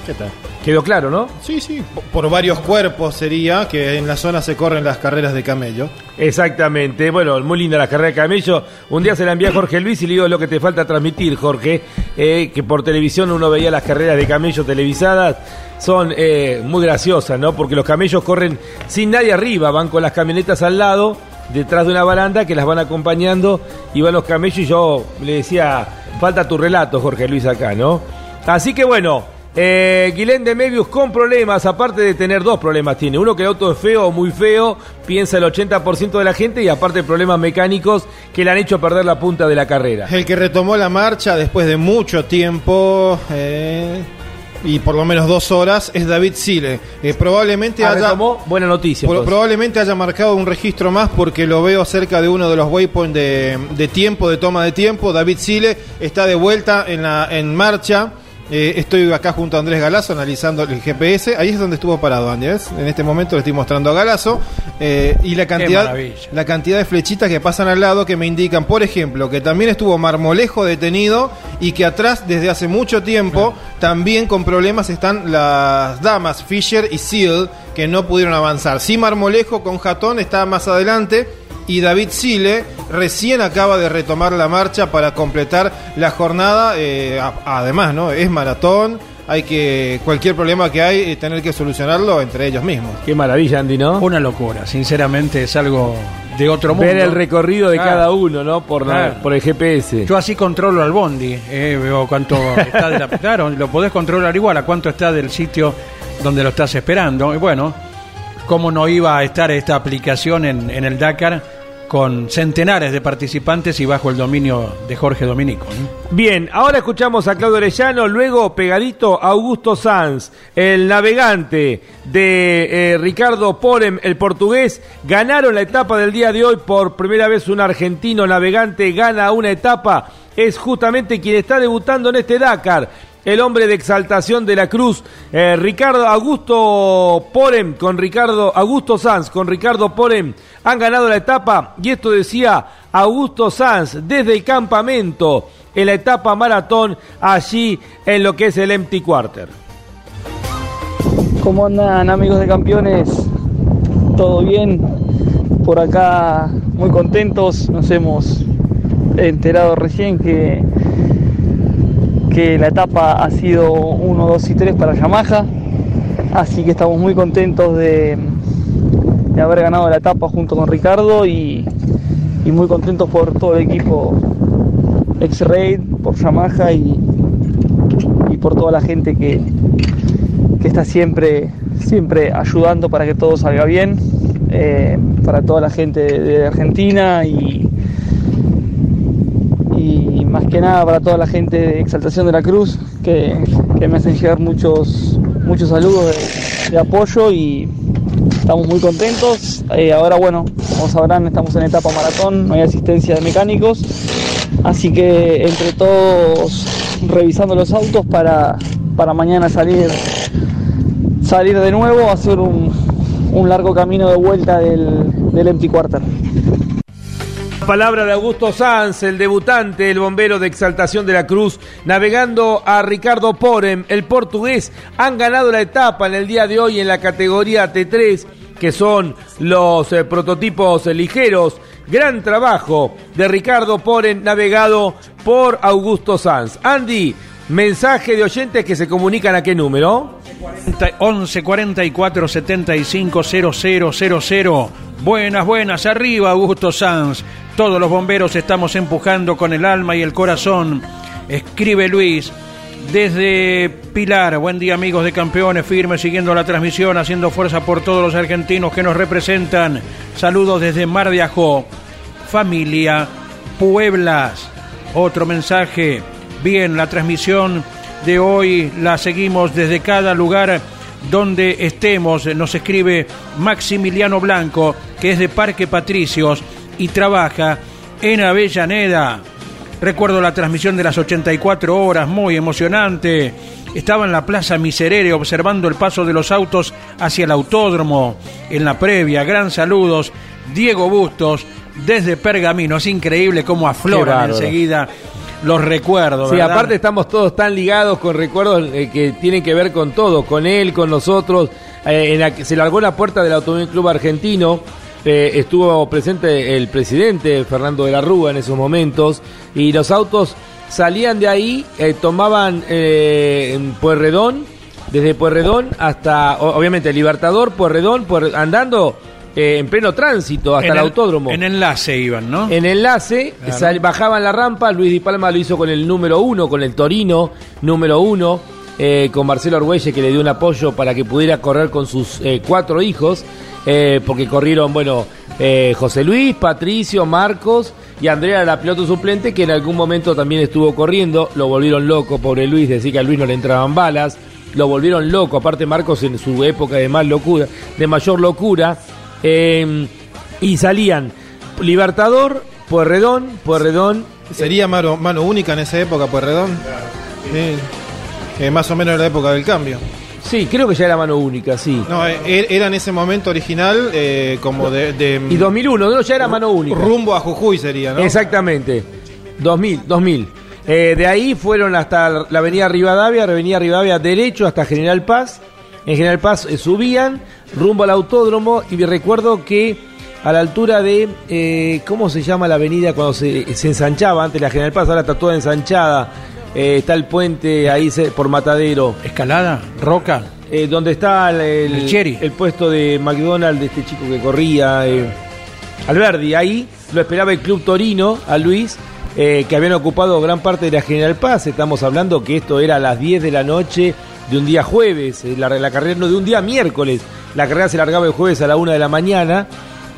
¿Qué tal? Quedó claro, ¿no? Sí, sí. Por varios cuerpos sería que en la zona se corren las carreras de camello. Exactamente, bueno, muy linda la carrera de camello. Un día se la envié a Jorge Luis y le digo lo que te falta transmitir, Jorge, eh, que por televisión uno veía las carreras de camello televisadas, son eh, muy graciosas, ¿no? Porque los camellos corren sin nadie arriba, van con las camionetas al lado, detrás de una baranda que las van acompañando y van los camellos y yo le decía, falta tu relato, Jorge Luis, acá, ¿no? Así que bueno, eh, Guilén de Mebius con problemas, aparte de tener dos problemas tiene. Uno que el auto es feo o muy feo, piensa el 80% de la gente, y aparte problemas mecánicos que le han hecho perder la punta de la carrera. El que retomó la marcha después de mucho tiempo. eh, y por lo menos dos horas es David Sile. Eh, probablemente Ah, haya retomó. buena noticia. Probablemente haya marcado un registro más porque lo veo cerca de uno de los waypoints de, de tiempo, de toma de tiempo. David Sile está de vuelta en, la, en marcha. Eh, estoy acá junto a Andrés Galazo analizando el GPS. Ahí es donde estuvo parado, Andy. ¿ves? En este momento le estoy mostrando a Galazo. Eh, y la cantidad, la cantidad de flechitas que pasan al lado que me indican, por ejemplo, que también estuvo Marmolejo detenido y que atrás desde hace mucho tiempo también con problemas están las damas Fisher y Seal que no pudieron avanzar. Sí Marmolejo con Jatón está más adelante y David Sile recién acaba de retomar la marcha para completar la jornada. eh, a- además, ¿no? Es maratón. Hay que cualquier problema que hay eh, tener que solucionarlo entre ellos mismos. Qué maravilla, Andy, ¿no? Una locura, sinceramente es algo de otro mundo. Ver el recorrido de Claro. cada uno, ¿no? Por, la- por el GPS. Yo así controlo al bondi, eh, veo cuánto está de la... Claro, lo podés controlar igual a cuánto está del sitio donde lo estás esperando. Y bueno, cómo no iba a estar esta aplicación en, en el Dakar con centenares de participantes y bajo el dominio de Jorge Dominico. Bien, ahora escuchamos a Claudio Orellano, luego pegadito Augusto Sanz, el navegante de eh, Ricardo Porem, el portugués, ganaron la etapa del día de hoy por primera vez un argentino navegante gana una etapa, es justamente quien está debutando en este Dakar. El hombre de exaltación de la cruz, eh, Ricardo Augusto Porem con Ricardo Augusto Sanz con Ricardo Porem han ganado la etapa y esto decía Augusto Sanz desde el campamento en la etapa maratón allí en lo que es el Empty Quarter. ¿Cómo andan amigos de campeones? ¿Todo bien? Por acá muy contentos, nos hemos enterado recién que, que la etapa ha sido 1, 2 y 3 para Yamaha, así que estamos muy contentos de, de haber ganado la etapa junto con Ricardo y, y muy contentos por todo el equipo X-Raid, por Yamaha y, y por toda la gente que, que está siempre, siempre ayudando para que todo salga bien, eh, para toda la gente de, de Argentina y, más que nada para toda la gente de Exaltación de la Cruz, que, me hacen llegar muchos, muchos saludos de, de apoyo y estamos muy contentos. Eh, ahora bueno, como sabrán, estamos en etapa maratón, no hay asistencia de mecánicos, así que entre todos revisando los autos para, para mañana salir salir de nuevo, hacer un, un largo camino de vuelta del, del Empty Quarter. Palabra de Augusto Sanz, el debutante, el bombero de exaltación de la cruz, navegando a Ricardo Porem, el portugués. Han ganado la etapa en el día de hoy en la categoría T3, que son los eh, prototipos eh, ligeros. Gran trabajo de Ricardo Porem, navegado por Augusto Sanz. Andy, mensaje de oyentes que se comunican a qué número. 11 44 75 0000. Buenas, buenas, arriba Augusto Sanz. Todos los bomberos estamos empujando con el alma y el corazón. Escribe Luis. Desde Pilar, buen día amigos de campeones, firmes, siguiendo la transmisión, haciendo fuerza por todos los argentinos que nos representan. Saludos desde Mar de Ajó, familia Pueblas. Otro mensaje, bien, la transmisión de hoy la seguimos desde cada lugar donde estemos. Nos escribe Maximiliano Blanco, que es de Parque Patricios y trabaja en Avellaneda. Recuerdo la transmisión de las 84 horas, muy emocionante. Estaba en la Plaza Miserere observando el paso de los autos hacia el autódromo. En la previa, gran saludos. Diego Bustos, desde Pergamino. Es increíble cómo afloran enseguida los recuerdos. Sí, ¿verdad? aparte estamos todos tan ligados con recuerdos eh, que tienen que ver con todo, con él, con nosotros. Eh, en la se largó la puerta del Automóvil Club Argentino. Eh, estuvo presente el presidente Fernando de la Rúa en esos momentos y los autos salían de ahí, eh, tomaban eh, en Pueyrredón, desde Pueyrredón hasta, obviamente, Libertador, Pueyrredón, andando eh, en pleno tránsito hasta En el, el- autódromo. En enlace iban, ¿no? En enlace, Claro. sal- bajaban la rampa, Luis Di Palma lo hizo con el número uno, con el Torino número uno, eh, con Marcelo Argüelle que le dio un apoyo para que pudiera correr con sus eh, cuatro hijos, eh, porque corrieron, bueno, eh, José Luis, Patricio, Marcos y Andrea, la piloto suplente, que en algún momento también estuvo corriendo, lo volvieron loco, pobre Luis, decía que a Luis no le entraban balas. lo volvieron loco, aparte Marcos en su época de más locura, de mayor locura, eh, y salían Libertador, Puerredón, Puerredón. Sería mano, mano única en esa época, Puerredón. Sí. Eh, más o menos en la época del cambio. Sí, creo que ya era mano única, sí. No, eh, era en ese momento original eh, como de, de- Y 2001, no, ya era mano única. rumbo a Jujuy sería, ¿no? Exactamente. 2000, 2000. Eh, de ahí fueron hasta la avenida Rivadavia, avenida Rivadavia derecho hasta General Paz. En General Paz subían rumbo al autódromo y recuerdo que a la altura de, eh, ¿cómo se llama la avenida cuando se, se ensanchaba antes la General Paz? Ahora está toda ensanchada. Eh, está el puente ahí se- por Matadero. Escalada, Roca. Eh, donde está el, el, El Cherry. el puesto de McDonald's de este chico que corría, eh, Alberdi. Ahí lo esperaba el Club Torino, a Luis, eh, que habían ocupado gran parte de la General Paz. Estamos hablando que esto era a las 10 de la noche de un día jueves, eh, la, la carrera no de un día miércoles. La carrera se largaba el jueves a la 1 de la mañana.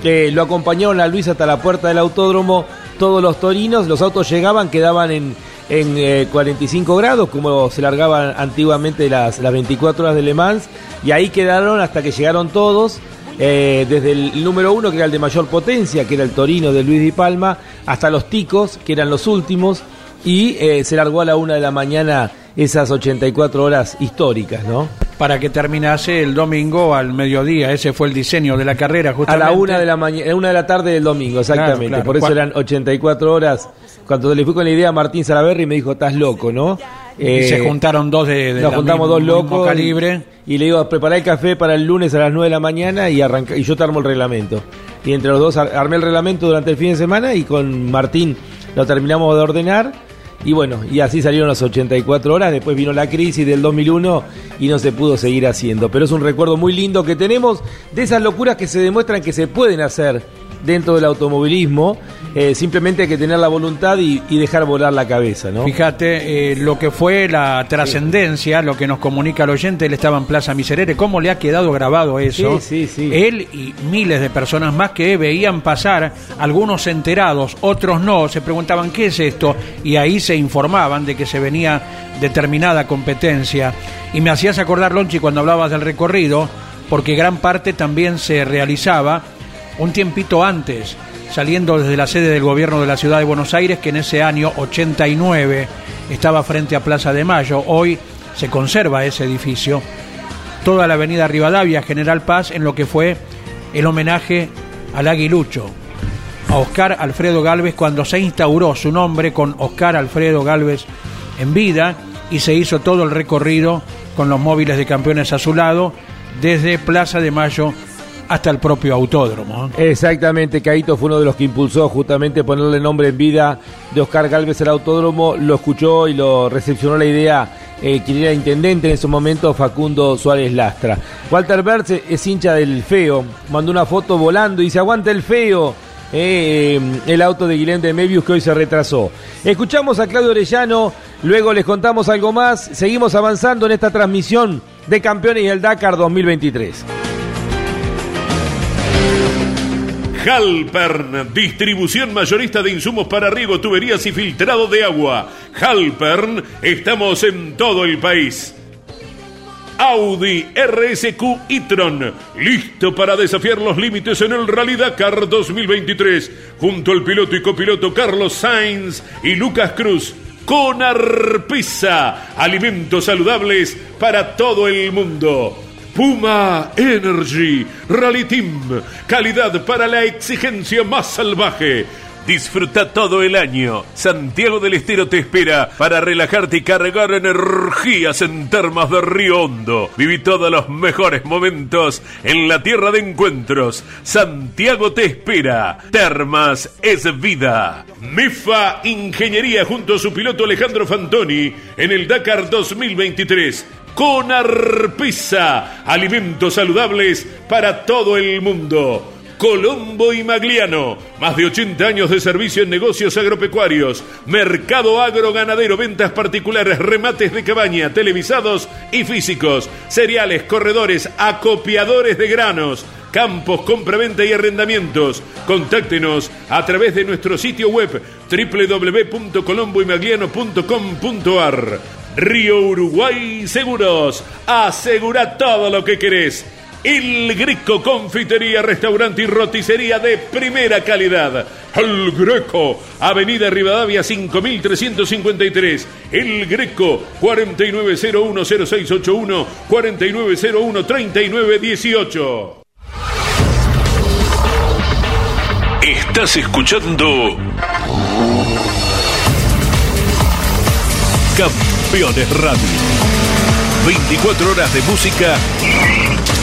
Eh, lo acompañaron a Luis hasta la puerta del autódromo todos los torinos. Los autos llegaban, quedaban en, en eh, 45 grados, como se largaban antiguamente las, las 24 horas de Le Mans. Y ahí quedaron hasta que llegaron todos. eh, desde el número uno, que era el de mayor potencia, que era el Torino de Luis Di Palma, hasta los Ticos, que eran los últimos, y eh, se largó a la una de la mañana esas 84 horas históricas, ¿no? Para que terminase el domingo al mediodía. Ese fue el diseño de la carrera, A justamente. la una de la mañana, una de la tarde del domingo, exactamente. Claro, claro. Por eso eran 84 horas. Cuando le fui con la idea a Martín Salaverri me dijo, estás loco, ¿no? Y se Eh, juntaron dos de, de nos la juntamos misma- dos locos calibre. Y, y le digo, prepará el café para el lunes a las 9 de la mañana y arranca, y yo te armo el reglamento. Y entre los dos ar- armé el reglamento durante el fin de semana y con Martín lo terminamos de ordenar. Y bueno, y así salieron las 84 horas. Después vino la crisis del 2001 y no se pudo seguir haciendo. Pero es un recuerdo muy lindo que tenemos de esas locuras que se demuestran que se pueden hacer dentro del automovilismo. Eh, simplemente hay que tener la voluntad y, y dejar volar la cabeza, ¿no? Fíjate eh, lo que fue la trascendencia, lo que nos comunica el oyente, él estaba en Plaza Miserere, cómo le ha quedado grabado eso. Sí, sí, sí. Él y miles de personas más que veían pasar, algunos enterados, otros no, se preguntaban qué es esto y ahí se informaban de que se venía determinada competencia. Y me hacías acordar, Lonchi, cuando hablabas del recorrido, porque gran parte también se realizaba un tiempito antes, saliendo desde la sede del gobierno de la ciudad de Buenos Aires, que en ese año 89 estaba frente a Plaza de Mayo. Hoy se conserva ese edificio. Toda la avenida Rivadavia, General Paz, en lo que fue el homenaje al aguilucho, a Oscar Alfredo Galvez, cuando se instauró su nombre con Oscar Alfredo Galvez en vida y se hizo todo el recorrido con los móviles de campeones a su lado, desde Plaza de Mayo hasta el propio autódromo. Exactamente, Caito fue uno de los que impulsó justamente ponerle nombre en vida de Oscar Galvez al autódromo, lo escuchó y lo recepcionó la idea eh, quien era intendente en ese momento, Facundo Suárez Lastra. Walter Bertz es hincha del feo, mandó una foto volando y dice, aguanta el feo. eh, el auto de Guilherme de Mebius que hoy se retrasó. Escuchamos a Claudio Orellano, luego les contamos algo más. Seguimos avanzando en esta transmisión de Campeones y el Dakar 2023. Halpern, distribución mayorista de insumos para riego, tuberías y filtrado de agua. Halpern, estamos en todo el país. Audi RSQ e-tron, listo para desafiar los límites en el Rally Dakar 2023, junto al piloto y copiloto Carlos Sainz y Lucas Cruz. Con Arpisa, alimentos saludables para todo el mundo. Puma Energy Rally Team, calidad para la exigencia más salvaje. Disfruta todo el año. Santiago del Estero te espera para relajarte y cargar energías en termas de Río Hondo. Viví todos los mejores momentos en la tierra de encuentros. Santiago te espera. Termas es vida. MEFA Ingeniería junto a su piloto Alejandro Fantoni en el Dakar 2023 con Arpisa, alimentos saludables para todo el mundo. Colombo y Magliano, más de 80 años de servicio en negocios agropecuarios, mercado agroganadero, ventas particulares, remates de cabaña, televisados y físicos, cereales, corredores, acopiadores de granos, campos, compraventa y arrendamientos. Contáctenos a través de nuestro sitio web www.colomboymagliano.com.ar. Río Uruguay Seguros. Asegura todo lo que querés. El Greco Confitería, Restaurante y Roticería de primera calidad. El Greco, Avenida Rivadavia 5353. El Greco 49010681 49013918. Estás escuchando Campeones Radio. 24 horas de música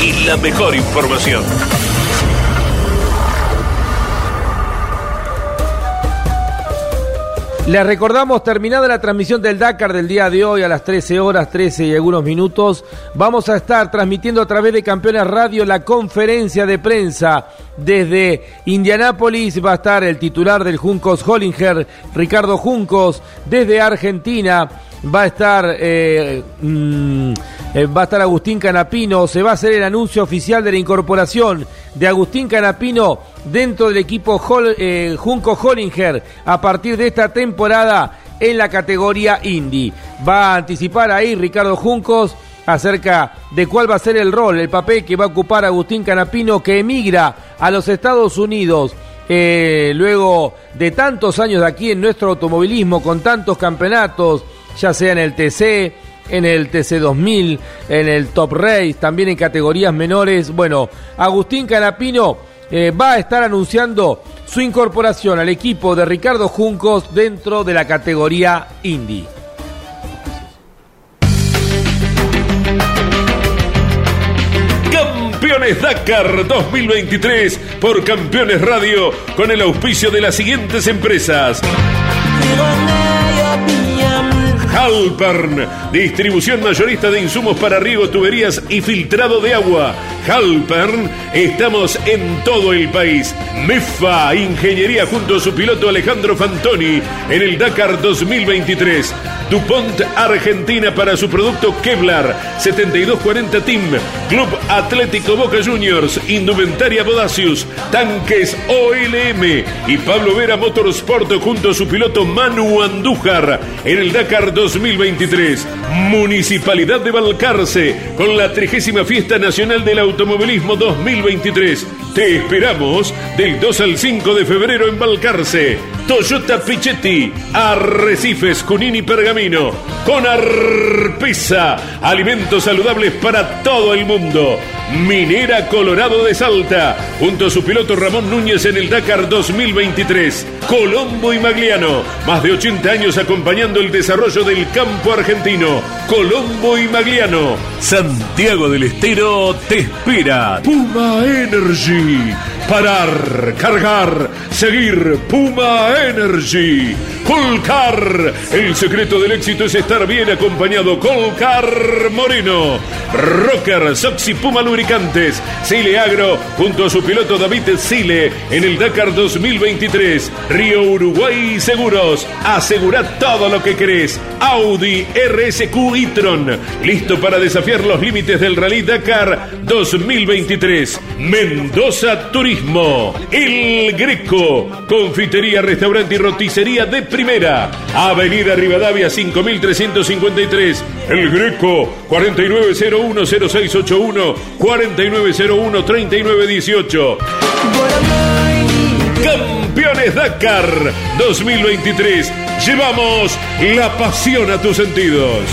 y la mejor información. Les recordamos, terminada la transmisión del Dakar del día de hoy a las 13 horas, 13 y algunos minutos, vamos a estar transmitiendo a través de Campeones Radio la conferencia de prensa desde Indianápolis. Va a estar el titular del Juncos Hollinger, Ricardo Juncos, desde Argentina va a estar eh, mm, eh, va a estar Agustín Canapino, se va a hacer el anuncio oficial de la incorporación de Agustín Canapino dentro del equipo eh, Junco Hollinger a partir de esta temporada en la categoría Indy. Va a anticipar ahí Ricardo Juncos acerca de cuál va a ser el rol, el papel que va a ocupar Agustín Canapino que emigra a los Estados Unidos. luego de tantos años de aquí en nuestro automovilismo, con tantos campeonatos, ya sea en el TC, en el TC2000, en el Top Race, también en categorías menores. Bueno, Agustín Canapino eh, va a estar anunciando su incorporación al equipo de Ricardo Juncos dentro de la categoría Indy. Campeones Dakar 2023 por Campeones Radio con el auspicio de las siguientes empresas. Halpern, distribución mayorista de insumos para riego, tuberías y filtrado de agua. Halpern, estamos en todo el país. MEFA, ingeniería junto a su piloto Alejandro Fantoni en el Dakar 2023. DuPont Argentina para su producto Kevlar 7240 Team, Club Atlético Boca Juniors, Indumentaria Bodacius, Tanques OLM y Pablo Vera Motorsport junto a su piloto Manu Andújar en el Dakar 2023. Municipalidad de Balcarce con la 30 Fiesta Nacional del Automovilismo 2023. Te esperamos del 2 al 5 de febrero en Balcarce. Toyota Pichetti, Arrecifes, Junín y Pergamino. Con Arpesa, alimentos saludables para todo el mundo. Minera Colorado de Salta, junto a su piloto Ramón Núñez en el Dakar 2023. Colombo y Magliano, más de 80 años acompañando el desarrollo del campo argentino. Colombo y Magliano. Santiago del Estero te espera. Puma Energy. Parar, cargar, seguir. Puma Energy. Colcar. El secreto del éxito es estar bien acompañado. Colcar Moreno. Rocker, Soxy Puma Lubricantes. Sile Agro junto a su piloto David Sile en el Dakar 2023. Río Uruguay Seguros. Asegura todo lo que querés. Audi RSQ e-tron. Listo para desafiar los límites del Rally Dakar 2023. Mendoza Turismo. El Greco. Confitería, restaurante y roticería de primera. Avenida Rivadavia 5353. El Greco 49010681 49013918. Campeones Dakar 2023. Llevamos la pasión a tus sentidos.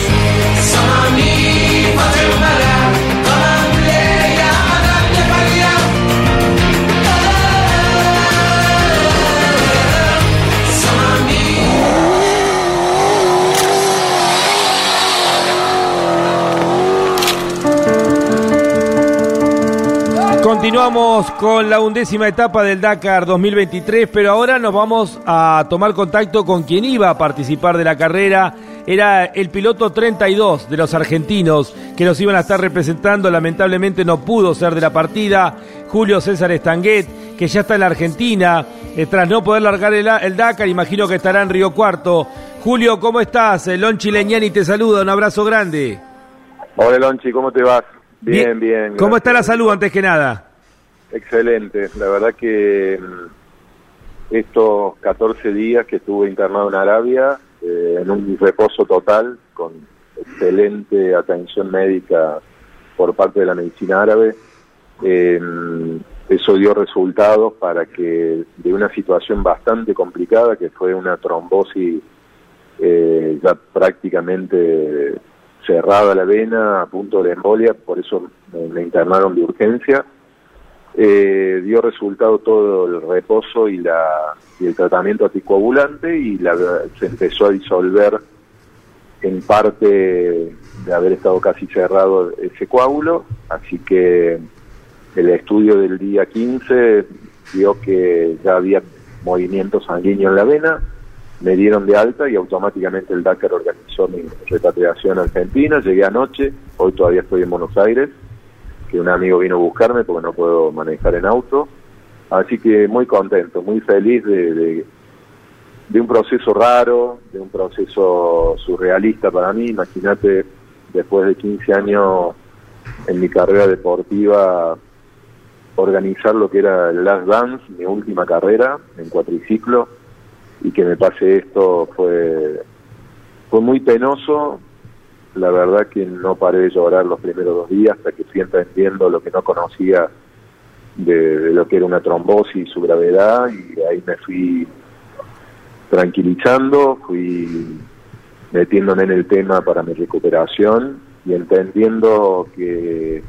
Continuamos con la undécima etapa del Dakar 2023, pero ahora nos vamos a tomar contacto con quien iba a participar de la carrera. Era el piloto 32 de los argentinos que nos iban a estar representando. Lamentablemente no pudo ser de la partida. Julio César Estanguet, que ya está en la Argentina, eh, tras no poder largar el, Dakar, imagino que estará en Río Cuarto. Julio, ¿cómo estás? Lonchi Leñani te saluda, un abrazo grande. Hola Lonchi, ¿cómo te vas? Bien, bien. ¿Cómo está la salud antes que nada? Excelente, la verdad que mm, estos 14 días que estuve internado en Arabia, eh, en un reposo total, con excelente atención médica por parte de la medicina árabe. Eh, eso dio resultados para que de una situación bastante complicada, que fue una trombosis eh, ya prácticamente cerrada la vena, a punto de embolia, por eso me, internaron de urgencia. Eh, dio resultado todo el reposo y, la, y el tratamiento anticoagulante y la, se empezó a disolver en parte de haber estado casi cerrado ese coágulo, así que el estudio del día 15 vio que ya había movimiento sanguíneo en la vena, me dieron de alta y automáticamente el Dakar organizó mi repatriación Argentina. Llegué anoche, hoy todavía estoy en Buenos Aires, que un amigo vino a buscarme porque no puedo manejar en auto. Así que muy contento, muy feliz de, de, un proceso raro, de un proceso surrealista para mí. Imagínate, después de 15 años en mi carrera deportiva, organizar lo que era el Last Dance, mi última carrera en cuatriciclo y que me pase esto fue, fue muy penoso. La verdad que no paré de llorar los primeros dos días hasta que fui entendiendo lo que no conocía de, lo que era una trombosis y su gravedad y ahí me fui tranquilizando, fui metiéndome en el tema para mi recuperación y entendiendo que,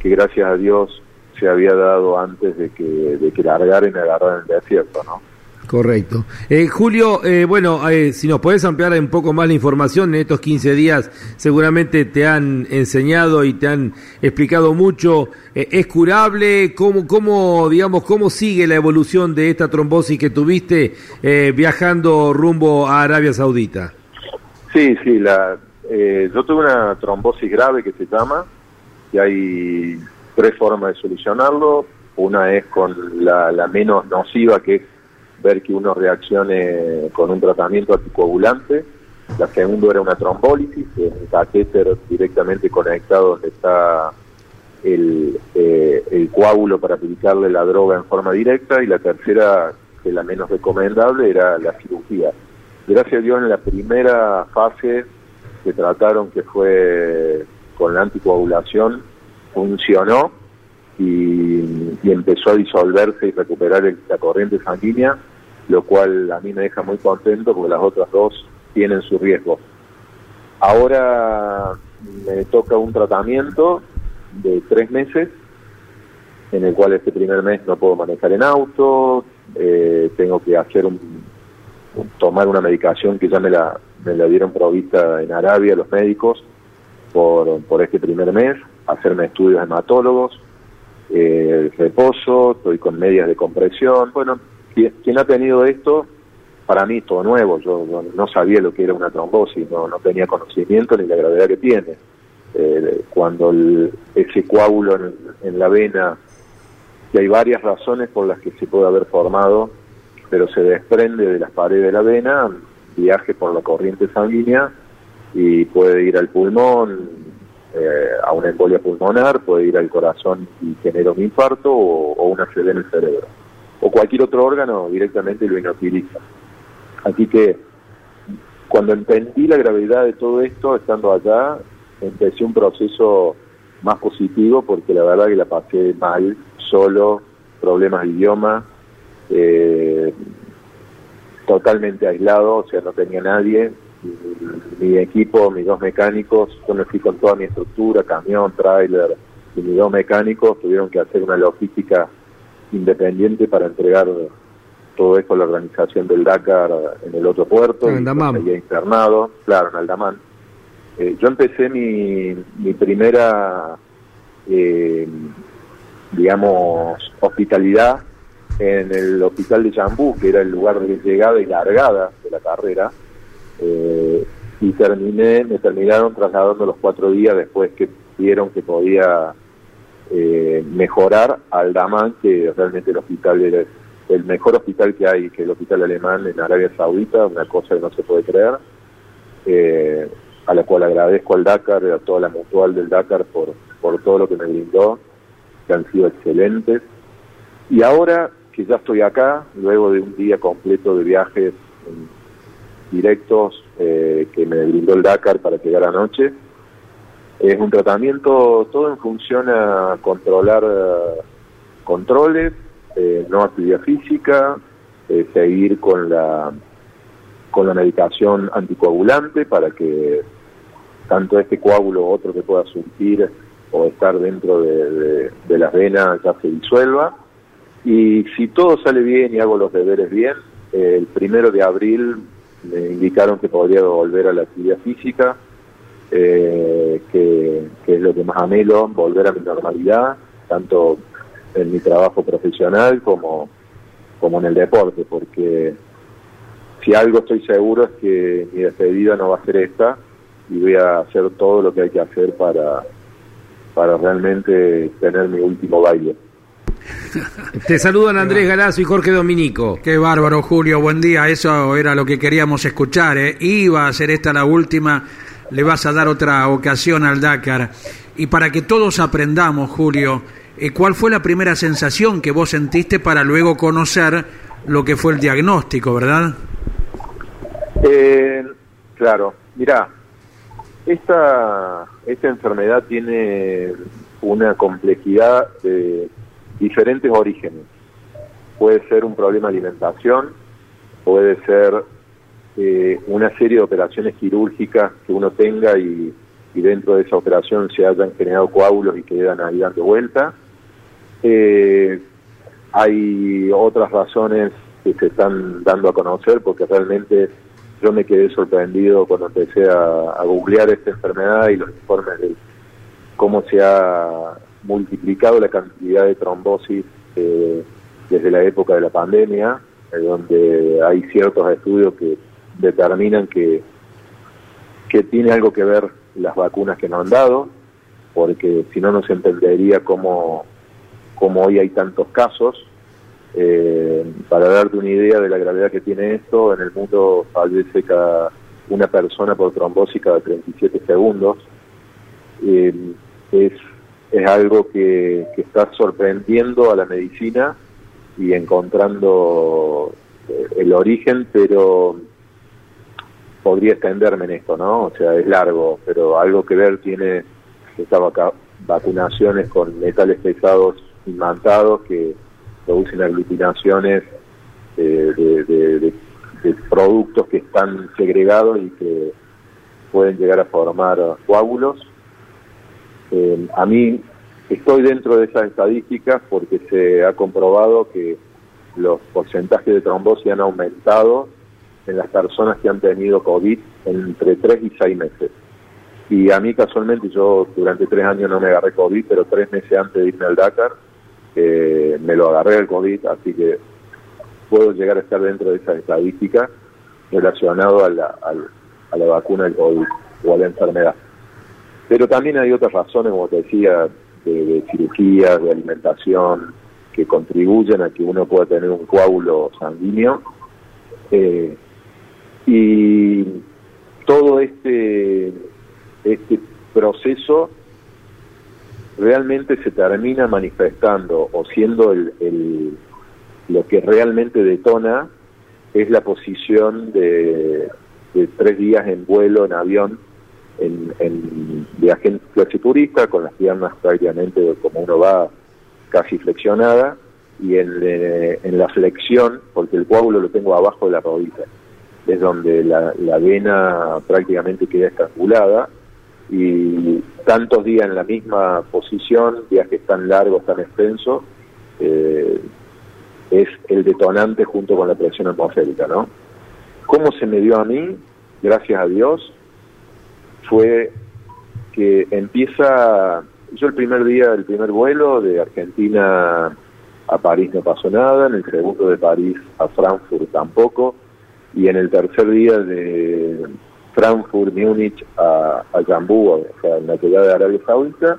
que gracias a Dios se había dado antes de que, de que largara y me agarrara en el desierto, ¿no? Correcto. Eh, Julio, eh, bueno, eh, si nos podés ampliar un poco más la información, en estos 15 días seguramente te han enseñado y te han explicado mucho. ¿Es curable? ¿Cómo, cómo, digamos, cómo sigue la evolución de esta trombosis que tuviste viajando rumbo a Arabia Saudita? Sí, sí, la, yo tuve una trombosis grave que se llama, y hay tres formas de solucionarlo. Una es con la, la menos nociva, que es ver que uno reaccione con un tratamiento anticoagulante. La segunda era una trombólisis, que es un catéter directamente conectado donde está el, eh, el coágulo para aplicarle la droga en forma directa. Y la tercera, que la menos recomendable, era la cirugía. Gracias a Dios en la primera fase que trataron, que fue con la anticoagulación, funcionó y, empezó a disolverse y recuperar la corriente sanguínea, lo cual a mí me deja muy contento porque las otras dos tienen su riesgo. Ahora me toca un tratamiento de tres meses, en el cual este primer mes no puedo manejar en auto, eh, tengo que hacer un, tomar una medicación que ya me la, me la dieron provista en Arabia los médicos por, por este primer mes, hacerme estudios hematólogos, eh, reposo, estoy con medias de compresión. Bueno, quien, ha tenido esto, para mí todo nuevo, yo, no sabía lo que era una trombosis, no, no tenía conocimiento ni la gravedad que tiene. Eh, cuando ese coágulo en, la vena, y hay varias razones por las que se puede haber formado, pero se desprende de las paredes de la vena, viaje por la corriente sanguínea y puede ir al pulmón, eh, a una embolia pulmonar, puede ir al corazón y genera un infarto o, una CD en el cerebro. O cualquier otro órgano directamente lo inutiliza. Así que cuando entendí la gravedad de todo esto, estando allá, empecé un proceso más positivo porque la verdad que la pasé mal, solo, problemas de idioma, eh, totalmente aislado, o sea, no tenía nadie, mi equipo, mis dos mecánicos, yo me fui con toda mi estructura, camión, tráiler, y mis dos mecánicos tuvieron que hacer una logística independiente para entregar todo esto a la organización del Dakar en el otro puerto, en y internado, claro, en Aldamán. Eh, yo empecé mi, mi primera, eh, digamos, hospitalidad en el hospital de Chambú, que era el lugar de llegada y largada de la carrera, eh, y terminé, me terminaron trasladando los cuatro días después que vieron que podía eh, mejorar al Daman, que realmente el hospital era el mejor hospital que hay, que el hospital alemán en Arabia Saudita, una cosa que no se puede creer, eh, a la cual agradezco al Dakar, a toda la mutual del Dakar por, por todo lo que me brindó, que han sido excelentes. Y ahora que ya estoy acá, luego de un día completo de viajes directos eh, que me brindó el Dakar para llegar anoche. Es un tratamiento todo en función a controlar eh, controles, eh, no actividad física, eh, seguir con la con la medicación anticoagulante para que tanto este coágulo o otro que pueda surgir o estar dentro de, de las venas ya se disuelva. Y si todo sale bien y hago los deberes bien, el primero de abril me indicaron que podría volver a la actividad física, eh, que, que, es lo que más anhelo, volver a mi normalidad, tanto en mi trabajo profesional como, como en el deporte, porque si algo estoy seguro es que mi despedida no va a ser esta y voy a hacer todo lo que hay que hacer para, para realmente tener mi último baile. Te saludan Andrés Galazo y Jorge Dominico. Qué bárbaro, Julio. Buen día. Eso era lo que queríamos escuchar. ¿eh? Iba a ser esta la última. Le vas a dar otra ocasión al Dakar. Y para que todos aprendamos, Julio, eh, ¿cuál fue la primera sensación que vos sentiste para luego conocer lo que fue el diagnóstico, verdad? Eh, claro. Mirá, esta, esta enfermedad tiene una complejidad de diferentes orígenes. Puede ser un problema de alimentación, puede ser eh, una serie de operaciones quirúrgicas que uno tenga y, dentro de esa operación se hayan generado coágulos y quedan ahí dando vuelta. Eh, hay otras razones que se están dando a conocer porque realmente yo me quedé sorprendido cuando empecé a, a googlear esta enfermedad y los informes de cómo se ha multiplicado la cantidad de trombosis eh, desde la época de la pandemia, donde hay ciertos estudios que determinan que, que tiene algo que ver las vacunas que nos han dado, porque si no, no se entendería cómo, cómo hoy hay tantos casos. Eh, para darte una idea de la gravedad que tiene esto, en el mundo fallece cada una persona por trombosis cada 37 segundos. Eh, es es algo que, que, está sorprendiendo a la medicina y encontrando eh, el origen, pero podría extenderme en esto, ¿no? O sea, es largo, pero algo que ver tiene estas vacunaciones con metales pesados imantados que producen aglutinaciones eh, de, de, de, de productos que están segregados y que pueden llegar a formar coágulos eh, a mí estoy dentro de esas estadísticas porque se ha comprobado que los porcentajes de trombosis han aumentado en las personas que han tenido COVID entre 3 y 6 meses. Y a mí casualmente yo durante 3 años no me agarré COVID, pero 3 meses antes de irme al Dakar eh, me lo agarré el COVID, así que puedo llegar a estar dentro de esas estadísticas relacionado a la, a, a la vacuna del COVID o a la enfermedad. Pero también hay otras razones, como te decía, de, de cirugía, de alimentación, que contribuyen a que uno pueda tener un coágulo sanguíneo. Eh, y todo este, este proceso realmente se termina manifestando o siendo el, el, lo que realmente detona es la posición de, de tres días en vuelo en avión en, en viaje clase turista, con las piernas prácticamente como uno va casi flexionada, y en, eh, en la flexión, porque el coágulo lo tengo abajo de la rodilla, es donde la, la vena prácticamente queda estrangulada, y tantos días en la misma posición, viajes tan largos, tan extensos, eh, es el detonante junto con la presión atmosférica, ¿no? ¿Cómo se me dio a mí? Gracias a Dios, fue que empieza, yo el primer día del primer vuelo de Argentina a París no pasó nada, en el segundo de París a Frankfurt tampoco, y en el tercer día de Frankfurt, Múnich a, a Jambú, o sea, en la ciudad de Arabia Saudita,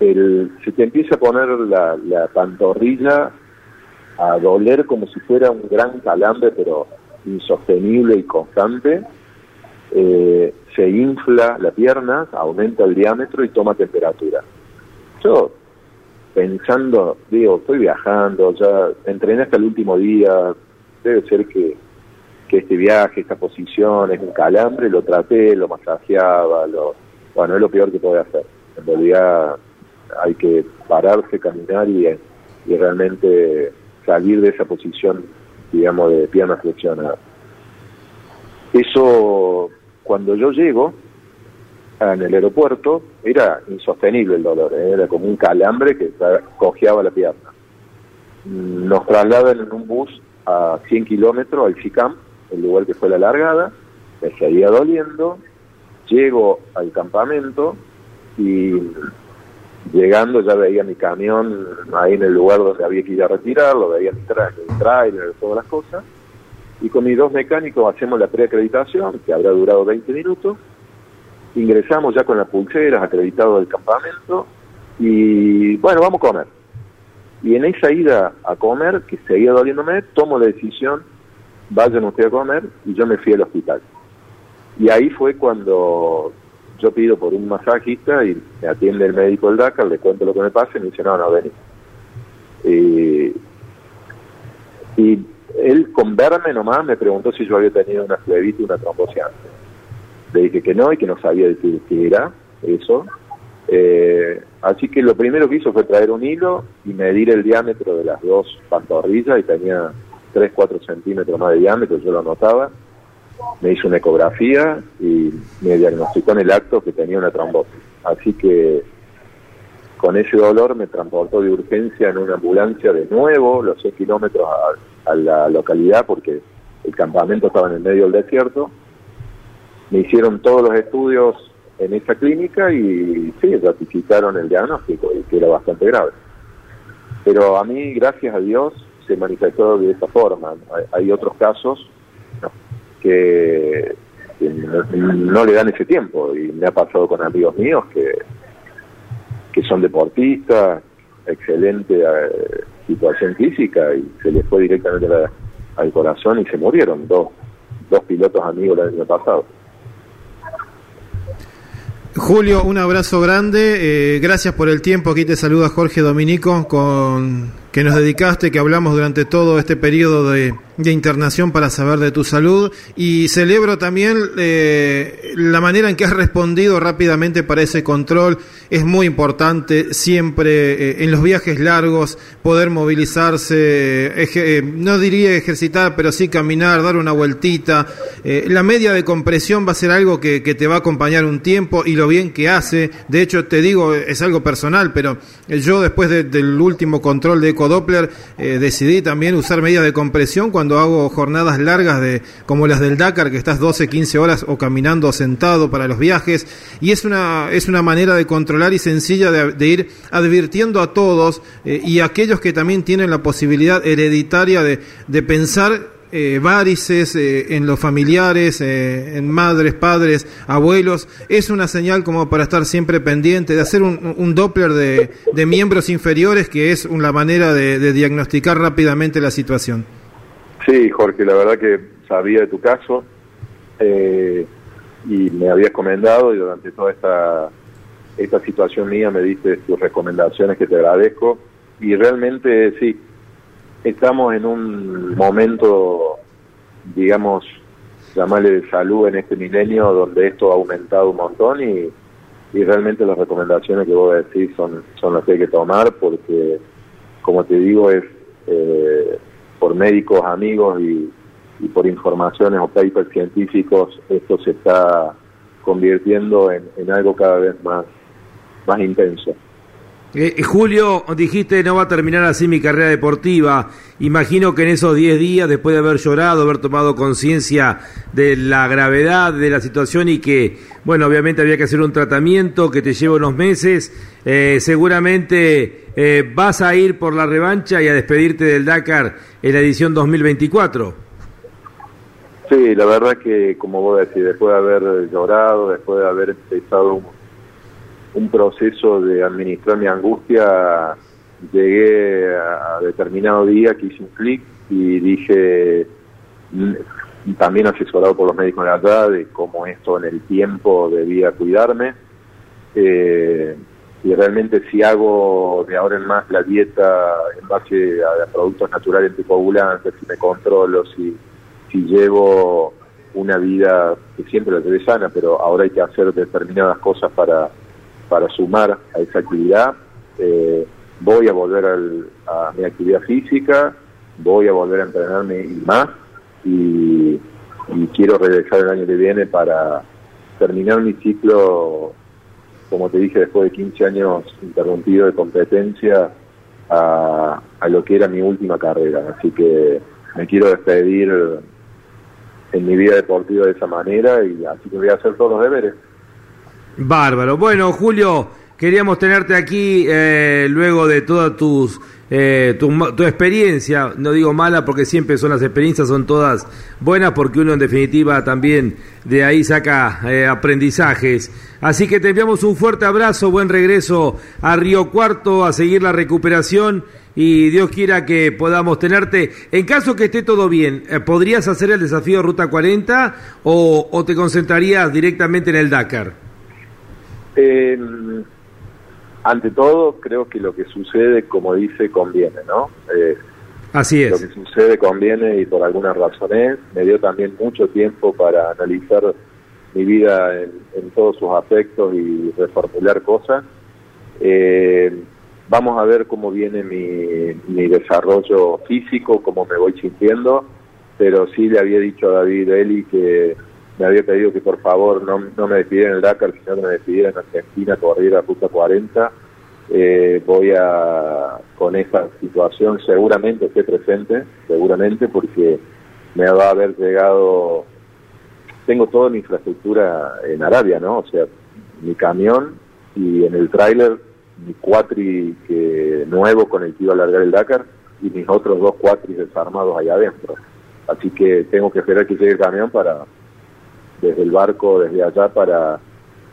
el, se te empieza a poner la, la pantorrilla a doler como si fuera un gran calambre, pero insostenible y constante. Eh, se infla la pierna, aumenta el diámetro y toma temperatura. Yo, pensando, digo, estoy viajando, ya entrené hasta el último día, debe ser que, que este viaje, esta posición es un calambre, lo traté, lo masajeaba, lo, bueno, es lo peor que puede hacer. En realidad hay que pararse, caminar y, y realmente salir de esa posición, digamos, de piernas flexionadas. Eso, cuando yo llego en el aeropuerto, era insostenible el dolor, ¿eh? era como un calambre que cojeaba la pierna. Nos trasladan en un bus a 100 kilómetros al FICAM, el lugar que fue la largada, me seguía doliendo, llego al campamento y llegando ya veía mi camión ahí en el lugar donde había que ir a retirarlo, veía mi, tra mi todas las cosas, y con mis dos mecánicos hacemos la preacreditación, que habrá durado 20 minutos, ingresamos ya con las pulseras, acreditado del campamento, y bueno, vamos a comer. Y en esa ida a comer, que seguía doliéndome, tomo la decisión, vayan ustedes a comer, y yo me fui al hospital. Y ahí fue cuando yo pido por un masajista y me atiende el médico del Dakar, le cuento lo que me pasa y me dice, no, no, vení. y él con verme nomás me preguntó si yo había tenido una flebitis una trombosis Le dije que no y que no sabía decir qué era eso. Eh, así que lo primero que hizo fue traer un hilo y medir el diámetro de las dos pantorrillas y tenía 3, 4 centímetros más de diámetro, yo lo notaba me hizo una ecografía y me diagnosticó en el acto que tenía una trombosis. Así que con ese dolor me transportó de urgencia en una ambulancia de nuevo, los 6 kilómetros a, la localidad, porque el campamento estaba en el medio del desierto. Me hicieron todos los estudios en esa clínica y sí, ratificaron el diagnóstico y que era bastante grave. Pero a mí, gracias a Dios, se manifestó de esa forma. hay otros casos que, no, le dan ese tiempo y me ha pasado con amigos míos que, que son deportistas, excelente eh, situación física y se les fue directamente al corazón y se murieron dos, dos pilotos amigos el año pasado. Julio, un abrazo grande. Eh, gracias por el tiempo. Aquí te saluda Jorge Dominico con que nos dedicaste, que hablamos durante todo este periodo de, de internación para saber de tu salud y celebro también eh, la manera en que has respondido rápidamente para ese control. Es muy importante siempre eh, en los viajes largos poder movilizarse, eh, no diría ejercitar, pero sí caminar, dar una vueltita. la media de compresión va a ser algo que, que, te va a acompañar un tiempo y lo bien que hace. De hecho, te digo, es algo personal, pero yo después del último control de EcoDoppler decidí también usar medidas de compresión cuando cuando hago jornadas largas de como las del Dakar, que estás 12, 15 horas o caminando sentado para los viajes, y es una, es una manera de controlar y sencilla de, ir advirtiendo a todos eh, y a aquellos que también tienen la posibilidad hereditaria de, de pensar eh, varices eh, en los familiares, eh, en madres, padres, abuelos, es una señal como para estar siempre pendiente, de hacer un, Doppler de, de, miembros inferiores, que es una manera de, de diagnosticar rápidamente la situación. Sí, Jorge, la verdad que sabía de tu caso eh, y me habías comentado y durante toda esta, esta situación mía me diste tus recomendaciones que te agradezco y realmente sí, estamos en un momento, digamos, llamarle de salud en este milenio donde esto ha aumentado un montón y, y realmente las recomendaciones que vos decís son, son las que hay que tomar porque, como te digo, es... Eh, por médicos, amigos y, por informaciones o papers científicos, esto se está convirtiendo en, algo cada vez más, más intenso. Eh, eh, Julio, dijiste no va a terminar así mi carrera deportiva. Imagino que en esos 10 días, después de haber llorado, haber tomado conciencia de la gravedad de la situación y que, bueno, obviamente había que hacer un tratamiento que te lleva unos meses, eh, seguramente vas a ir por la revancha y a despedirte del Dakar en la edición 2024. Sí, la verdad que, como vos decís, después de haber llorado, después de haber empezado un un proceso de administrar mi angustia, llegué a determinado día que hice un clic y dije, mm, también asesorado por los médicos de allá, de cómo esto en el tiempo debía cuidarme. Eh, y realmente si hago de ahora en más la dieta en base a, productos naturales anticoagulantes, si me controlo, si, si llevo una vida que siempre la llevé sana, pero ahora hay que hacer determinadas cosas para, para sumar a esa actividad. Eh, voy a volver al- a mi actividad física, voy a volver a entrenarme y más, y, quiero regresar el año que viene para terminar mi ciclo, como te dije, después de 15 años interrumpido de competencia, a, a lo que era mi última carrera. Así que me quiero despedir en mi vida deportiva de esa manera y así que voy a hacer todos los deberes. Bárbaro. Bueno, Julio, queríamos tenerte aquí eh, luego de todas tus eh, tu, tu experiencia, no digo mala porque siempre son las experiencias, son todas buenas porque uno en definitiva también de ahí saca eh, aprendizajes. Así que te enviamos un fuerte abrazo, buen regreso a Río Cuarto, a seguir la recuperación y Dios quiera que podamos tenerte. En caso que esté todo bien, eh, ¿podrías hacer el desafío Ruta 40 o, o te concentrarías directamente en el Dakar? Eh, ante todo, creo que lo que sucede, como dice, conviene, ¿no? Eh, Así es. Lo que sucede conviene y por algunas razones me dio también mucho tiempo para analizar mi vida en, en todos sus aspectos y reformular cosas. Eh, vamos a ver cómo viene mi, mi desarrollo físico, cómo me voy sintiendo, pero sí le había dicho a David Eli que me había pedido que por favor no, no me despidiera en el Dakar, sino que me despidiera en Argentina, corriera Ruta 40. Eh, voy a, con esta situación, seguramente esté presente, seguramente, porque me va a haber llegado, tengo toda mi infraestructura en Arabia, ¿no? O sea, mi camión y en el tráiler mi cuatri que, nuevo con el que iba a largar el Dakar y mis otros dos cuatris desarmados allá adentro. Así que tengo que esperar que llegue el camión para, desde el barco, desde allá, para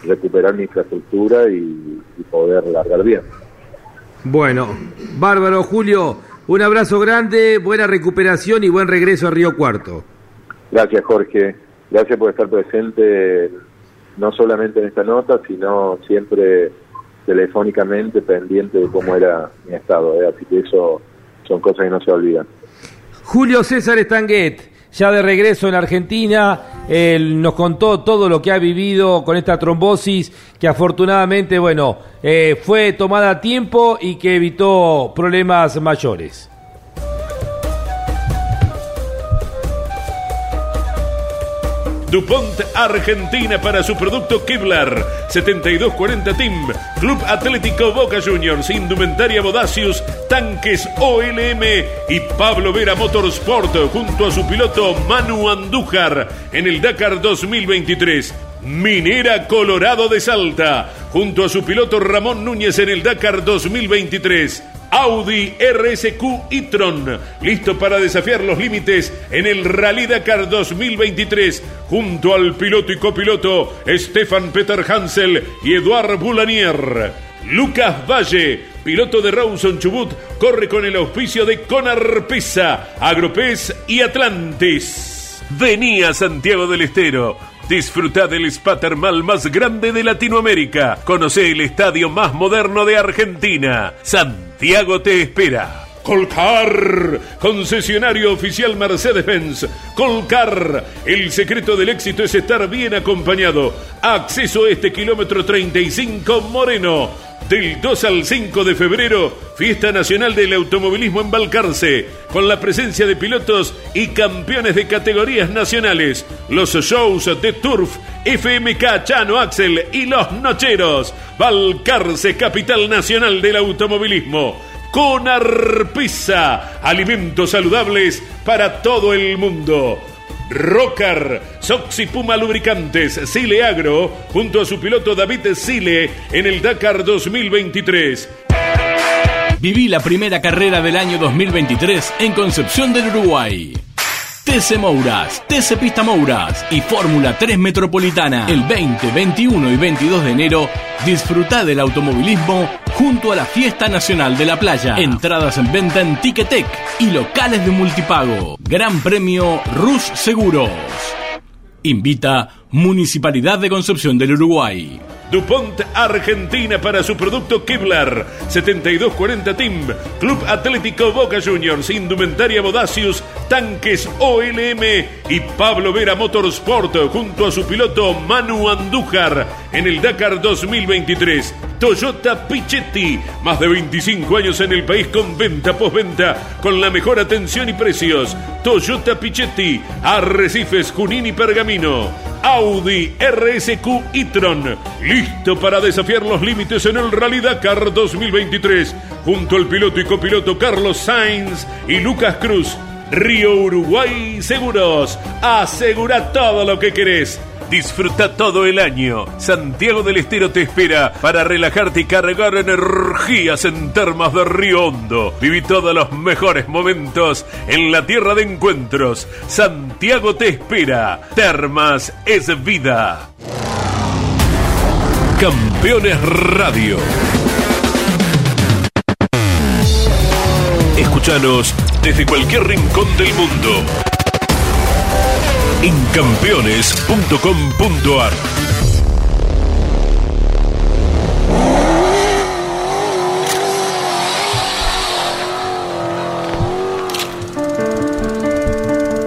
recuperar mi infraestructura y, y poder largar bien. Bueno, bárbaro Julio, un abrazo grande, buena recuperación y buen regreso a Río Cuarto. Gracias Jorge, gracias por estar presente no solamente en esta nota, sino siempre telefónicamente pendiente de cómo era mi estado. ¿eh? Así que eso son cosas que no se olvidan. Julio César Estanguet, ya de regreso en Argentina, nos contó todo lo que ha vivido con esta trombosis, que afortunadamente, bueno, eh, fue tomada a tiempo y que evitó problemas mayores. DuPont Argentina para su producto Kevlar. 7240 Team Club Atlético Boca Juniors Indumentaria Bodacius Tanques OLM y Pablo Vera Motorsport junto a su piloto Manu Andújar en el Dakar 2023 Minera Colorado de Salta junto a su piloto Ramón Núñez en el Dakar 2023 Audi RSQ e-tron, listo para desafiar los límites en el Rally Dakar 2023, junto al piloto y copiloto Stefan Peter Hansel y Eduard Boulanier. Lucas Valle, piloto de Rawson Chubut, corre con el auspicio de Conar Pesa, Agropez y Atlantis. Vení a Santiago del Estero. Disfruta del spa termal más grande de Latinoamérica. Conoce el estadio más moderno de Argentina. Santiago te espera. Colcar, concesionario oficial Mercedes-Benz. Colcar, el secreto del éxito es estar bien acompañado. Acceso a este kilómetro 35 Moreno. Del 2 al 5 de febrero, Fiesta Nacional del Automovilismo en Balcarce, con la presencia de pilotos y campeones de categorías nacionales, los shows de Turf, FMK Chano Axel y Los Nocheros, Balcarce, capital nacional del automovilismo. Con Arpisa, alimentos saludables para todo el mundo. Rocker, Soxy Puma Lubricantes, Sile Agro, junto a su piloto David Sile en el Dakar 2023. Viví la primera carrera del año 2023 en Concepción del Uruguay. TC Mouras, TC Pista Mouras y Fórmula 3 Metropolitana. El 20, 21 y 22 de enero, disfruta del automovilismo junto a la Fiesta Nacional de la Playa. Entradas en venta en Ticketek y locales de multipago. Gran Premio Rus Seguros. Invita Municipalidad de Concepción del Uruguay. DuPont Argentina para su producto Kevlar. 7240 Team. Club Atlético Boca Juniors. Indumentaria Bodacius. Tanques OLM. Y Pablo Vera Motorsport junto a su piloto Manu Andújar en el Dakar 2023. Toyota Pichetti. Más de 25 años en el país con venta postventa. Con la mejor atención y precios. Toyota Pichetti. Arrecifes, Junín y Pergamino. Audi RSQ e-tron, listo para desafiar los límites en el Rally Dakar 2023, junto al piloto y copiloto Carlos Sainz y Lucas Cruz. Río Uruguay Seguros, asegura todo lo que querés. Disfruta todo el año. Santiago del Estero te espera para relajarte y cargar energías en termas de Río Hondo. Viví todos los mejores momentos en la tierra de encuentros. Santiago te espera. Termas es vida. Campeones Radio. Escúchanos desde cualquier rincón del mundo en campeones.com.ar.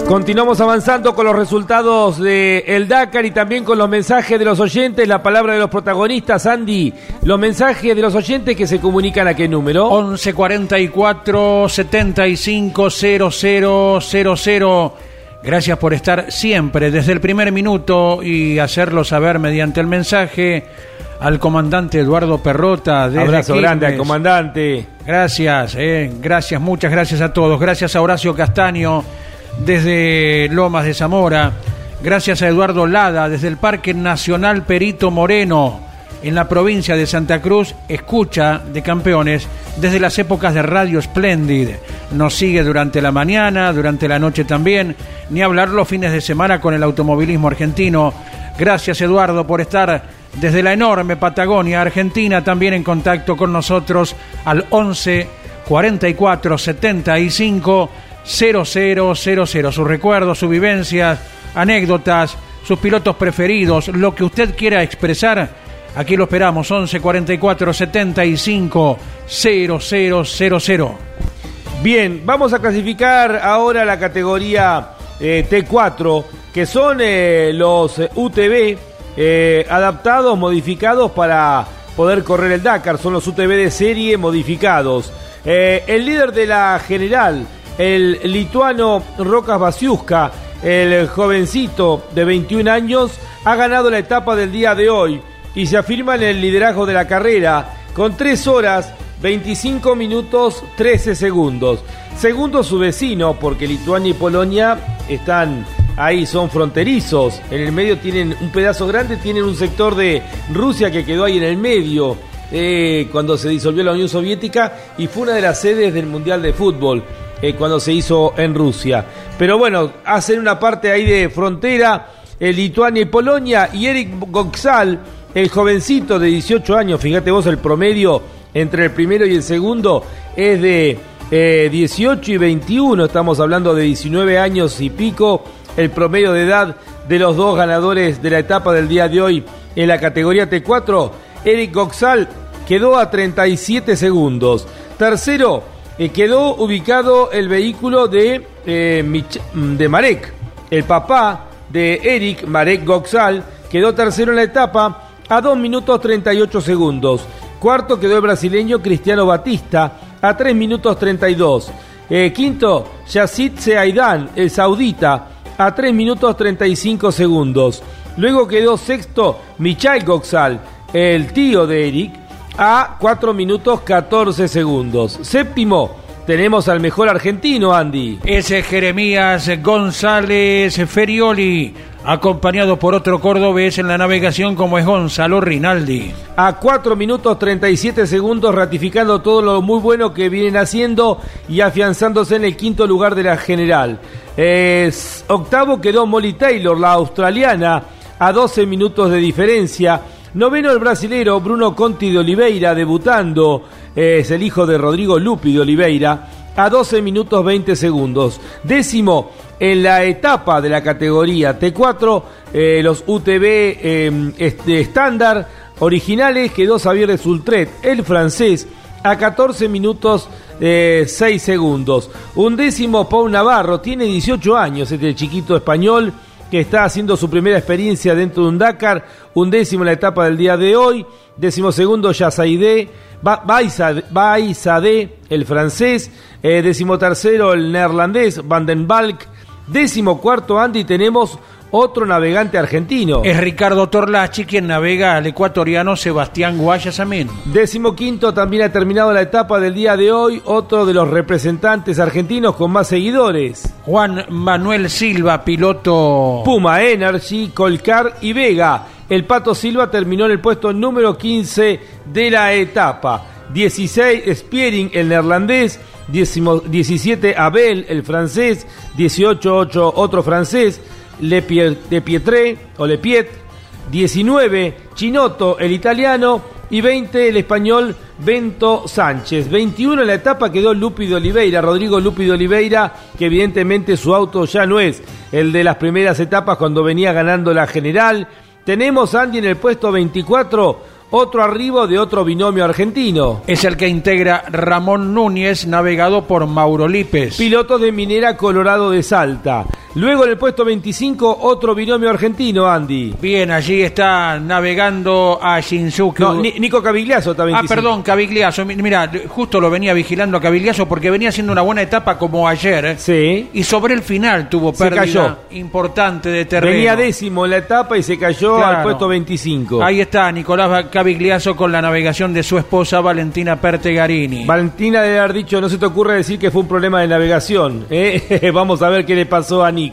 Continuamos avanzando con los resultados de el Dakar y también con los mensajes de los oyentes, la palabra de los protagonistas, Andy, los mensajes de los oyentes que se comunican a qué número? 1144 75 Gracias por estar siempre desde el primer minuto y hacerlo saber mediante el mensaje al comandante Eduardo Perrota. De Abrazo grande al comandante. Gracias, eh, gracias, muchas gracias a todos. Gracias a Horacio Castaño desde Lomas de Zamora. Gracias a Eduardo Lada desde el Parque Nacional Perito Moreno en la provincia de Santa Cruz, escucha de campeones desde las épocas de Radio Splendid. Nos sigue durante la mañana, durante la noche también, ni hablar los fines de semana con el automovilismo argentino. Gracias Eduardo por estar desde la enorme Patagonia Argentina también en contacto con nosotros al 11 44 75 0000. Sus recuerdos, sus vivencias, anécdotas, sus pilotos preferidos, lo que usted quiera expresar Aquí lo esperamos, 11 44 75 0000. Bien, vamos a clasificar ahora la categoría eh, T4, que son eh, los UTV eh, adaptados, modificados para poder correr el Dakar. Son los UTV de serie modificados. el líder de la general, el lituano Rocas Basiuska, el jovencito de 21 años, ha ganado la etapa del día de hoy y se afirma en el liderazgo de la carrera con 3 horas 25 minutos 13 segundos. Segundo su vecino, porque Lituania y Polonia están ahí, son fronterizos. En el medio tienen un pedazo grande, tienen un sector de Rusia que quedó ahí en el medio. Eh, cuando se disolvió la Unión Soviética y fue una de las sedes del Mundial de Fútbol eh, cuando se hizo en Rusia. Pero bueno, hacen una parte ahí de frontera eh, Lituania y Polonia y Eric Goxal el jovencito de 18 años, fíjate vos, el promedio entre el primero y el segundo es de 18 eh, y 21, estamos hablando de 19 años y pico, el promedio de edad de los dos ganadores de la etapa del día de hoy en la categoría T4. Eric Goxal quedó a 37 segundos. Tercero, eh, quedó ubicado el vehículo de, eh, de Marek. El papá de Eric, Marek Goxal, quedó tercero en la etapa a 2 minutos 38 segundos. Cuarto quedó el brasileño Cristiano Batista a 3 minutos 32. Eh, quinto, Yacid Seaidan, el saudita, a 3 minutos 35 segundos. Luego quedó sexto Michael Goxal, el tío de Eric, a 4 minutos 14 segundos. Séptimo, tenemos al mejor argentino, Andy. Ese Jeremías González Ferioli acompañado por otro cordobés en la navegación como es Gonzalo Rinaldi. A 4 minutos 37 segundos ratificando todo lo muy bueno que vienen haciendo y afianzándose en el quinto lugar de la general. Es, octavo quedó Molly Taylor, la australiana, a 12 minutos de diferencia. Noveno el brasilero Bruno Conti de Oliveira, debutando, es el hijo de Rodrigo Lupi de Oliveira, a 12 minutos 20 segundos. Décimo en la etapa de la categoría T4, eh, los UTV eh, estándar originales quedó Xavier de Sultret, el francés, a 14 minutos eh, 6 segundos. Un décimo Pau Navarro, tiene 18 años, este chiquito español que está haciendo su primera experiencia dentro de un Dakar, un décimo en la etapa del día de hoy, décimo segundo Yazaide, Baizade, el francés, eh, el neerlandés Van den Balk, décimo cuarto Andy tenemos otro navegante argentino. Es Ricardo Torlachi quien navega al ecuatoriano Sebastián Guayasamín. Décimo quinto también ha terminado la etapa del día de hoy, otro de los representantes argentinos con más seguidores. Juan Manuel Silva, piloto Puma Energy, Colcar y Vega. El Pato Silva terminó en el puesto número 15 de la etapa. 16 Spiering, el neerlandés. 17 Abel, el francés. 18 8, otro francés. Le, Pietré o Le Piet, 19 Chinotto, el italiano, y 20 el español Bento Sánchez. 21 en la etapa quedó Lupi de Oliveira, Rodrigo Lupi de Oliveira, que evidentemente su auto ya no es el de las primeras etapas cuando venía ganando la general. Tenemos Andy en el puesto 24 otro arribo de otro binomio argentino. Es el que integra Ramón Núñez, navegado por Mauro Lípez. Piloto de Minera Colorado de Salta. Luego en el puesto 25, otro binomio argentino, Andy. Bien, allí está navegando a Shinsuke. No, Nico Cavigliazo también. Ah, perdón, Cavigliazo. Mira, justo lo venía vigilando a Cavigliazo porque venía haciendo una buena etapa como ayer. ¿eh? Sí. Y sobre el final tuvo pérdida importante de terreno. Venía décimo en la etapa y se cayó al puesto 25. Ahí está Nicolás Cavigliazo con la navegación de su esposa Valentina Pertegarini. Valentina debe haber dicho, no se te ocurre decir que fue un problema de navegación. ¿eh? Vamos a ver qué le pasó a Nico.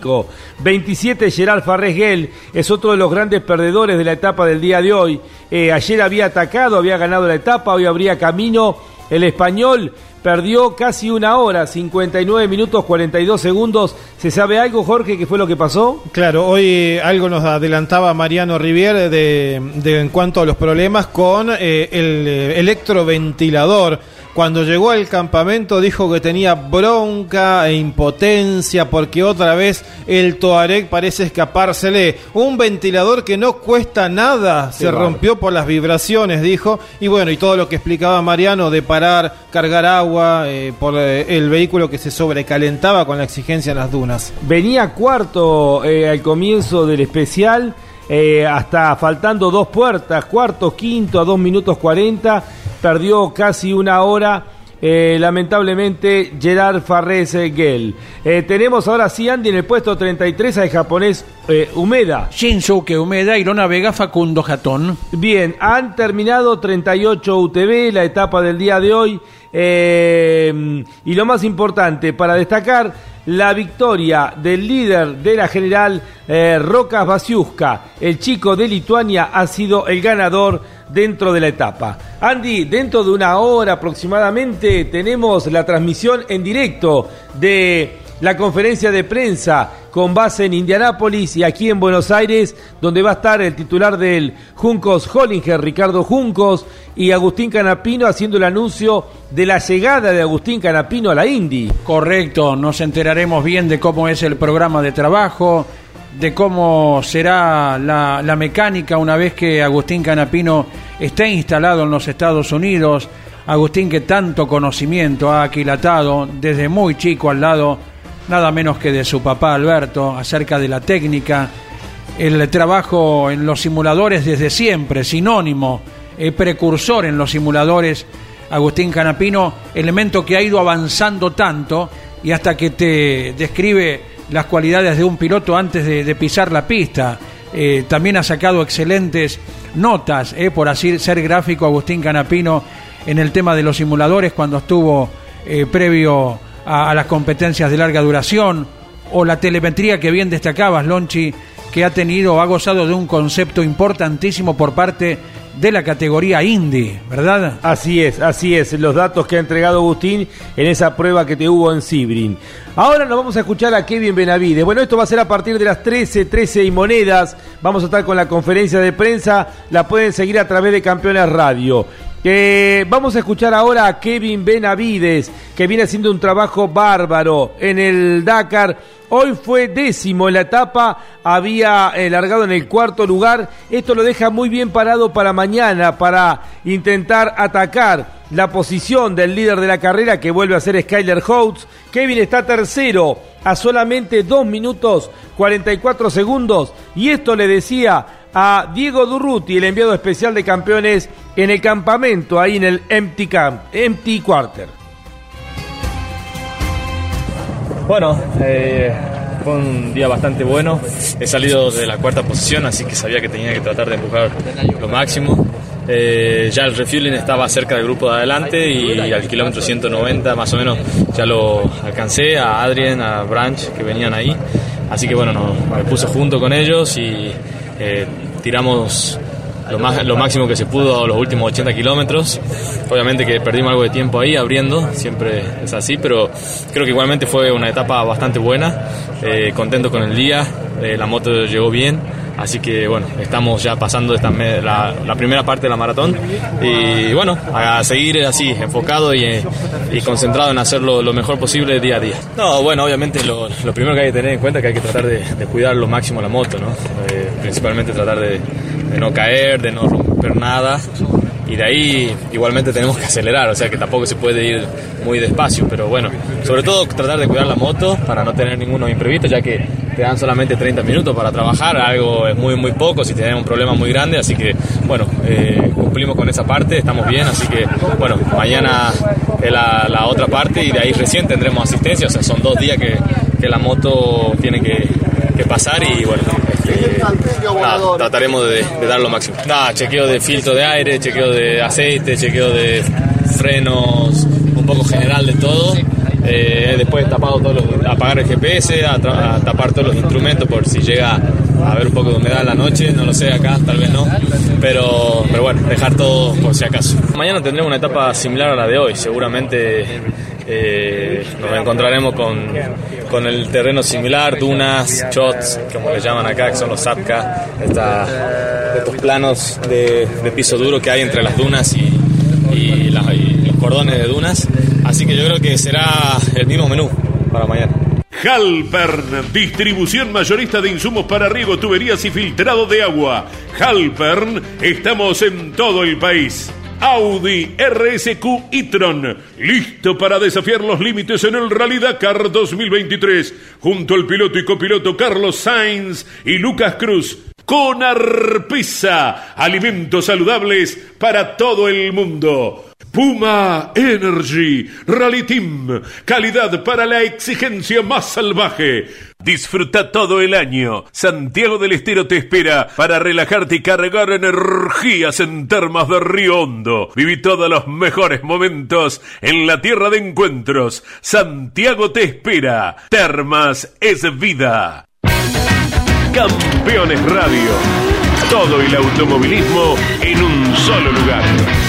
27 Gerard Farresguel es otro de los grandes perdedores de la etapa del día de hoy. Eh, ayer había atacado, había ganado la etapa, hoy habría camino. El español perdió casi una hora, 59 minutos 42 segundos. ¿Se sabe algo, Jorge, qué fue lo que pasó? Claro, hoy algo nos adelantaba Mariano Rivier de, en cuanto a los problemas con eh, el eh, electroventilador cuando llegó al campamento dijo que tenía bronca e impotencia porque otra vez el Toareg parece escapársele. Un ventilador que no cuesta nada se rompió por las vibraciones, dijo. Y bueno, y todo lo que explicaba Mariano de parar, cargar agua eh, por eh, el vehículo que se sobrecalentaba con la exigencia en las dunas. Venía cuarto eh, al comienzo del especial. Hasta faltando dos puertas, cuarto, quinto a dos minutos cuarenta perdió casi una hora. Eh, lamentablemente Gerard Farrés Gel. Eh, tenemos ahora sí Andy en el puesto 33 al japonés eh, Humeda. Shinsuke Humeda y lo navega Facundo Jatón. Bien, han terminado 38 UTV la etapa del día de hoy. y lo más importante, para destacar la victoria del líder de la general Rocas Basiuska, el chico de Lituania, ha sido el ganador dentro de la etapa. Andy, dentro de una hora aproximadamente tenemos la transmisión en directo de la conferencia de prensa con base en Indianápolis y aquí en Buenos Aires, donde va a estar el titular del Juncos Hollinger, Ricardo Juncos, y Agustín Canapino haciendo el anuncio de la llegada de Agustín Canapino a la Indy. Correcto, nos enteraremos bien de cómo es el programa de trabajo, de cómo será la, mecánica una vez que Agustín Canapino esté instalado en los Estados Unidos. Agustín que tanto conocimiento ha aquilatado desde muy chico al lado, nada menos que de su papá Alberto, acerca de la técnica, el trabajo en los simuladores desde siempre, sinónimo, eh, precursor en los simuladores. Agustín Canapino, elemento que ha ido avanzando tanto y hasta que te describe las cualidades de un piloto antes de, pisar la pista. Eh, también ha sacado excelentes notas, eh, por así ser gráfico, Agustín Canapino en el tema de los simuladores cuando estuvo eh, previo a, las competencias de larga duración, o la telemetría que bien destacabas, Lonchi, que ha tenido, ha gozado de un concepto importantísimo por parte de la categoría Indy, ¿verdad? Así es, así es, los datos que ha entregado Agustín en esa prueba que te hubo en Sibrin. Ahora nos vamos a escuchar a Kevin Benavides. Bueno, esto va a ser a partir de las 13, 13 y monedas. Vamos a estar con la conferencia de prensa, la pueden seguir a través de Campeones Radio. Eh, vamos a escuchar ahora a Kevin Benavides, que viene haciendo un trabajo bárbaro en el Dakar Hoy fue décimo en la etapa, había eh, largado en el cuarto lugar. Esto lo deja muy bien parado para mañana, para intentar atacar la posición del líder de la carrera que vuelve a ser Skyler Holtz. Kevin está tercero a solamente 2 minutos 44 segundos y esto le decía a Diego Durruti, el enviado especial de campeones en el campamento ahí en el Empty Camp, Empty Quarter. Bueno, eh, fue un día bastante bueno. He salido de la cuarta posición, así que sabía que tenía que tratar de empujar lo máximo. Eh, ya el refueling estaba cerca del grupo de adelante y al kilómetro 190 más o menos ya lo alcancé a Adrien, a Branch que venían ahí. Así que bueno, me puse junto con ellos y eh, tiramos lo, más, lo máximo que se pudo los últimos 80 kilómetros. Obviamente que perdimos algo de tiempo ahí abriendo, siempre es así, pero creo que igualmente fue una etapa bastante buena. Eh, contento con el día, la moto llegó bien Así que bueno, estamos ya pasando esta la, primera parte de la maratón y bueno, a seguir así, enfocado y, concentrado en hacerlo lo mejor posible día a día. No, bueno, obviamente lo, primero que hay que tener en cuenta es que hay que tratar de, cuidar lo máximo la moto, ¿no? Eh, principalmente tratar de, de no caer, de no romper nada y de ahí igualmente tenemos que acelerar, o sea que tampoco se puede ir muy despacio, pero bueno, sobre todo tratar de cuidar la moto para no tener ninguno imprevisto, ya que te dan solamente 30 minutos para trabajar, algo es muy muy poco si tenemos un problema muy grande, así que bueno, eh, cumplimos con esa parte, estamos bien, así que bueno, mañana es la, otra parte y de ahí recién tendremos asistencia, o sea, son dos días que, la moto tiene que, que pasar y bueno, trataremos de, dar lo máximo. Nada, chequeo de filtro de aire, chequeo de aceite, chequeo de frenos, un poco general de todo. Eh, después tapado todos los, apagar el GPS, a, tapar todos los instrumentos por si llega a haber un poco de humedad en la noche, no lo sé acá, tal vez no, pero, bueno, dejar todo por si acaso. Mañana tendremos una etapa similar a la de hoy, seguramente eh, nos encontraremos con, con, el terreno similar, dunas, shots, como le llaman acá, que son los zapka, estos planos de, piso duro que hay entre las dunas y, los cordones de dunas. Así que yo creo que será el mismo menú para mañana. Halpern, distribución mayorista de insumos para riego, tuberías y filtrado de agua. Halpern, estamos en todo el país. Audi RSQ e-tron, listo para desafiar los límites en el Rally Dakar 2023, junto al piloto y copiloto Carlos Sainz y Lucas Cruz. Con Arpisa, alimentos saludables para todo el mundo. Puma Energy Rally Team, calidad para la exigencia más salvaje. Disfruta todo el año. Santiago del Estero te espera para relajarte y cargar energías en termas de Río Hondo. Viví todos los mejores momentos en la tierra de encuentros. Santiago te espera. Termas es vida. Campeones Radio. Todo el automovilismo en un solo lugar.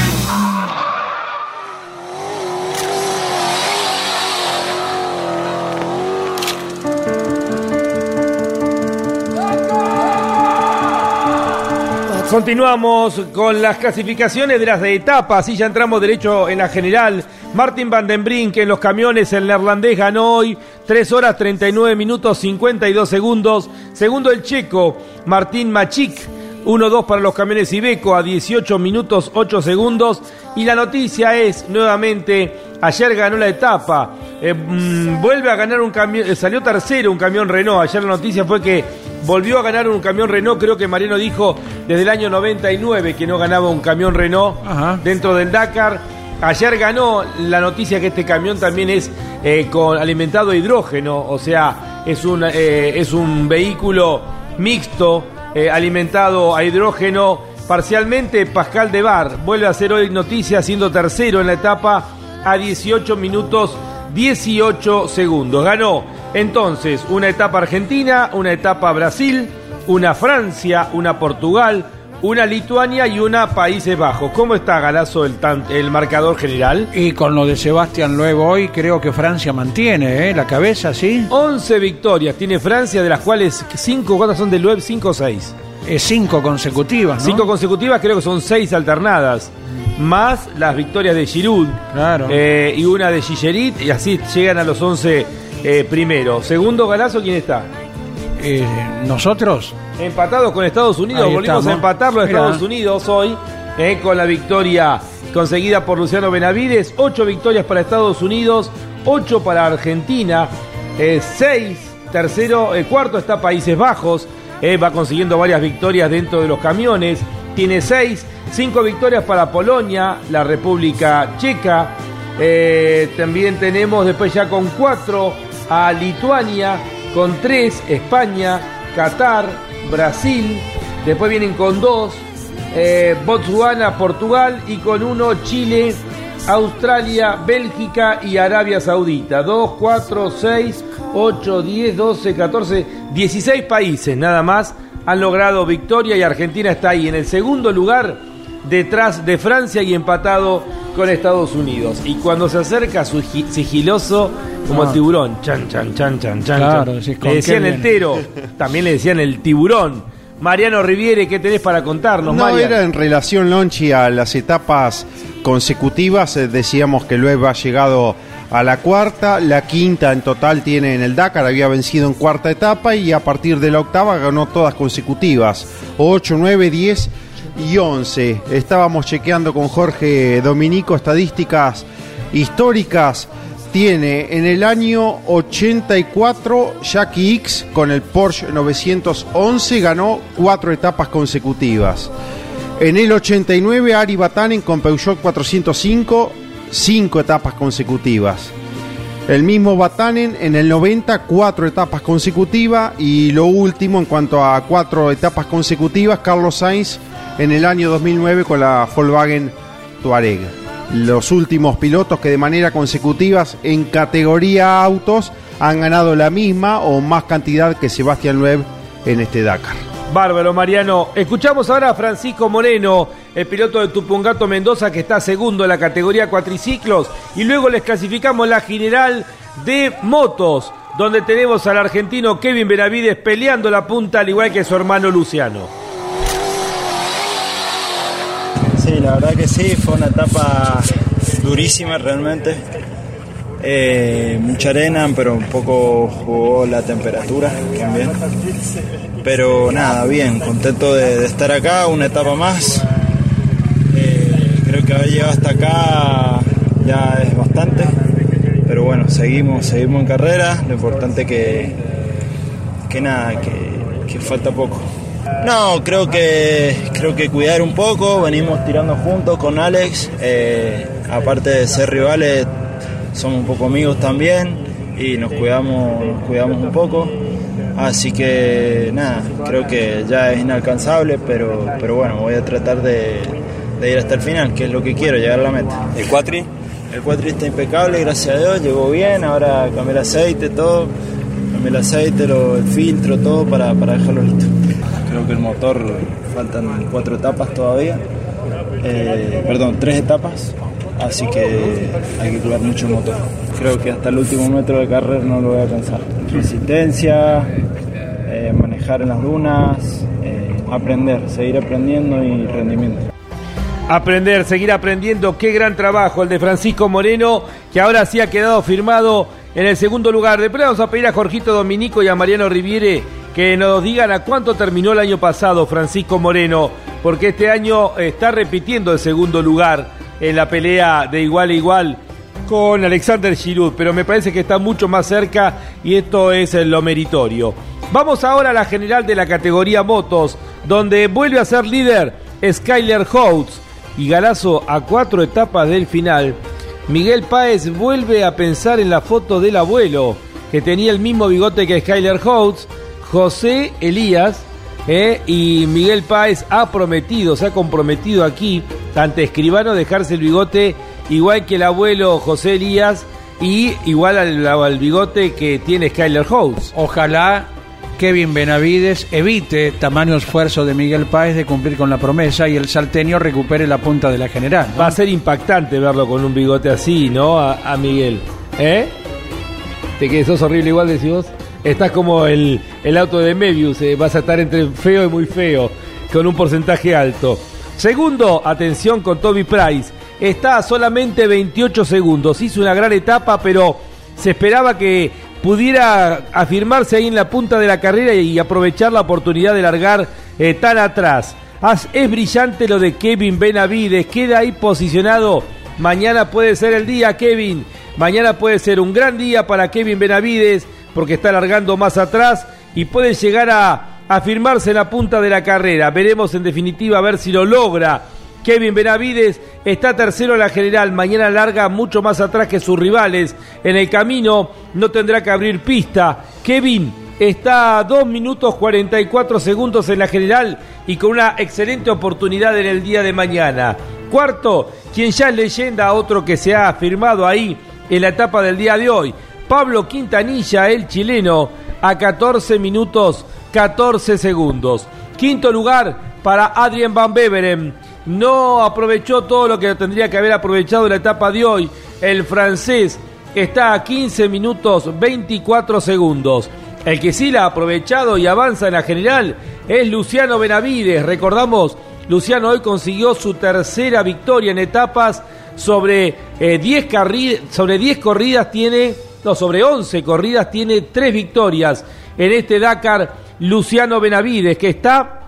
Continuamos con las clasificaciones de las de etapas y ya entramos derecho en la general. Martin Van den Brink en los camiones, el neerlandés ganó hoy 3 horas 39 minutos 52 segundos. Segundo el checo, Martín Machik 1-2 para los camiones Ibeco a 18 minutos 8 segundos. Y la noticia es, nuevamente, ayer ganó la etapa. Eh, mm, vuelve a ganar un camión, eh, salió tercero un camión Renault. Ayer la noticia fue que volvió a ganar un camión Renault. Creo que Mariano dijo desde el año 99 que no ganaba un camión Renault dentro del Dakar. Ayer ganó la noticia que este camión también es eh, con alimentado a hidrógeno, o sea, es un, es un vehículo mixto alimentado a hidrógeno parcialmente. Pascal de Bar vuelve a hacer hoy noticia siendo tercero en la etapa a 18 minutos 18 segundos. Ganó entonces una etapa Argentina, una etapa Brasil, una Francia, una Portugal, una Lituania y una Países Bajos. ¿Cómo está Galazo el, el marcador general? Y con lo de Sebastián luego hoy, creo que Francia mantiene ¿eh? la cabeza, ¿sí? 11 victorias tiene Francia, de las cuales 5 ¿cuántas son del web? 5 o 6. Es 5 consecutivas, ¿no? 5 consecutivas, creo que son 6 alternadas. Más las victorias de Giroud claro. Eh, y una de Gillerit, y así llegan a los 11 eh, primero. Segundo galazo, ¿quién está? Eh, ¿Nosotros? Empatados con Estados Unidos, Ahí volvimos estamos. a empatarlo a. Estados Unidos hoy, eh, con la victoria conseguida por Luciano Benavides. Ocho victorias para Estados Unidos, ocho para Argentina, eh, seis, tercero, eh, cuarto está Países Bajos, eh, va consiguiendo varias victorias dentro de los camiones, tiene seis, cinco victorias para Polonia, la República Checa, eh, también tenemos después ya con cuatro a Lituania, con tres España, Qatar, Brasil, después vienen con dos eh, Botswana, Portugal y con uno Chile, Australia, Bélgica y Arabia Saudita. 2, 4, 6, 8, 10, 12, 14, 16 países nada más han logrado victoria y Argentina está ahí en el segundo lugar detrás de Francia y empatado con Estados Unidos. Y cuando se acerca su gi- sigiloso como Ah. tiburón, chan, chan, chan, chan, chan. Claro, chan. decís, ¿con Le decían el tero, también le decían el tiburón. Mariano Riviere, ¿qué tenés para contarnos, No, Mariano? era en relación, Lonchi, a las etapas consecutivas. Eh, Decíamos que Loeb ha llegado a la cuarta, la quinta en total tiene en el Dakar, había vencido en cuarta etapa y a partir de la octava ganó todas consecutivas. 8, 9, 10 y 11. Estábamos chequeando con Jorge Dominico estadísticas históricas. Tiene en el año 84 Jackie X con el Porsche 911 ganó cuatro etapas consecutivas. En el 89 Ari Batanen con Peugeot 405 cinco etapas consecutivas. El mismo Batanen en el 90 cuatro etapas consecutivas y lo último en cuanto a cuatro etapas consecutivas Carlos Sainz en el año 2009 con la Volkswagen Touareg. Los últimos pilotos que de manera consecutiva en categoría autos han ganado la misma o más cantidad que Sebastián Loeb en este Dakar. Bárbaro, Mariano. Escuchamos ahora a Francisco Moreno, el piloto de Tupungato Mendoza, que está segundo en la categoría cuatriciclos. Y luego les clasificamos la general de motos, donde tenemos al argentino Kevin Benavides peleando la punta, al igual que su hermano Luciano. Sí, la verdad que sí, fue una etapa durísima realmente. Eh, mucha arena, pero un poco jugó la temperatura también. Pero nada, bien, contento de, de estar acá, una etapa más. Que haber llegado hasta acá ya es bastante. Pero bueno, seguimos, seguimos en carrera. Lo importante que, que nada, que, falta poco. No, creo que creo que cuidar un poco, venimos tirando juntos con Alex, eh, aparte de ser rivales, somos un poco amigos también y nos cuidamos, cuidamos un poco. Así que nada, creo que ya es inalcanzable, pero, pero bueno, voy a tratar de, de ir hasta el final, que es lo que quiero, llegar a la meta. ¿El cuatri? El cuatri está impecable, gracias a Dios, llegó bien, ahora cambié el aceite, todo, cambié el aceite, lo- el filtro, todo para, para dejarlo listo. Creo que el motor faltan cuatro etapas todavía, eh, perdón, tres etapas, así que hay que cuidar mucho el motor. Creo que hasta el último metro de carrera no lo voy a alcanzar. Resistencia, eh, manejar en las dunas, eh, aprender, seguir aprendiendo y rendimiento. Aprender, seguir aprendiendo. Qué gran trabajo el de Francisco Moreno, que ahora sí ha quedado firmado en el segundo lugar. Después vamos a pedir a Jorgito Dominico y a Mariano Riviere que nos digan a cuánto terminó el año pasado Francisco Moreno, porque este año está repitiendo el segundo lugar en la pelea de igual a igual con Alexander Giroud, pero me parece que está mucho más cerca y esto es lo meritorio. Vamos ahora a la general de la categoría motos, donde vuelve a ser líder Skyler Holtz y Galazo a cuatro etapas del final. Miguel Páez vuelve a pensar en la foto del abuelo, que tenía el mismo bigote que Skyler Holtz, José Elías, eh, y Miguel Páez ha prometido, se ha comprometido aquí, ante Escribano, dejarse el bigote igual que el abuelo José Elías y igual al, al bigote que tiene Skyler Holtz. Ojalá Kevin Benavides evite tamaño esfuerzo de Miguel Páez de cumplir con la promesa y el salteño recupere la punta de la general. Va a ser impactante verlo con un bigote así, ¿no? A, Miguel. ¿Eh? ¿Te que sos horrible igual, decís vos? Estás como el, el auto de Mebius, eh, vas a estar entre feo y muy feo, con un porcentaje alto. Segundo, atención con Toby Price. Está a solamente 28 segundos. Hizo una gran etapa, pero se esperaba que pudiera afirmarse ahí en la punta de la carrera y aprovechar la oportunidad de largar eh, tan atrás. Es brillante lo de Kevin Benavides, queda ahí posicionado. Mañana puede ser el día, Kevin. Mañana puede ser un gran día para Kevin Benavides porque está largando más atrás y puede llegar a afirmarse en la punta de la carrera. Veremos en definitiva a ver si lo logra. Kevin Benavides está tercero en la general, mañana larga mucho más atrás que sus rivales. En el camino no tendrá que abrir pista. Kevin está a 2 minutos 44 segundos en la general y con una excelente oportunidad en el día de mañana. Cuarto, quien ya es leyenda, otro que se ha firmado ahí en la etapa del día de hoy. Pablo Quintanilla, el chileno, a 14 minutos 14 segundos. Quinto lugar para Adrien Van Beveren. No aprovechó todo lo que tendría que haber aprovechado en la etapa de hoy. El francés está a 15 minutos 24 segundos. El que sí la ha aprovechado y avanza en la general es Luciano Benavides. Recordamos, Luciano hoy consiguió su tercera victoria en etapas sobre eh, 10 carri- sobre 10 corridas tiene no, sobre 11 corridas tiene 3 victorias en este Dakar Luciano Benavides que está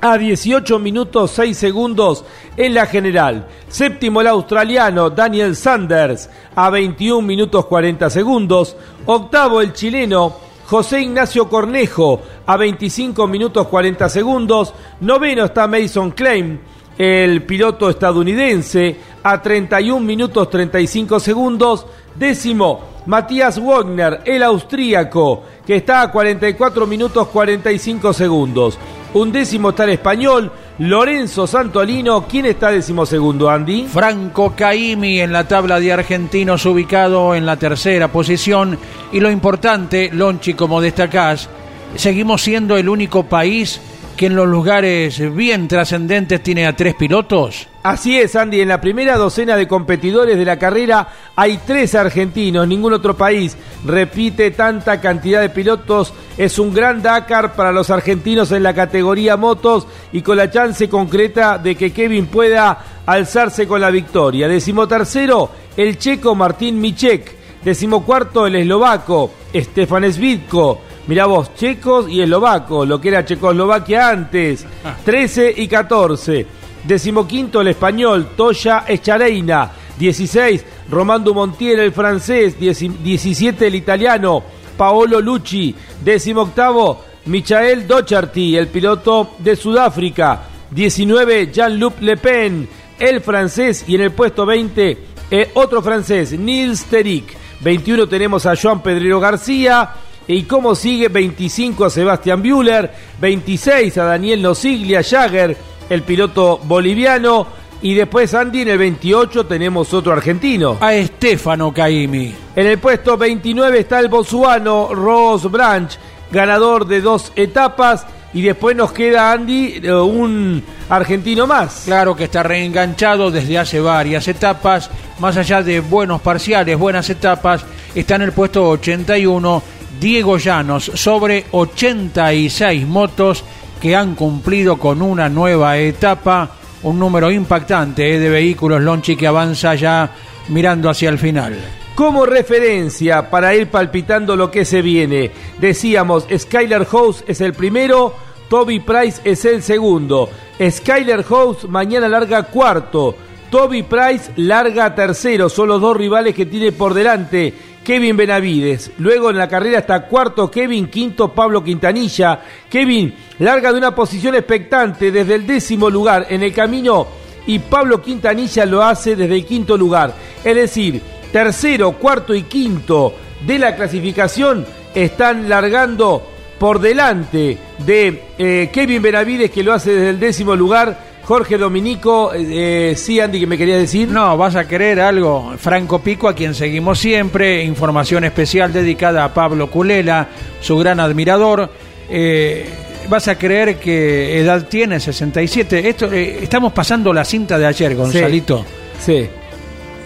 a 18 minutos 6 segundos en la general. Séptimo el australiano Daniel Sanders a 21 minutos 40 segundos. Octavo el chileno José Ignacio Cornejo a 25 minutos 40 segundos. Noveno está Mason Klein, el piloto estadounidense, a 31 minutos 35 segundos. Décimo, Matías Wagner, el austríaco, que está a 44 minutos 45 segundos. Un décimo está el español, Lorenzo Santolino. ¿Quién está décimo segundo, Andy? Franco Caimi en la tabla de argentinos ubicado en la tercera posición. Y lo importante, Lonchi, como destacás, seguimos siendo el único país que en los lugares bien trascendentes tiene a tres pilotos. Así es, Andy. En la primera docena de competidores de la carrera hay tres argentinos. Ningún otro país repite tanta cantidad de pilotos. Es un gran Dakar para los argentinos en la categoría motos y con la chance concreta de que Kevin pueda alzarse con la victoria. Decimotercero, el checo Martín Michek. Decimocuarto, el eslovaco Stefan Svitko. Mirá vos, checos y eslovaco, lo que era Checoslovaquia antes. 13 y 14. Decimoquinto el español Toya Echareina. 16 Romando Montiel el francés. 17 el italiano Paolo Lucci. Decimoctavo Michael Docherty el piloto de Sudáfrica. 19 Jean-Luc Le Pen el francés. Y en el puesto 20 eh, otro francés Nils Terik. 21 tenemos a Joan Pedrero García. ¿Y cómo sigue? 25 a Sebastián Bueller, 26 a Daniel Nosiglia Jagger, el piloto boliviano. Y después, Andy, en el 28 tenemos otro argentino. A Estefano Caimi. En el puesto 29 está el bosuano Ross Branch, ganador de dos etapas. Y después nos queda, Andy, eh, un argentino más. Claro que está reenganchado desde hace varias etapas. Más allá de buenos parciales, buenas etapas, está en el puesto 81 Diego Llanos sobre 86 motos que han cumplido con una nueva etapa, un número impactante eh, de vehículos Lonchi que avanza ya mirando hacia el final. Como referencia para ir palpitando lo que se viene, decíamos Skyler House es el primero, Toby Price es el segundo. Skyler House mañana larga cuarto, Toby Price larga tercero, son los dos rivales que tiene por delante. Kevin Benavides. Luego en la carrera está cuarto Kevin, quinto Pablo Quintanilla. Kevin larga de una posición expectante desde el décimo lugar en el camino y Pablo Quintanilla lo hace desde el quinto lugar. Es decir, tercero, cuarto y quinto de la clasificación están largando por delante de eh, Kevin Benavides que lo hace desde el décimo lugar. Jorge Dominico, eh, sí, Andy, que me querías decir. No, vas a querer algo. Franco Pico, a quien seguimos siempre. Información especial dedicada a Pablo Culela, su gran admirador. Eh, vas a creer que edad tiene 67. Esto, eh, estamos pasando la cinta de ayer, Gonzalito. Sí.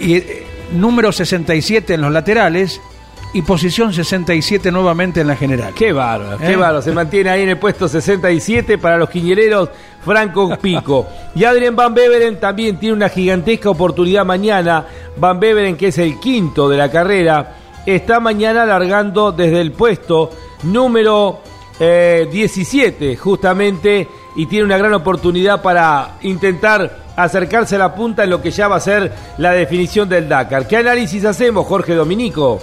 Y eh, número 67 en los laterales y posición 67 nuevamente en la general. Qué bárbaro, qué ¿Eh? bárbaro. Se mantiene ahí en el puesto 67 para los quiñereros Franco Pico. Y Adrien Van Beveren también tiene una gigantesca oportunidad mañana. Van Beveren, que es el quinto de la carrera, está mañana largando desde el puesto número eh, 17, justamente, y tiene una gran oportunidad para intentar acercarse a la punta en lo que ya va a ser la definición del Dakar. ¿Qué análisis hacemos, Jorge Dominico?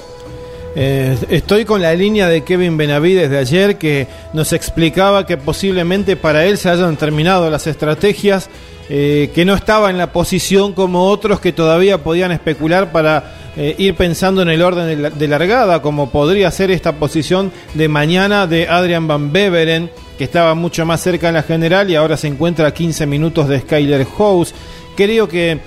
Eh, estoy con la línea de Kevin Benavides de ayer que nos explicaba que posiblemente para él se hayan terminado las estrategias, eh, que no estaba en la posición como otros que todavía podían especular para eh, ir pensando en el orden de, la- de largada, como podría ser esta posición de mañana de Adrian Van Beveren, que estaba mucho más cerca en la general y ahora se encuentra a 15 minutos de Skyler House. Creo que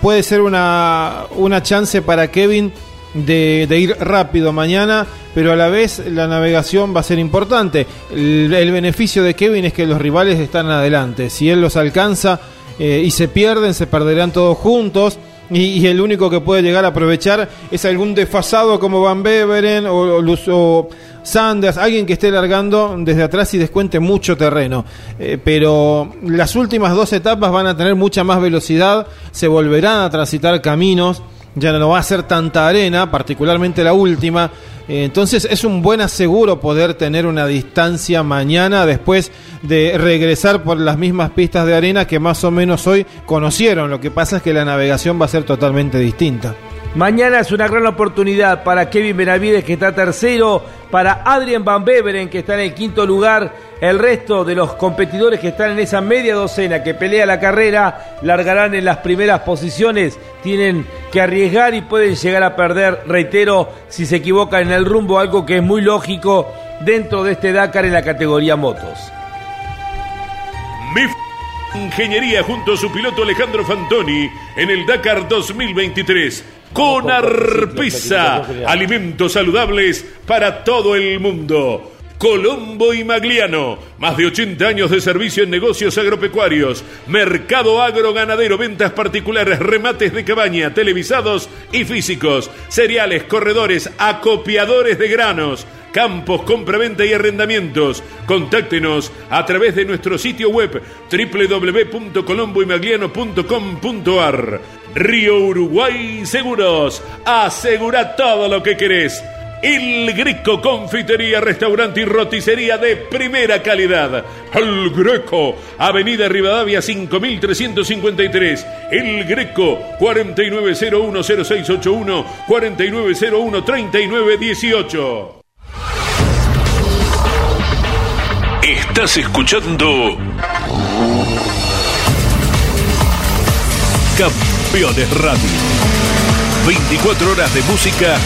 puede ser una, una chance para Kevin de, ir rápido mañana, pero a la vez la navegación va a ser importante. El, beneficio de Kevin es que los rivales están adelante. Si él los alcanza eh, y se pierden, se perderán todos juntos. Y, y el único que puede llegar a aprovechar es algún desfasado como Van Beveren o, o Luz- o Sanders, alguien que esté largando desde atrás y descuente mucho terreno. Eh, pero las últimas dos etapas van a tener mucha más velocidad, se volverán a transitar caminos ya no va a ser tanta arena, particularmente la última. Eh, Entonces es un buen aseguro poder tener una distancia mañana después de regresar por las mismas pistas de arena que más o menos hoy conocieron. Lo que pasa es que la navegación va a ser totalmente distinta. Mañana es una gran oportunidad para Kevin Benavides que está tercero, para Adrian Van Beveren que está en el quinto lugar. El resto de los competidores que están en esa media docena que pelea la carrera largarán en las primeras posiciones. Tienen que arriesgar y pueden llegar a perder, reitero, si se equivocan en el rumbo, algo que es muy lógico dentro de este Dakar en la categoría motos. Ingeniería junto a su piloto Alejandro Fantoni en el Dakar 2023. Con Arpisa, alimentos saludables para todo el mundo. Colombo y Magliano, más de 80 años de servicio en negocios agropecuarios, mercado agroganadero, ventas particulares, remates de cabaña, televisados y físicos, cereales, corredores, acopiadores de granos, campos, compraventa y arrendamientos. Contáctenos a través de nuestro sitio web www.colomboymagliano.com.ar. Río Uruguay Seguros. Asegura todo lo que querés. El Greco Confitería, Restaurante y Roticería de primera calidad. El Greco, Avenida Rivadavia 5353. El Greco, 49010681, 49013918. Estás escuchando Campeones Radio. 24 horas de música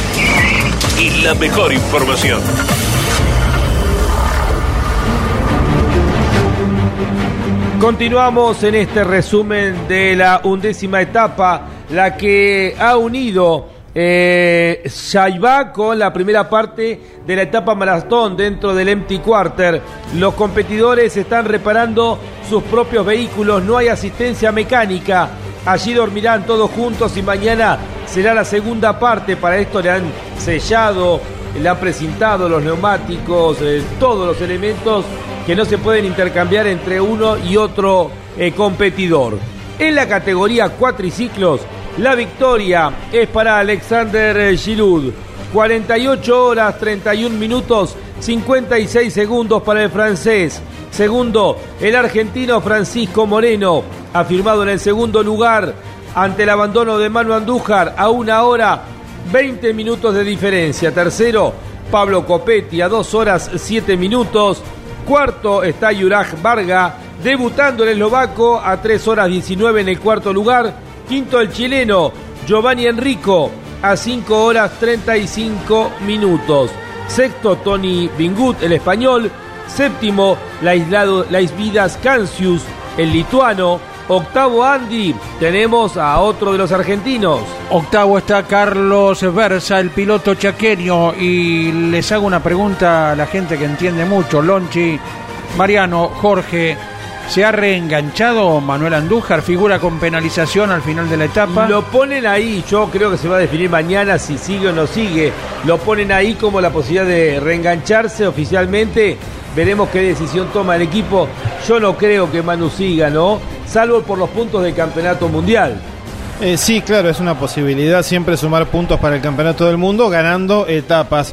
y la mejor información. Continuamos en este resumen de la undécima etapa, la que ha unido eh, con la primera parte de la etapa maratón dentro del Empty Quarter. Los competidores están reparando sus propios vehículos, no hay asistencia mecánica. Allí dormirán todos juntos y mañana será la segunda parte. Para esto le han sellado, le han precintado los neumáticos, eh, todos los elementos que no se pueden intercambiar entre uno y otro eh, competidor. En la categoría cuatriciclos, la victoria es para Alexander eh, Giroud. 48 horas, 31 minutos, 56 segundos para el francés. Segundo, el argentino Francisco Moreno, afirmado en el segundo lugar ante el abandono de Manu Andújar a una hora 20 minutos de diferencia. Tercero, Pablo Copetti a 2 horas 7 minutos. Cuarto está Yuraj Varga, debutando el eslovaco a 3 horas 19 en el cuarto lugar. Quinto el chileno Giovanni Enrico a 5 horas 35 minutos. Sexto Tony Bingut, el español. Séptimo Laislado- Laisvidas Cancius, el lituano. Octavo Andy, tenemos a otro de los argentinos. Octavo está Carlos Versa, el piloto chaqueño. Y les hago una pregunta a la gente que entiende mucho. Lonchi, Mariano, Jorge, ¿se ha reenganchado Manuel Andújar? ¿Figura con penalización al final de la etapa? Lo ponen ahí, yo creo que se va a definir mañana si sigue o no sigue. Lo ponen ahí como la posibilidad de reengancharse oficialmente. Veremos qué decisión toma el equipo. Yo no creo que Manu siga, ¿no? Salvo por los puntos del campeonato mundial. Eh, sí, claro, es una posibilidad siempre sumar puntos para el campeonato del mundo ganando etapas.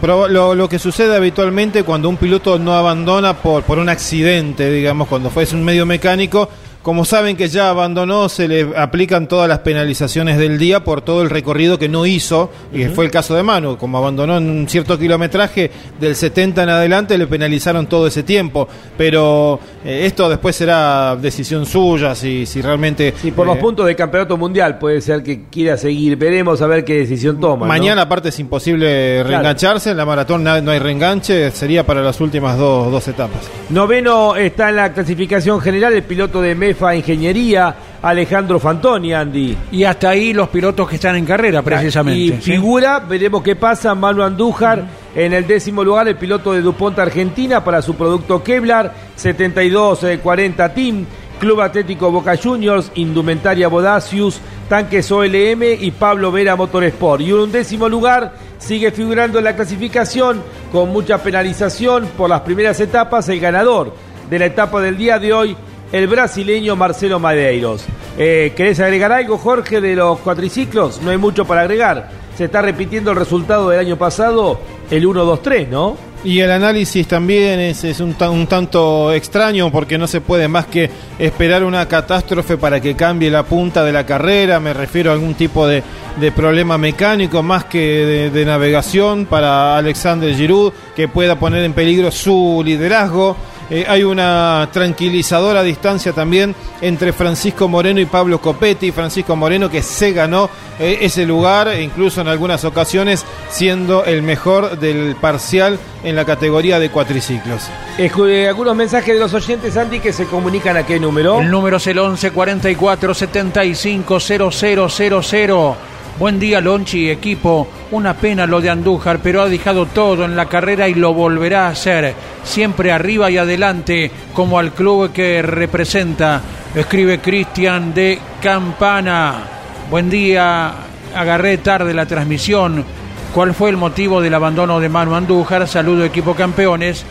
Proba- lo, lo que sucede habitualmente cuando un piloto no abandona por, por un accidente, digamos, cuando fue es un medio mecánico, como saben que ya abandonó, se le aplican todas las penalizaciones del día por todo el recorrido que no hizo, y fue el caso de Manu, como abandonó en un cierto kilometraje del 70 en adelante, le penalizaron todo ese tiempo, pero eh, esto después será decisión suya, si, si realmente... Y por los eh, puntos del campeonato mundial puede ser que quiera seguir. Veremos a ver qué decisión toma. ¿no? Mañana aparte es imposible reengancharse, en la maratón no hay reenganche, sería para las últimas dos, dos etapas. Noveno está en la clasificación general el piloto de Ingeniería, Alejandro Fantoni, Andy. Y hasta ahí los pilotos que están en carrera, precisamente. Y ¿sí? figura, veremos qué pasa, Manu Andújar en el décimo lugar, el piloto de DuPont Argentina para su producto Kevlar, 72-40 Team, Club Atlético Boca Juniors, Indumentaria Bodacius, Tanques OLM y Pablo Vera Motorsport. Y un décimo lugar sigue figurando en la clasificación con mucha penalización por las primeras etapas, el ganador de la etapa del día de hoy, el brasileño Marcelo Madeiros. Eh, ¿Querés agregar algo, Jorge, de los cuatriciclos? No hay mucho para agregar. Se está repitiendo el resultado del año pasado, el 1-2-3, ¿no? Y el análisis también es, es un, un tanto extraño porque no se puede más que esperar una catástrofe para que cambie la punta de la carrera. Me refiero a algún tipo de, de problema mecánico más que de, de navegación para Alexander Giroud que pueda poner en peligro su liderazgo. Eh, hay una tranquilizadora distancia también entre Francisco Moreno y Pablo Copetti. Francisco Moreno que se ganó eh, ese lugar, e incluso en algunas ocasiones siendo el mejor del parcial en la categoría de cuatriciclos. Eh, algunos mensajes de los oyentes, Andy, que se comunican a qué número. El número es el 11 44 75 0000. Buen día, Lonchi, equipo. Una pena lo de Andújar, pero ha dejado todo en la carrera y lo volverá a hacer. Siempre arriba y adelante, como al club que representa. Escribe Cristian de Campana. Buen día, agarré tarde la transmisión. ¿Cuál fue el motivo del abandono de Manu Andújar? Saludo, equipo campeones.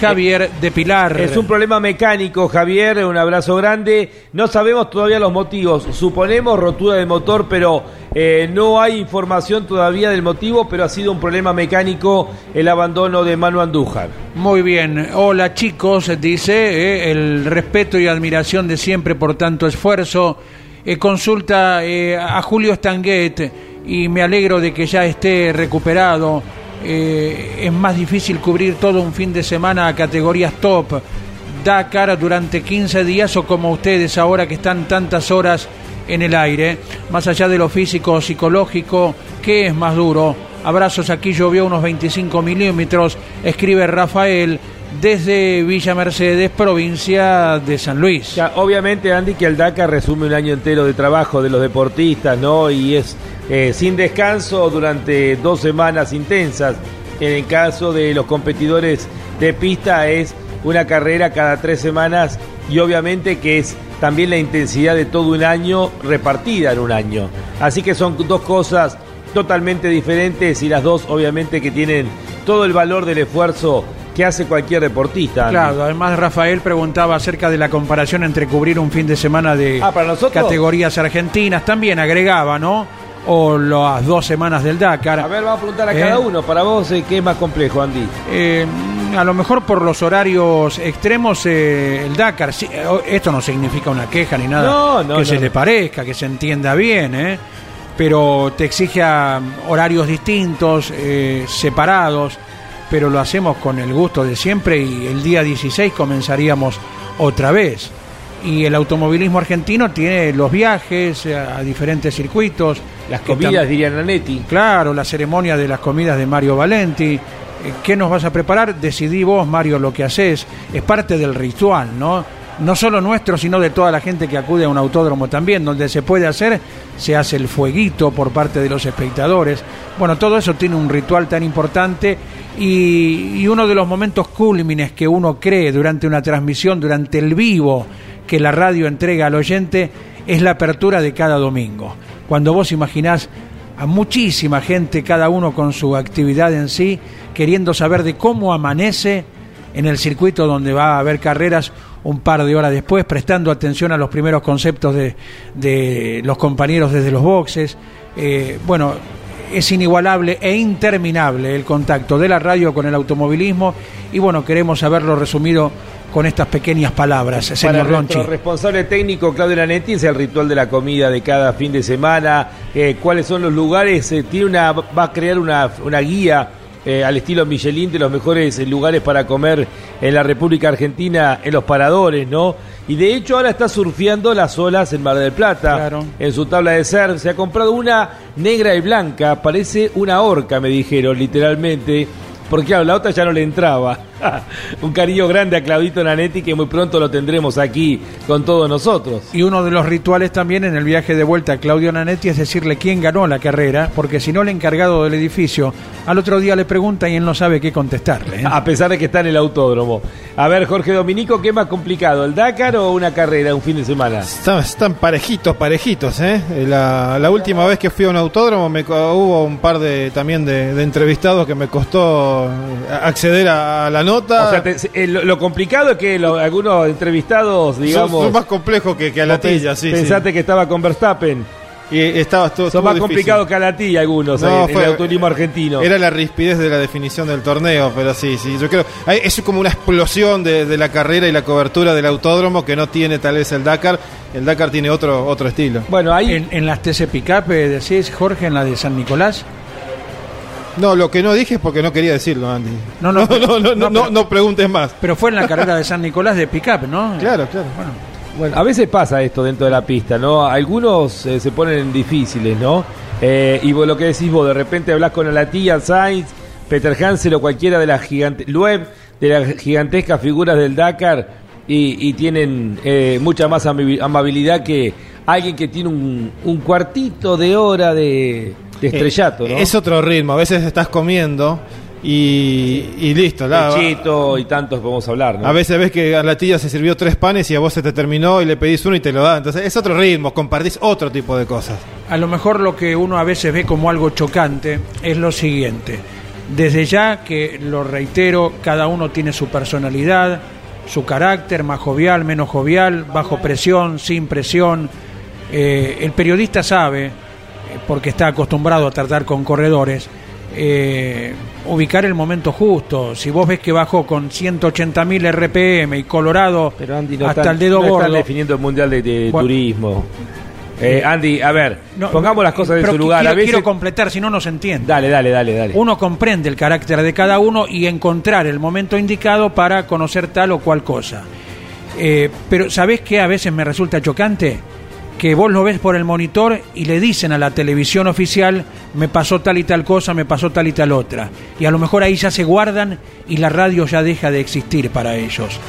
Javier de Pilar. Es un problema mecánico, Javier, un abrazo grande. No sabemos todavía los motivos. Suponemos rotura del motor, pero eh, no hay información todavía del motivo, pero ha sido un problema mecánico el abandono de Manu Andújar. Muy bien, hola chicos, dice, eh, el respeto y admiración de siempre por tanto esfuerzo. Eh, consulta eh, a Julio Stanguet y me alegro de que ya esté recuperado. Eh, es más difícil cubrir todo un fin de semana a categorías top. Dakar durante 15 días o como ustedes ahora que están tantas horas en el aire. Más allá de lo físico o psicológico, ¿qué es más duro? Abrazos, aquí llovió unos 25 milímetros, escribe Rafael desde Villa Mercedes, provincia de San Luis. Obviamente, Andy, que el Dakar resume un año entero de trabajo de los deportistas, ¿no? Y es eh, sin descanso durante dos semanas intensas. En el caso de los competidores de pista es una carrera cada tres semanas y obviamente que es también la intensidad de todo un año repartida en un año. Así que son dos cosas totalmente diferentes y las dos obviamente que tienen todo el valor del esfuerzo que hace cualquier deportista. Andy. Claro, además Rafael preguntaba acerca de la comparación entre cubrir un fin de semana de Ah, categorías argentinas, también agregaba, ¿no? O las dos semanas del Dakar. A ver, vamos a preguntar a ¿Eh? cada uno. Para vos, eh, ¿qué es más complejo, Andy? Eh, a lo mejor por los horarios extremos, eh, el Dakar, sí, eh, esto no significa una queja ni nada No, no, que no, se le parezca, que se entienda bien, ¿eh? pero te exige a horarios distintos, eh, separados, pero lo hacemos con el gusto de siempre y el día 16 comenzaríamos otra vez. Y el automovilismo argentino tiene los viajes eh, a diferentes circuitos. Las comidas, tam- diría Nanetti. Claro, la ceremonia de las comidas de Mario Valenti. Eh, ¿Qué nos vas a preparar? Decidí vos, Mario, lo que haces. Es parte del ritual, ¿no? No solo nuestro, sino de toda la gente que acude a un autódromo también. Donde se puede hacer, se hace el fueguito por parte de los espectadores. Bueno, todo eso tiene un ritual tan importante y, uno de los momentos cúlmines que uno cree durante una transmisión, durante el vivo que la radio entrega al oyente, es la apertura de cada domingo. Cuando vos imaginás a muchísima gente, cada uno con su actividad en sí, queriendo saber de cómo amanece en el circuito donde va a haber carreras un par de horas después, prestando atención a los primeros conceptos de, de los compañeros desde los boxes. Eh, bueno, es inigualable e interminable el contacto de la radio con el automovilismo y bueno, queremos haberlo resumido con estas pequeñas palabras, señor Para Ronchi. nuestro responsable técnico, Claudio Lanetti, es el ritual de la comida de cada fin de semana. Eh, ¿Cuáles son los lugares? Eh, tiene una, va a crear una, una guía eh, al estilo Michelin de los mejores eh, lugares para comer en la República Argentina, en los paradores, ¿no? Y de hecho ahora está surfeando las olas en Mar del Plata, Claro. en su tabla de surf. Se ha comprado una negra y blanca, parece una orca, me dijeron, literalmente. Porque claro, la otra ya no le entraba. Un cariño grande a Claudito Nanetti que muy pronto lo tendremos aquí con todos nosotros. Y uno de los rituales también en el viaje de vuelta a Claudio Nanetti es decirle quién ganó la carrera, porque si no el encargado del edificio al otro día le pregunta y él no sabe qué contestarle. ¿eh? A pesar de que está en el autódromo. A ver, Jorge Dominico, ¿qué más complicado? ¿El Dakar o una carrera, un fin de semana? Están, están parejitos, parejitos, ¿eh? La, la última vez que fui a un autódromo me, hubo un par de también de, de entrevistados que me costó eh, acceder a, la nota. O sea, te- eh, lo, lo complicado es que lo- algunos entrevistados, digamos... son más complejos que, que a la tilla, sí. Pensaste sí. que estaba con Verstappen. Y estaba todo, Son más complicados que a la tilla algunos ahí, en el autorismo argentino. Era la rispidez de la definición del torneo, pero sí, sí, yo creo. Es como una explosión de, de la carrera y la cobertura del autódromo que no tiene tal vez el Dakar. El Dakar tiene otro, otro estilo. Bueno, ahí. En, en las TC Pickup, eh, decís, Jorge, en la de San Nicolás. No, lo que no dije es porque no quería decirlo, Andy. No, no, no, no, no, no, no, no preguntes más. Pero fue en la carrera de San Nicolás de Pickup, ¿no? Claro, claro. Bueno, Bueno, a veces pasa esto dentro de la pista, ¿no? Algunos eh, se ponen difíciles, ¿no? Eh, y vos lo que decís vos, de repente hablas con la tía Sainz, Peter Hansel o cualquiera de las gigantes, Loeb, de las gigantescas figuras del Dakar y, y tienen eh, mucha más amabi- amabilidad que alguien que tiene un, un cuartito de hora de, de estrellato, ¿no? Eh, Es otro ritmo. A veces estás comiendo y, y listo. la- Pechito y tantos podemos hablar, ¿no? A veces ves que a la tía se sirvió tres panes y a vos se te terminó y le pedís uno y te lo da. Entonces es otro ritmo, compartís otro tipo de cosas. a lo mejor lo que uno a veces ve como algo chocante es lo siguiente. Desde ya que, lo reitero, cada uno tiene su personalidad, su carácter, más jovial, menos jovial, bajo presión, sin presión. Eh, el periodista sabe, eh, porque está acostumbrado a tratar con corredores, eh, ubicar el momento justo. Si vos ves que bajó con 180.000 RPM y Colorado Pero Andy, no hasta están- el dedo no están gordo. definiendo el Mundial de, de Bueno. Turismo. Eh, Andy, a ver, No, pongamos las cosas en su lugar. Quiero, a veces... quiero completar, si no, no se entiende. Dale, dale, dale, dale. Uno comprende el carácter de cada uno y encontrar el momento indicado para conocer tal o cual cosa. Eh, pero ¿sabés qué a veces me resulta chocante? Que vos lo ves por el monitor y le dicen a la televisión oficial, me pasó tal y tal cosa, me pasó tal y tal otra. Y a lo mejor ahí ya se guardan y la radio ya deja de existir para ellos.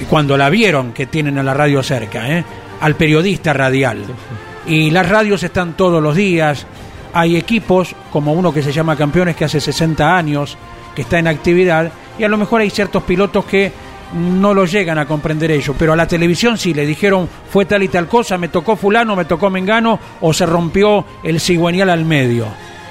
Y Cuando la vieron que tienen a la radio cerca, ¿eh? al periodista radial. Y las radios están todos los días. Hay equipos, como uno que se llama Campeones, que hace 60 años, que está en actividad, y a lo mejor hay ciertos pilotos que no lo llegan a comprender ello, pero a la televisión sí le dijeron fue tal y tal cosa, me tocó fulano, me tocó mengano, o se rompió el cigüeñal al medio.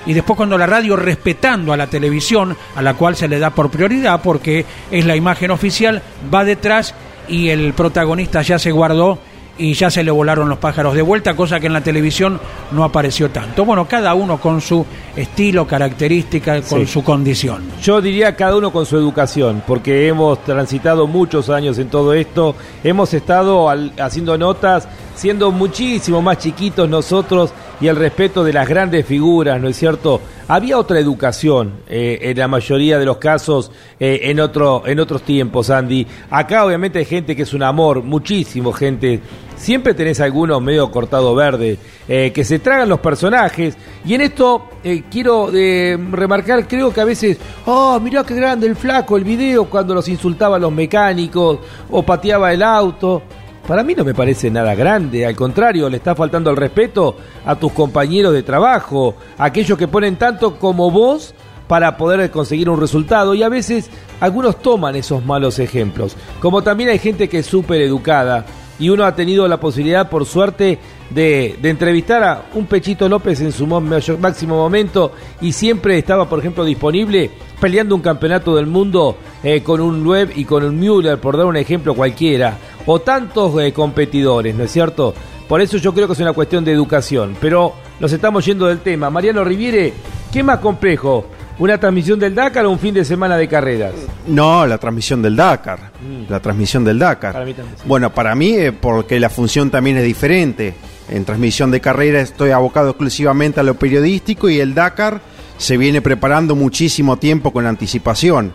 Y después cuando la radio, respetando a la televisión, a la cual se le da por prioridad, porque es la imagen oficial, va detrás y el protagonista ya se guardó y ya se le volaron los pájaros de vuelta, cosa que en la televisión no apareció tanto. Bueno, cada uno con su estilo, característica, con Sí. su condición. Yo diría cada uno con su educación, porque hemos transitado muchos años en todo esto, hemos estado al- haciendo notas, siendo muchísimo más chiquitos nosotros y el respeto de las grandes figuras, ¿no es cierto? Había otra educación eh, en la mayoría de los casos eh, en, otro, en otros tiempos, Andy. Acá obviamente hay gente que es un amor, muchísimo gente. Siempre tenés algunos medio cortado verde, eh, que se tragan los personajes. Y en esto quiero remarcar, creo que a veces, oh, mirá qué grande el flaco, el video, cuando los insultaba a los mecánicos o pateaba el auto. Para mí no me parece nada grande, al contrario, le está faltando el respeto a tus compañeros de trabajo, aquellos que ponen tanto como vos para poder conseguir un resultado y a veces algunos toman esos malos ejemplos. Como también hay gente que es súper educada y uno ha tenido la posibilidad, por suerte, de, de entrevistar a un Pechito López en su mayor- máximo momento y siempre estaba, por ejemplo, disponible peleando un campeonato del mundo eh, con un Web y con un Müller, por dar un ejemplo cualquiera, o tantos eh, competidores, ¿no es cierto? Por eso yo creo que es una cuestión de educación, pero nos estamos yendo del tema. Mariano Riviere, ¿qué más complejo? ¿Una transmisión del Dakar o un fin de semana de carreras? No, la transmisión del Dakar. Mm. La transmisión del Dakar. Para mí también, sí. Bueno, para mí, eh, porque la función también es diferente. En transmisión de carrera estoy abocado exclusivamente a lo periodístico y el Dakar se viene preparando muchísimo tiempo con anticipación.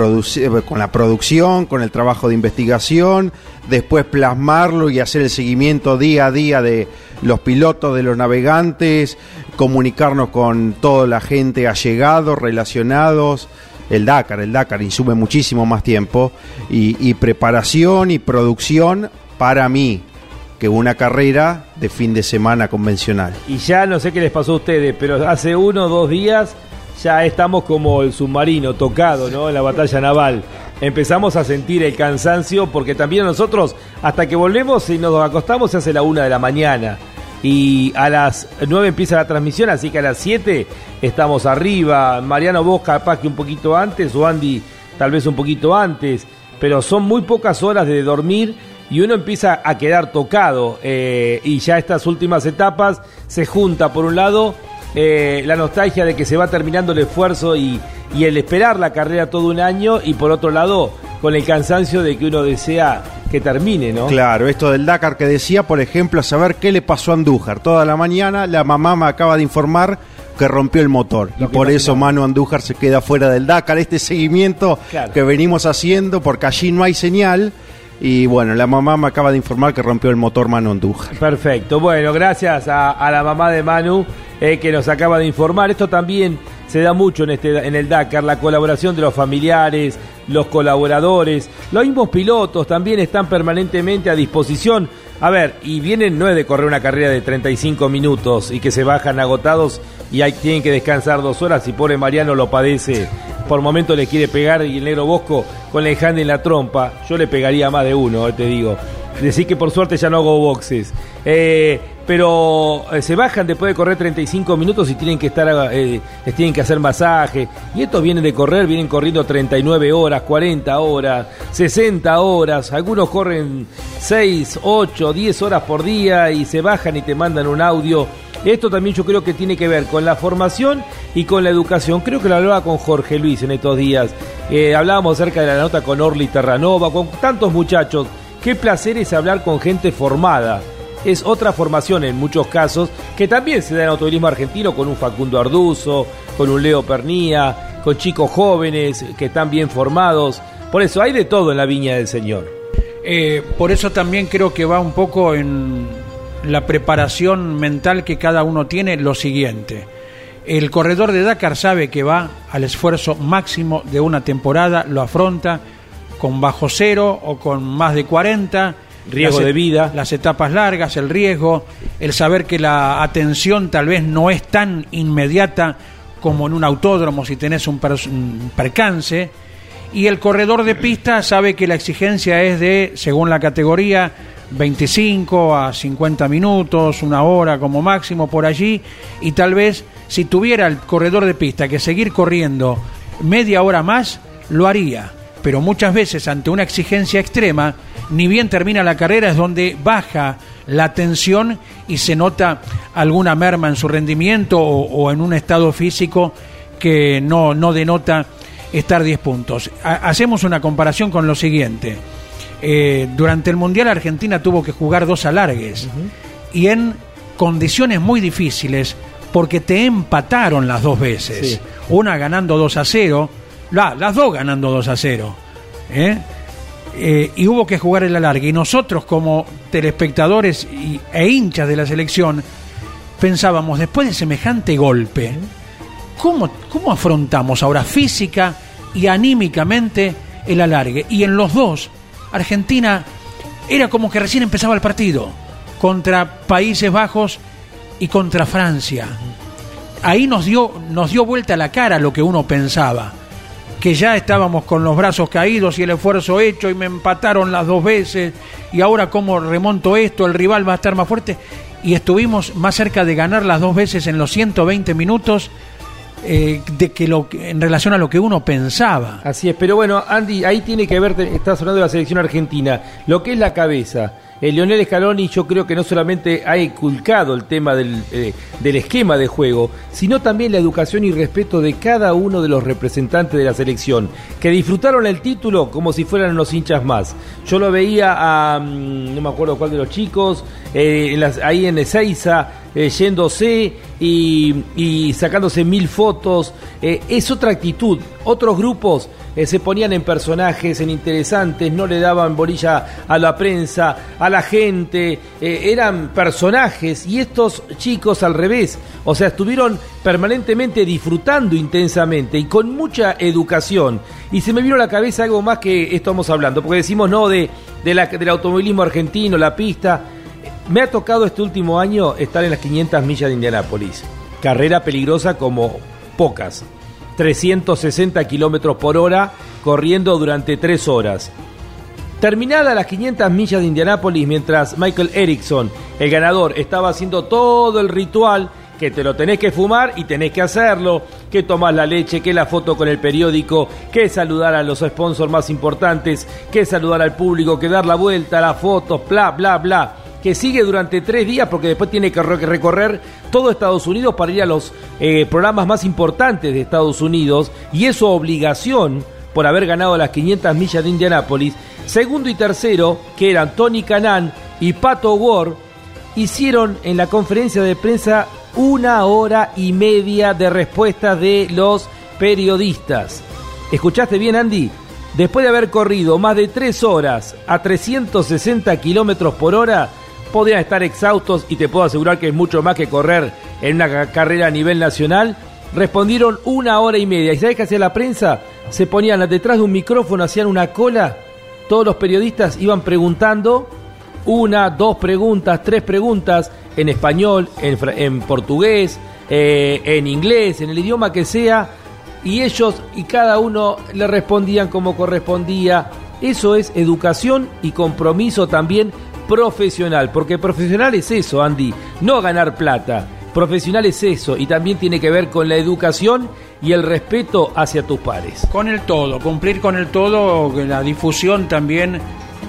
Eh, con la producción, con el trabajo de investigación, después plasmarlo y hacer el seguimiento día a día de los pilotos, de los navegantes, comunicarnos con toda la gente allegados, relacionados. El Dakar, el Dakar insume muchísimo más tiempo y preparación y producción para mí que una carrera de fin de semana convencional. Y ya no sé qué les pasó a ustedes, pero hace uno o dos días ya estamos como el submarino tocado, ¿no? En la batalla naval. Empezamos a sentir el cansancio porque también nosotros, hasta que volvemos y nos acostamos, se hace la una de la mañana. Y a las nueve empieza la transmisión, así que a las siete estamos arriba. Mariano, vos capaz que un poquito antes, o Andy tal vez un poquito antes, pero son muy pocas horas de dormir y uno empieza a quedar tocado eh, y ya estas últimas etapas se junta por un lado eh, la nostalgia de que se va terminando el esfuerzo y, y el esperar la carrera todo un año y por otro lado con el cansancio de que uno desea que termine, ¿no? Claro, esto del Dakar que decía, por ejemplo, a saber qué le pasó a Andújar. Toda la mañana la mamá me acaba de informar que rompió el motor. Y por eso Manu Andújar se queda fuera del Dakar. Este seguimiento Claro. que venimos haciendo, porque allí no hay señal. Y bueno, la mamá me acaba de informar que rompió el motor Manu Andújar. Perfecto. Bueno, gracias a, la mamá de Manu eh, que nos acaba de informar. Esto también se da mucho en, este, en el Dakar, la colaboración de los familiares, los colaboradores, los mismos pilotos también están permanentemente a disposición. A ver, y vienen no es de correr una carrera de 35 minutos y que se bajan agotados y hay, tienen que descansar dos horas y pobre Mariano lo padece. Por momento le quiere pegar y el negro Bosco con el hand en la trompa. Yo le pegaría más de uno, eh, te digo. Decir que por suerte ya no hago boxes. Eh, pero eh, se bajan después de correr 35 minutos y tienen que estar, eh, les tienen que hacer masaje. Y estos vienen de correr, vienen corriendo 39 horas, 40 horas, 60 horas. Algunos corren 6, 8, 10 horas por día y se bajan y te mandan un audio. Esto también yo creo que tiene que ver con la formación y con la educación. Creo que lo hablaba con Jorge Luis en estos días. Eh, hablábamos acerca de la nota con Orly Terranova, con tantos muchachos. Qué placer es hablar con gente formada. Es otra formación en muchos casos que también se da en automovilismo argentino con un Facundo Arduzo, con un Leo Pernía, con chicos jóvenes que están bien formados. Por eso hay de todo en la viña del Señor. Eh, por eso también creo que va un poco en la preparación mental que cada uno tiene lo siguiente. El corredor de Dakar sabe que va al esfuerzo máximo de una temporada, lo afronta con bajo cero o con más de 40. Riesgo Las de et- vida. Las etapas largas, el riesgo, el saber que la atención tal vez no es tan inmediata como en un autódromo si tenés un percance. Y el corredor de pista sabe que la exigencia es de, según la categoría, 25 a 50 minutos, una hora como máximo por allí. Y tal vez si tuviera el corredor de pista que seguir corriendo media hora más, lo haría. Pero muchas veces ante una exigencia extrema, ni bien termina la carrera es donde baja la tensión y se nota alguna merma en su rendimiento o, o en un estado físico que no, no denota estar 10 puntos. Ha- hacemos una comparación con lo siguiente. Eh, durante el Mundial Argentina tuvo que jugar dos alargues y en condiciones muy difíciles porque te empataron las dos veces. Sí. Una ganando 2 a 0, la- las dos ganando 2 a 0. ¿eh? Eh, y hubo que jugar el alargue. Y nosotros como telespectadores y- e hinchas de la selección pensábamos, después de semejante golpe, ¿cómo, cómo afrontamos ahora física y anímicamente el alargue? Y en los dos, Argentina era como que recién empezaba el partido contra Países Bajos y contra Francia. Ahí nos dio, nos dio vuelta la cara lo que uno pensaba, que ya estábamos con los brazos caídos y el esfuerzo hecho y me empataron las dos veces y ahora cómo remonto esto, el rival va a estar más fuerte. y estuvimos más cerca de ganar las dos veces en los 120 minutos eh, de que lo en relación a lo que uno pensaba. Así es, pero bueno, Andy, ahí tiene que ver, estás hablando de la selección argentina, lo que es la cabeza. El Lionel Scaloni yo creo que no solamente ha inculcado el tema del, eh, del, esquema de juego, sino también la educación y respeto de cada uno de los representantes de la selección, que disfrutaron el título como si fueran unos hinchas más. Yo lo veía a, mm, no me acuerdo cuál de los chicos, eh, ahí en Ezeiza, eh, yéndose y, y, sacándose mil fotos. Eh, es otra actitud. Otros grupos eh, se ponían en personajes, en interesantes, no le daban bolilla a la prensa, a la gente, eran personajes y estos chicos al revés, o sea, estuvieron permanentemente disfrutando intensamente y con mucha educación. Y se me vino a la cabeza algo más que estamos hablando, porque decimos no de, de la, del automovilismo argentino, la pista. Me ha tocado este último año estar en las 500 millas de Indianápolis. Carrera peligrosa como pocas. 360 kilómetros por hora, corriendo durante tres horas. Terminada las 500 millas de Indianápolis, mientras Michael Erickson, el ganador, estaba haciendo todo el ritual, que te lo tenés que fumar y tenés que hacerlo, que tomás la leche, que la foto con el periódico, que saludar a los sponsors más importantes, que saludar al público, que dar la vuelta, las fotos, bla, bla, bla que sigue durante tres días porque después tiene que recorrer todo Estados Unidos para ir a los eh, programas más importantes de Estados Unidos y es su obligación por haber ganado las 500 millas de Indianápolis. Segundo y tercero, que eran Tony Canan y Pato Ward, hicieron en la conferencia de prensa una hora y media de respuestas de los periodistas. ¿Escuchaste bien, Andy? Después de haber corrido más de tres horas a 360 kilómetros por hora, podrían estar exhaustos y te puedo asegurar que es mucho más que correr en una carrera a nivel nacional. Respondieron una hora y media. ¿Y sabes qué hacía la prensa? Se ponían detrás de un micrófono, hacían una cola. Todos los periodistas iban preguntando una, dos preguntas, tres preguntas en español, en, portugués, eh, en inglés, en el idioma que sea. Y ellos y cada uno le respondían como correspondía. Eso es educación y compromiso también profesional, porque profesional es eso, Andy, no ganar plata. Profesional es eso y también tiene que ver con la educación y el respeto hacia tus pares. Con el todo, cumplir con el todo, la difusión también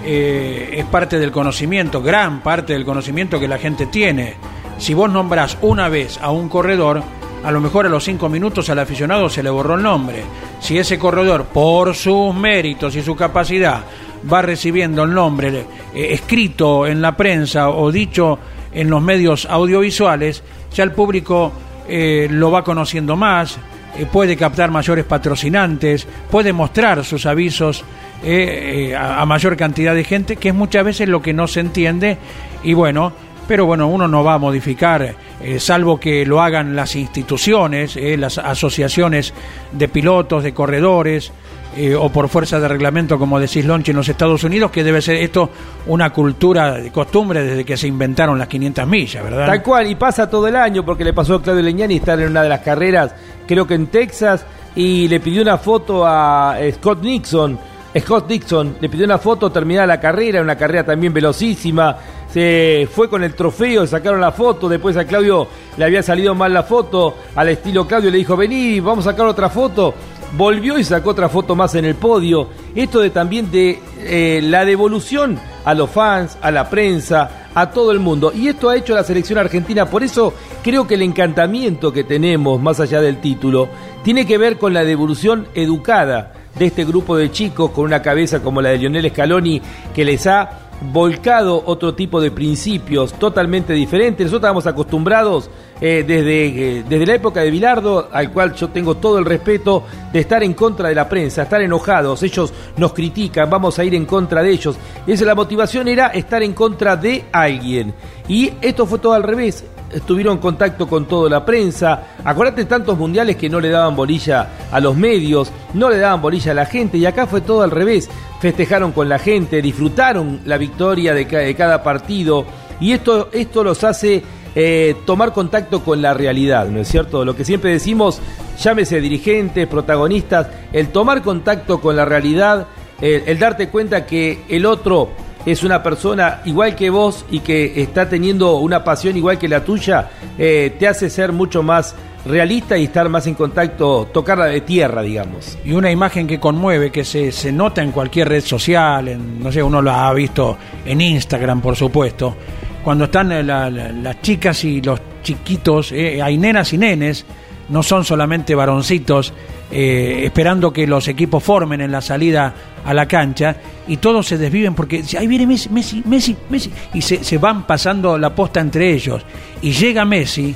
eh, es parte del conocimiento, gran parte del conocimiento que la gente tiene. Si vos nombrás una vez a un corredor, a lo mejor a los cinco minutos al aficionado se le borró el nombre. Si ese corredor, por sus méritos y su capacidad, va recibiendo el nombre eh, escrito en la prensa o dicho en los medios audiovisuales, ya el público eh, lo va conociendo más, eh, puede captar mayores patrocinantes, puede mostrar sus avisos a, a mayor cantidad de gente, que es muchas veces lo que no se entiende y bueno, pero bueno, uno no va a modificar, salvo que lo hagan las instituciones, las asociaciones de pilotos, de corredores, eh, o por fuerza de reglamento, como decís Lonchi, en los Estados Unidos, que debe ser esto una cultura de costumbre desde que se inventaron las 500 millas, ¿verdad? Tal cual, y pasa todo el año, porque le pasó a Claudio Leñani estar en una de las carreras, creo que en Texas, y le pidió una foto a Scott Nixon. Scott Dixon le pidió una foto terminada la carrera, una carrera también velocísima. Se fue con el trofeo, sacaron la foto. Después a Claudio le había salido mal la foto. Al estilo Claudio le dijo: Vení, vamos a sacar otra foto volvió y sacó otra foto más en el podio. Esto de también de eh, la devolución a los fans, a la prensa, a todo el mundo. Y esto ha hecho la selección argentina. Por eso creo que el encantamiento que tenemos, más allá del título, tiene que ver con la devolución educada de este grupo de chicos con una cabeza como la de Lionel Scaloni que les ha volcado otro tipo de principios totalmente diferentes. Nosotros estamos acostumbrados eh, desde, eh, desde la época de Bilardo, al cual yo tengo todo el respeto, de estar en contra de la prensa, estar enojados, ellos nos critican, vamos a ir en contra de ellos. Y esa la motivación era estar en contra de alguien. Y esto fue todo al revés estuvieron en contacto con toda la prensa. Acuérdate tantos mundiales que no le daban bolilla a los medios, no le daban bolilla a la gente y acá fue todo al revés. Festejaron con la gente, disfrutaron la victoria de cada, partido y esto, esto los hace eh, tomar contacto con la realidad, ¿no es cierto? Lo que siempre decimos, llámese dirigentes, protagonistas, el tomar contacto con la realidad, el darte cuenta que el otro es una persona igual que vos y que está teniendo una pasión igual que la tuya, eh, te hace ser mucho más realista y estar más en contacto, tocarla de tierra, digamos. Y una imagen que conmueve, que se, se nota en cualquier red social, en, no sé, uno lo ha visto en Instagram, por supuesto, cuando están eh, la- la- las chicas y los chiquitos, eh, hay nenas y nenes, no son solamente varoncitos, eh, esperando que los equipos formen en la salida a la cancha y todos se desviven porque ahí viene Messi, Messi, Messi, Messi, y se, se van pasando la posta entre ellos. Y llega Messi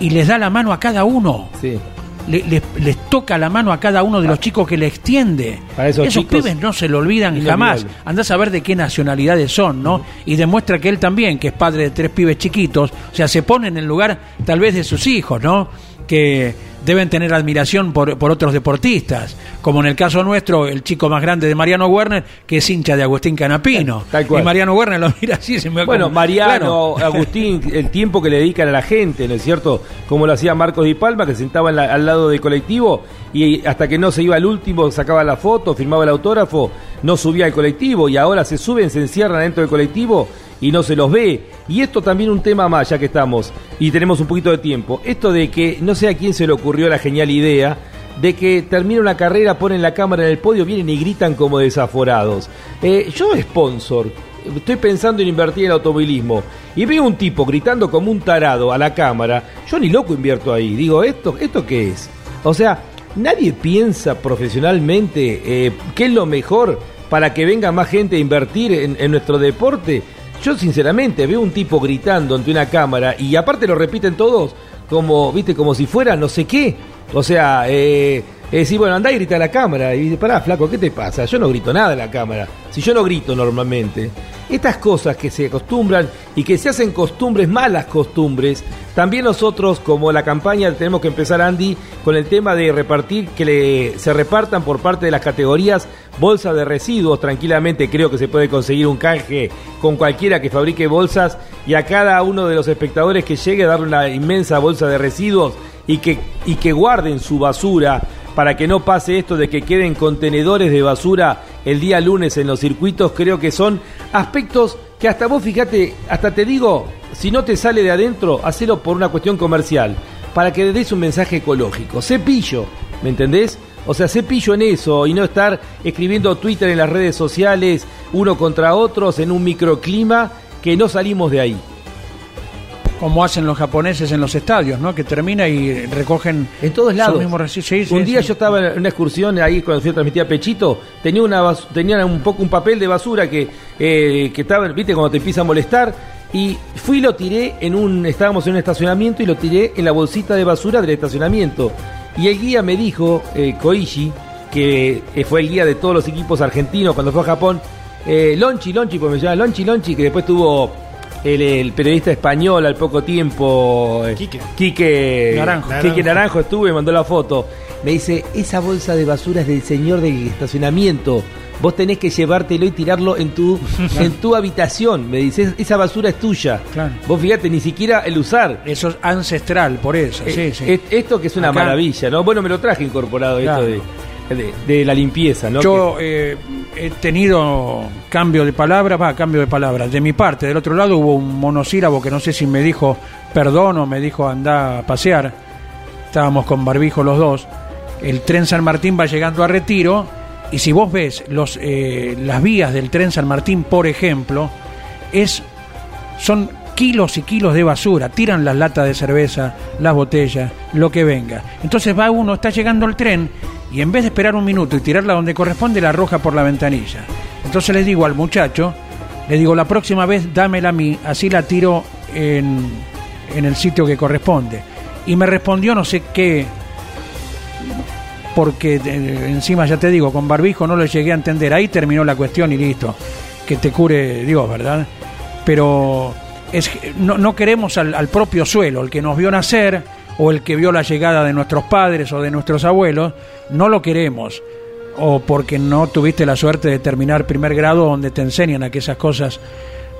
y les da la mano a cada uno. Le- les, les toca la mano a cada uno de los chicos que le extiende. Para esos pibes no se lo olvidan jamás. Andás a ver de qué nacionalidades son, ¿no? Y demuestra que él también, que es padre de tres pibes chiquitos, o sea, se pone en el lugar tal vez de sus hijos, ¿no? Que deben tener admiración por, por otros deportistas, como en el caso nuestro, el chico más grande de Mariano Werner, que es hincha de Agustín Canapino. cual. Y Mariano Werner lo mira así, se me Bueno, como- Mariano, Claro. Agustín, el tiempo que le dedican a la gente, ¿no es cierto? Como lo hacía Marcos Di Palma, que sentaba la- al lado del colectivo y hasta que no se iba al último, sacaba la foto, firmaba el autógrafo, no subía al colectivo y ahora se suben, se encierran dentro del colectivo y no se los ve. Y esto también un tema más, ya que estamos y tenemos un poquito de tiempo. Esto de que no sé a quién se le ocurrió la genial idea de que termina una carrera, ponen la cámara en el podio, vienen y gritan como desaforados. Eh, yo, sponsor, estoy pensando en invertir en automovilismo y veo un tipo gritando como un tarado a la cámara, yo ni loco invierto ahí. Digo, ¿esto, esto qué es? O sea, nadie piensa profesionalmente eh, qué es lo mejor para que venga más gente a invertir en nuestro deporte. Yo sinceramente veo un tipo gritando ante una cámara y aparte lo repiten todos como, viste, como si fuera no sé qué. O sea, eh, es decir, bueno, andá y grita a la cámara. Y dice, pará, flaco, ¿qué te pasa? Yo no grito nada a la cámara. Si yo no grito normalmente. Estas cosas que se acostumbran y que se hacen costumbres, malas costumbres, también nosotros, como la campaña, tenemos que empezar, Andy, con el tema de repartir, que se repartan por parte de las categorías bolsas de residuos. Tranquilamente creo que se puede conseguir un canje con cualquiera que fabrique bolsas y a cada uno de los espectadores que llegue a darle una inmensa bolsa de residuos y que, y que guarden su basura para que no pase esto de que queden contenedores de basura el día lunes en los circuitos, creo que son aspectos que hasta vos, fíjate, hasta te digo, si no te sale de adentro, hacelo por una cuestión comercial, para que le des un mensaje ecológico. Cepillo, ¿me entendés? O sea, cepillo en eso y no estar escribiendo Twitter en las redes sociales, uno contra otros, en un microclima, que no salimos de ahí. Como hacen los japoneses en los estadios, ¿no? Que termina y recogen en todos lados. Sí, sí, un día sí. yo estaba en una excursión ahí cuando fui a transmitir a Pechito, tenía una tenía un poco un papel de basura que, eh, que estaba, viste, cuando te empieza a molestar. Y fui y lo tiré en un, estábamos en un estacionamiento y lo tiré en la bolsita de basura del estacionamiento. Y el guía me dijo, eh, Koichi, que eh, fue el guía de todos los equipos argentinos cuando fue a Japón, eh, Lonchi, Lonchi, pues me llama Lonchi, Lonchi, que después tuvo el, el periodista español al poco tiempo, eh, Quique Naranjo. Quique Naranjo estuvo y mandó la foto. Me dice, esa bolsa de basura es del señor del estacionamiento. Vos tenés que llevártelo y tirarlo en tu, en tu habitación. Me dice, esa basura es tuya. Vos fíjate, ni siquiera el usar. Eso es ancestral, por eso, sí, Eh, sí. eh, Esto que es una Acá- maravilla, ¿no? Bueno, me lo traje incorporado Claro. esto de, de- de la limpieza, ¿no? Yo eh, he tenido cambio de palabras, va, cambio de palabras. De mi parte, del otro lado hubo un monosílabo que no sé si me dijo perdón o me dijo anda a pasear. Estábamos con barbijo los dos. El tren San Martín va llegando a retiro y si vos ves los, eh, las vías del tren San Martín, por ejemplo, es son kilos y kilos de basura, tiran las latas de cerveza, las botellas, lo que venga. Entonces va uno, está llegando el tren y en vez de esperar un minuto y tirarla donde corresponde, la arroja por la ventanilla. Entonces le digo al muchacho, le digo, la próxima vez dámela a mí, así la tiro en, en el sitio que corresponde. Y me respondió no sé qué, porque eh, encima ya te digo, con barbijo no lo llegué a entender. Ahí terminó la cuestión y listo. Que te cure Dios, ¿verdad? Pero es, no, no queremos al, al propio suelo, el que nos vio nacer o el que vio la llegada de nuestros padres o de nuestros abuelos, no lo queremos. O porque no tuviste la suerte de terminar primer grado donde te enseñan a que esas cosas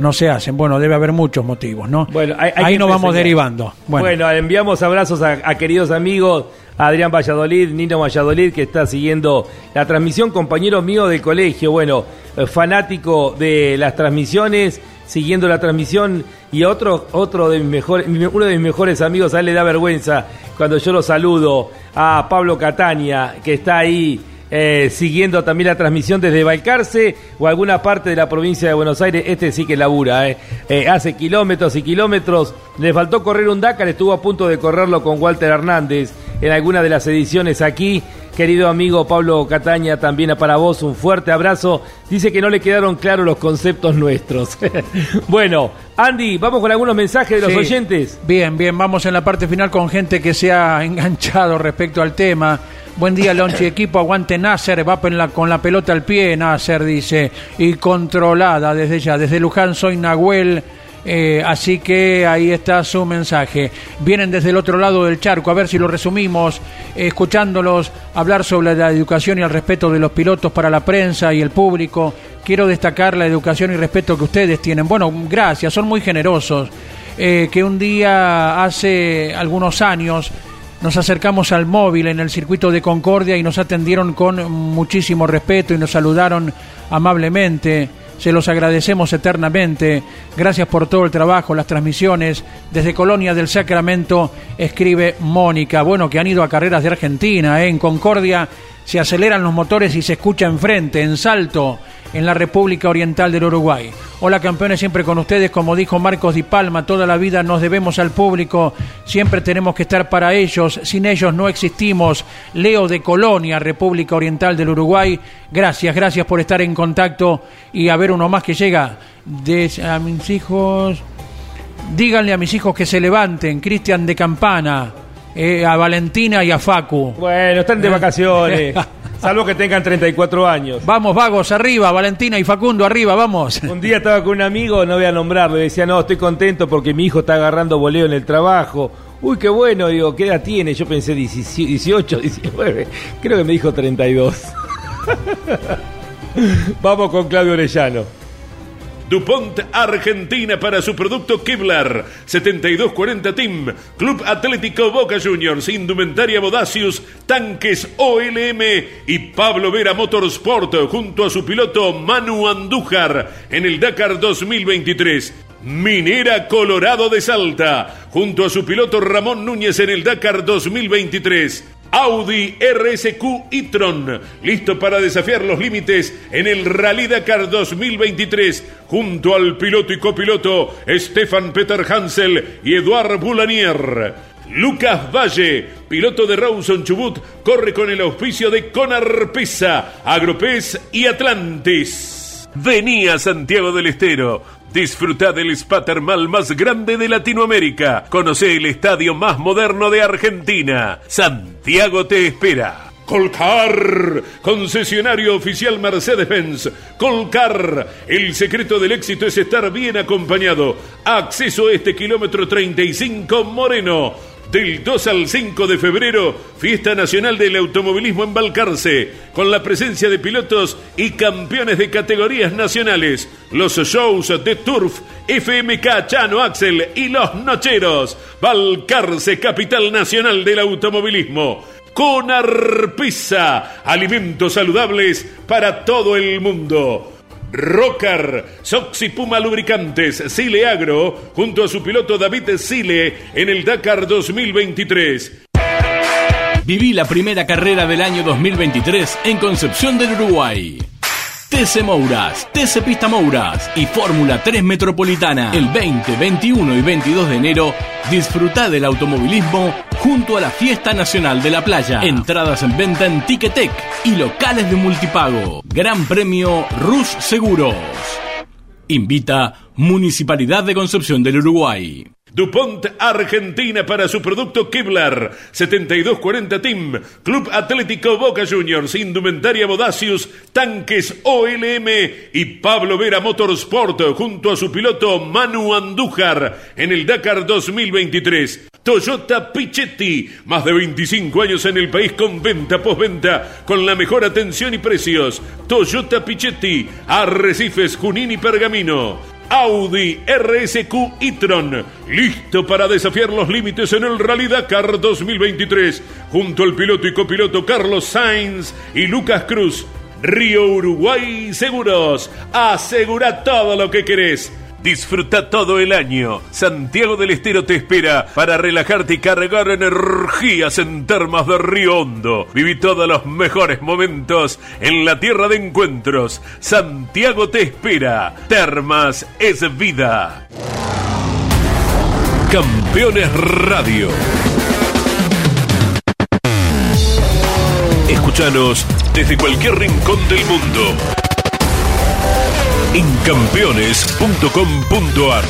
no se hacen. Bueno, debe haber muchos motivos, ¿no? Bueno, hay- hay Ahí nos vamos derivando. Bueno, Bueno, enviamos abrazos a, a queridos amigos, Adrián Valladolid, Nino Valladolid, que está siguiendo la transmisión, compañero mío de colegio, bueno, eh, fanático de las transmisiones, siguiendo la transmisión, y otro, otro de mis mejores, uno de mis mejores amigos, a él le da vergüenza cuando yo lo saludo, a Pablo Catania, que está ahí eh, siguiendo también la transmisión desde Balcarce o alguna parte de la provincia de Buenos Aires. Este sí que labura, eh. Eh, hace kilómetros y kilómetros. Le faltó correr un Dakar, estuvo a punto de correrlo con Walter Hernández en alguna de las ediciones aquí. Querido amigo Pablo Cataña, también para vos un fuerte abrazo. Dice que no le quedaron claros los conceptos nuestros. bueno, Andy, vamos con algunos mensajes de los oyentes. Bien, bien, vamos en la parte final con gente que se ha enganchado respecto al tema. Buen día, Lonchi. Equipo, aguante Nasser. Va con la pelota al pie, Nasser, dice. Y controlada desde ya. Desde Luján soy Nahuel. Eh, así que ahí está su mensaje. Vienen desde el otro lado del charco, a ver si lo resumimos, escuchándolos hablar sobre la educación y el respeto de los pilotos para la prensa y el público. Quiero destacar la educación y respeto que ustedes tienen. Bueno, gracias, son muy generosos. Eh, que un día hace algunos años nos acercamos al móvil en el circuito de Concordia y nos atendieron con muchísimo respeto y nos saludaron amablemente. Se los agradecemos eternamente. Gracias por todo el trabajo, las transmisiones. Desde Colonia del Sacramento escribe Mónica. Bueno, que han ido a carreras de Argentina. ¿eh? En Concordia se aceleran los motores y se escucha enfrente, en Salto en la República Oriental del Uruguay. Hola campeones, siempre con ustedes, como dijo Marcos Di Palma, toda la vida nos debemos al público, siempre tenemos que estar para ellos, sin ellos no existimos. Leo de Colonia, República Oriental del Uruguay, gracias, gracias por estar en contacto y a ver uno más que llega. A mis hijos, díganle a mis hijos que se levanten, Cristian de Campana. Eh, a Valentina y a Facu. Bueno, están de vacaciones. Salvo que tengan 34 años. Vamos, vagos, arriba, Valentina y Facundo, arriba, vamos. Un día estaba con un amigo, no voy a nombrarlo, y decía, no, estoy contento porque mi hijo está agarrando voleo en el trabajo. Uy, qué bueno, digo, ¿qué edad tiene? Yo pensé 18, 19, creo que me dijo 32. Vamos con Claudio Orellano. DuPont Argentina para su producto Kevlar. 7240 Team. Club Atlético Boca Juniors. Indumentaria Bodacius. Tanques OLM y Pablo Vera Motorsport junto a su piloto Manu Andújar en el Dakar 2023 Minera Colorado de Salta junto a su piloto Ramón Núñez en el Dakar 2023 Audi RSQ e-tron, listo para desafiar los límites en el Rally Dakar 2023, junto al piloto y copiloto Stefan Peter Hansel y Eduard Boulanier. Lucas Valle, piloto de Rawson Chubut, corre con el auspicio de Conar Pesa, Agropez y Atlantis. Venía Santiago del Estero Disfruta del spa termal más grande de Latinoamérica. Conoce el estadio más moderno de Argentina. Santiago te espera. Colcar, concesionario oficial Mercedes-Benz. Colcar, el secreto del éxito es estar bien acompañado. Acceso a este kilómetro 35 Moreno. Del 2 al 5 de febrero, Fiesta Nacional del Automovilismo en Balcarce, con la presencia de pilotos y campeones de categorías nacionales, los shows de Turf, FMK Chano Axel y Los Nocheros, Balcarce, capital nacional del automovilismo. Con Arpisa, alimentos saludables para todo el mundo. Rocker, Soxy Puma Lubricantes, Sile Agro, junto a su piloto David Sile en el Dakar 2023. Viví la primera carrera del año 2023 en Concepción del Uruguay. TC Mouras, TC Pista Mouras y Fórmula 3 Metropolitana. El 20, 21 y 22 de enero, disfruta del automovilismo junto a la Fiesta Nacional de la Playa. Entradas en venta en Ticketek y locales de multipago. Gran Premio Rus Seguros. Invita Municipalidad de Concepción del Uruguay. DuPont Argentina para su producto Kevlar 7240 Team Club Atlético Boca Juniors Indumentaria Bodacius Tanques OLM y Pablo Vera Motorsport junto a su piloto Manu Andújar en el Dakar 2023 Toyota Pichetti más de 25 años en el país con venta postventa con la mejor atención y precios. Toyota Pichetti Arrecifes Junín y Pergamino Audi RSQ e-tron, listo para desafiar los límites en el Rally Dakar 2023, junto al piloto y copiloto Carlos Sainz y Lucas Cruz. Río Uruguay Seguros, asegura todo lo que querés. Disfruta todo el año. Santiago del Estero te espera para relajarte y cargar energías en termas de Río Hondo. Viví todos los mejores momentos en la tierra de encuentros. Santiago te espera. Termas es vida. Campeones Radio. Escúchanos desde cualquier rincón del mundo en campeones.com.ar.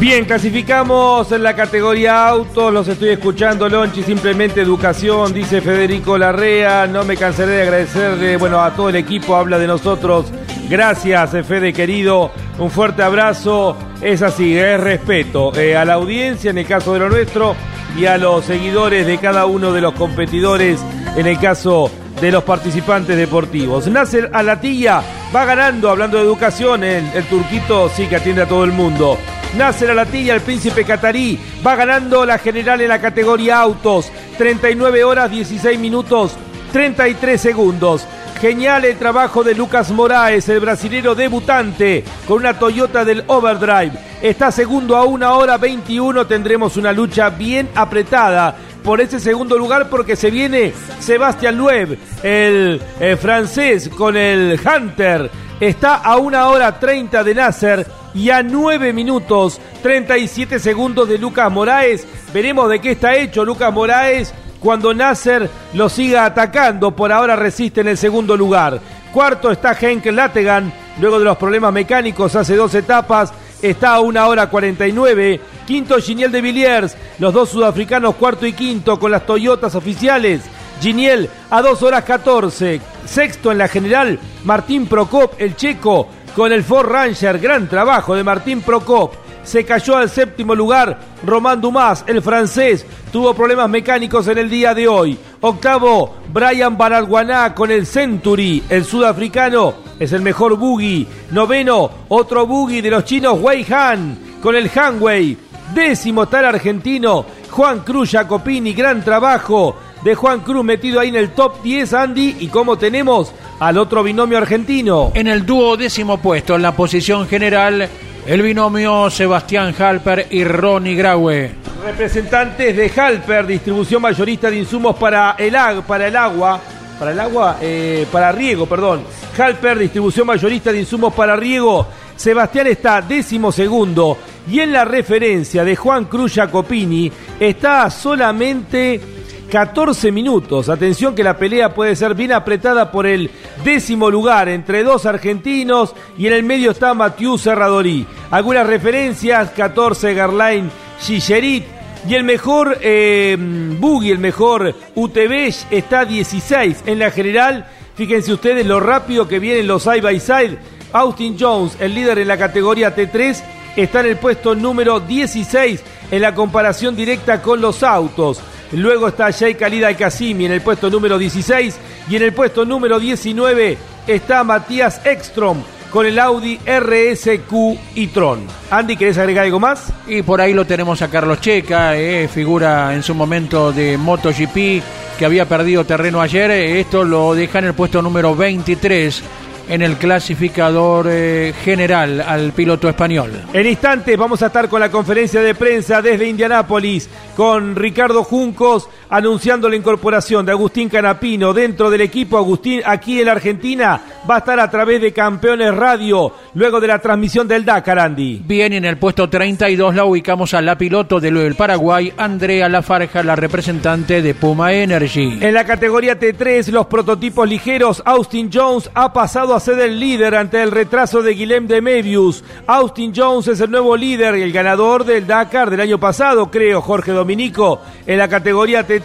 Bien, clasificamos en la categoría autos, los estoy escuchando, Lonchi, simplemente educación, dice Federico Larrea, no me cansaré de agradecerle, bueno, a todo el equipo, habla de nosotros, gracias Fede querido, un fuerte abrazo, es así, es respeto eh, a la audiencia en el caso de lo nuestro y a los seguidores de cada uno de los competidores en el caso de los participantes deportivos. Nasser Alatilla va ganando, hablando de educación, el, el turquito sí que atiende a todo el mundo. Nasser Alatilla, el príncipe catarí, va ganando la general en la categoría autos. 39 horas, 16 minutos, 33 segundos. Genial el trabajo de Lucas Moraes, el brasilero debutante, con una Toyota del Overdrive. Está segundo a una hora 21. Tendremos una lucha bien apretada por ese segundo lugar porque se viene Sebastián Loeb, el, el francés con el Hunter. Está a una hora 30 de Nasser y a 9 minutos 37 segundos de Lucas Moraes. Veremos de qué está hecho Lucas Moraes cuando Nasser lo siga atacando. Por ahora resiste en el segundo lugar. Cuarto está Henk Lategan, luego de los problemas mecánicos hace dos etapas. Está a una hora 49. Quinto Giniel de Villiers, los dos sudafricanos cuarto y quinto con las Toyotas oficiales. Giniel a 2 horas 14. Sexto en la general, Martín Procop, el checo, con el Ford Ranger. Gran trabajo de Martín Procop. Se cayó al séptimo lugar Román Dumas, el francés. Tuvo problemas mecánicos en el día de hoy. Octavo, Brian Baralguaná con el Century. El sudafricano es el mejor buggy. Noveno, otro buggy de los chinos Wei Han con el Hanwei. Décimo está el argentino Juan Cruz Jacopini. Gran trabajo de Juan Cruz metido ahí en el top 10, Andy. Y como tenemos al otro binomio argentino. En el dúo décimo puesto, en la posición general, el binomio Sebastián Halper y Ronnie Graue. Representantes de Halper, distribución mayorista de insumos para el, ag- para el agua. Para el agua, eh, para riego, perdón. Halper, distribución mayorista de insumos para riego. Sebastián está décimo segundo. Y en la referencia de Juan Cruz Jacopini está solamente 14 minutos. Atención que la pelea puede ser bien apretada por el décimo lugar entre dos argentinos y en el medio está Mathieu Serradori. Algunas referencias, 14 Garlain Gillerit y el mejor eh, el mejor UTV está 16 en la general. Fíjense ustedes lo rápido que vienen los side by side. Austin Jones, el líder en la categoría T3, está en el puesto número 16 en la comparación directa con los autos. Luego está Jay Khalid Al-Qasimi en el puesto número 16 y en el puesto número 19 está Matías Ekstrom con el Audi RSQ e-tron. Andy, ¿querés agregar algo más? Y por ahí lo tenemos a Carlos Checa, eh, figura en su momento de MotoGP que había perdido terreno ayer. Eh, Esto lo deja en el puesto número 23 en el clasificador eh, general al piloto español. En instantes vamos a estar con la conferencia de prensa desde Indianápolis con Ricardo Juncos anunciando la incorporación de Agustín Canapino dentro del equipo. Agustín aquí en la Argentina va a estar a través de Campeones Radio luego de la transmisión del Dakar, Andy. Bien, en el puesto 32 la ubicamos a la piloto del Paraguay, Andrea Lafarja, la representante de Puma Energy. En la categoría T3, los prototipos ligeros, Austin Jones ha pasado a ser el líder ante el retraso de Guilhem de Mebius. Austin Jones es el nuevo líder y el ganador del Dakar del año pasado, creo, Jorge Dominico. En la categoría T3,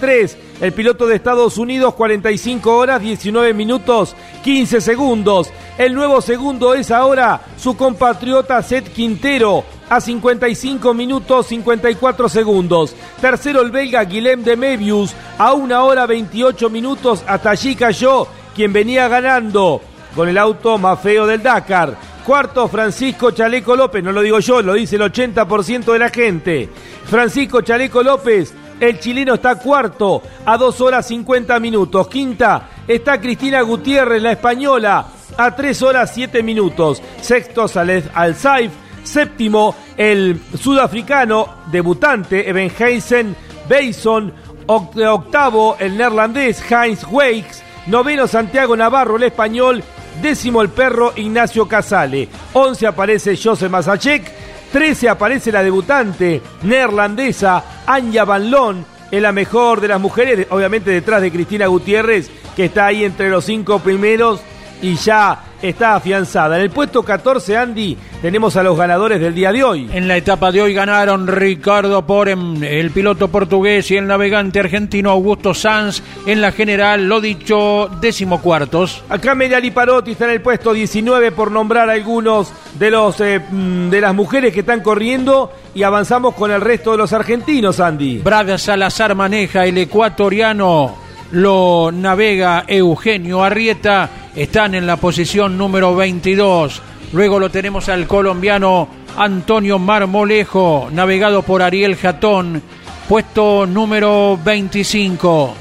el piloto de Estados Unidos, 45 horas, 19 minutos, 15 segundos. El nuevo segundo es ahora su compatriota Seth Quintero a 55 minutos 54 segundos. Tercero el belga Guilhem de Mebius a 1 hora 28 minutos. Hasta allí cayó quien venía ganando con el auto más feo del Dakar. Cuarto, Francisco Chaleco López, no lo digo yo, lo dice el 80% de la gente. Francisco Chaleco López, el chileno está cuarto a 2 horas 50 minutos. Quinta está Cristina Gutiérrez, la española, a 3 horas 7 minutos. Sexto, Saled Al-Saif. Séptimo, el sudafricano debutante, Ebenheisen Bason. Octavo, el neerlandés Heinz Weix. Noveno, Santiago Navarro, el español. Décimo, el perro Ignacio Casale. Once aparece José Masachek. Trece aparece la debutante neerlandesa Anja Van Loon. Es la mejor de las mujeres, obviamente detrás de Cristina Gutiérrez, que está ahí entre los cinco primeros y ya está afianzada. En el puesto 14, Andy, tenemos a los ganadores del día de hoy. En la etapa de hoy ganaron Ricardo Porem, el piloto portugués, y el navegante argentino Augusto Sanz. En la general, lo dicho, décimo cuartos. Acá Mediali Parotti está en el puesto 19 por nombrar algunos de, los, eh, mm, de las mujeres que están corriendo y avanzamos con el resto de los argentinos, Andy. Braga Salazar maneja el ecuatoriano lo navega Eugenio Arrieta, están en la posición número 22. Luego lo tenemos al colombiano Antonio Marmolejo, navegado por Ariel Jatón, puesto número 25.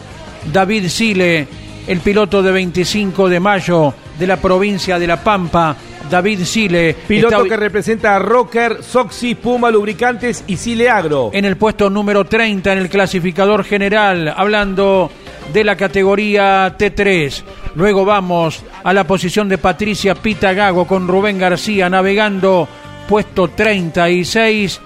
David Sile, el piloto de 25 de mayo de la provincia de La Pampa, David Sile. Piloto que representa a Rocker, Soxy, Puma Lubricantes y Sile Agro. En el puesto número 30 en el clasificador general, hablando de la categoría T3. Luego vamos a la posición de Patricia Pitagago con Rubén García navegando puesto 36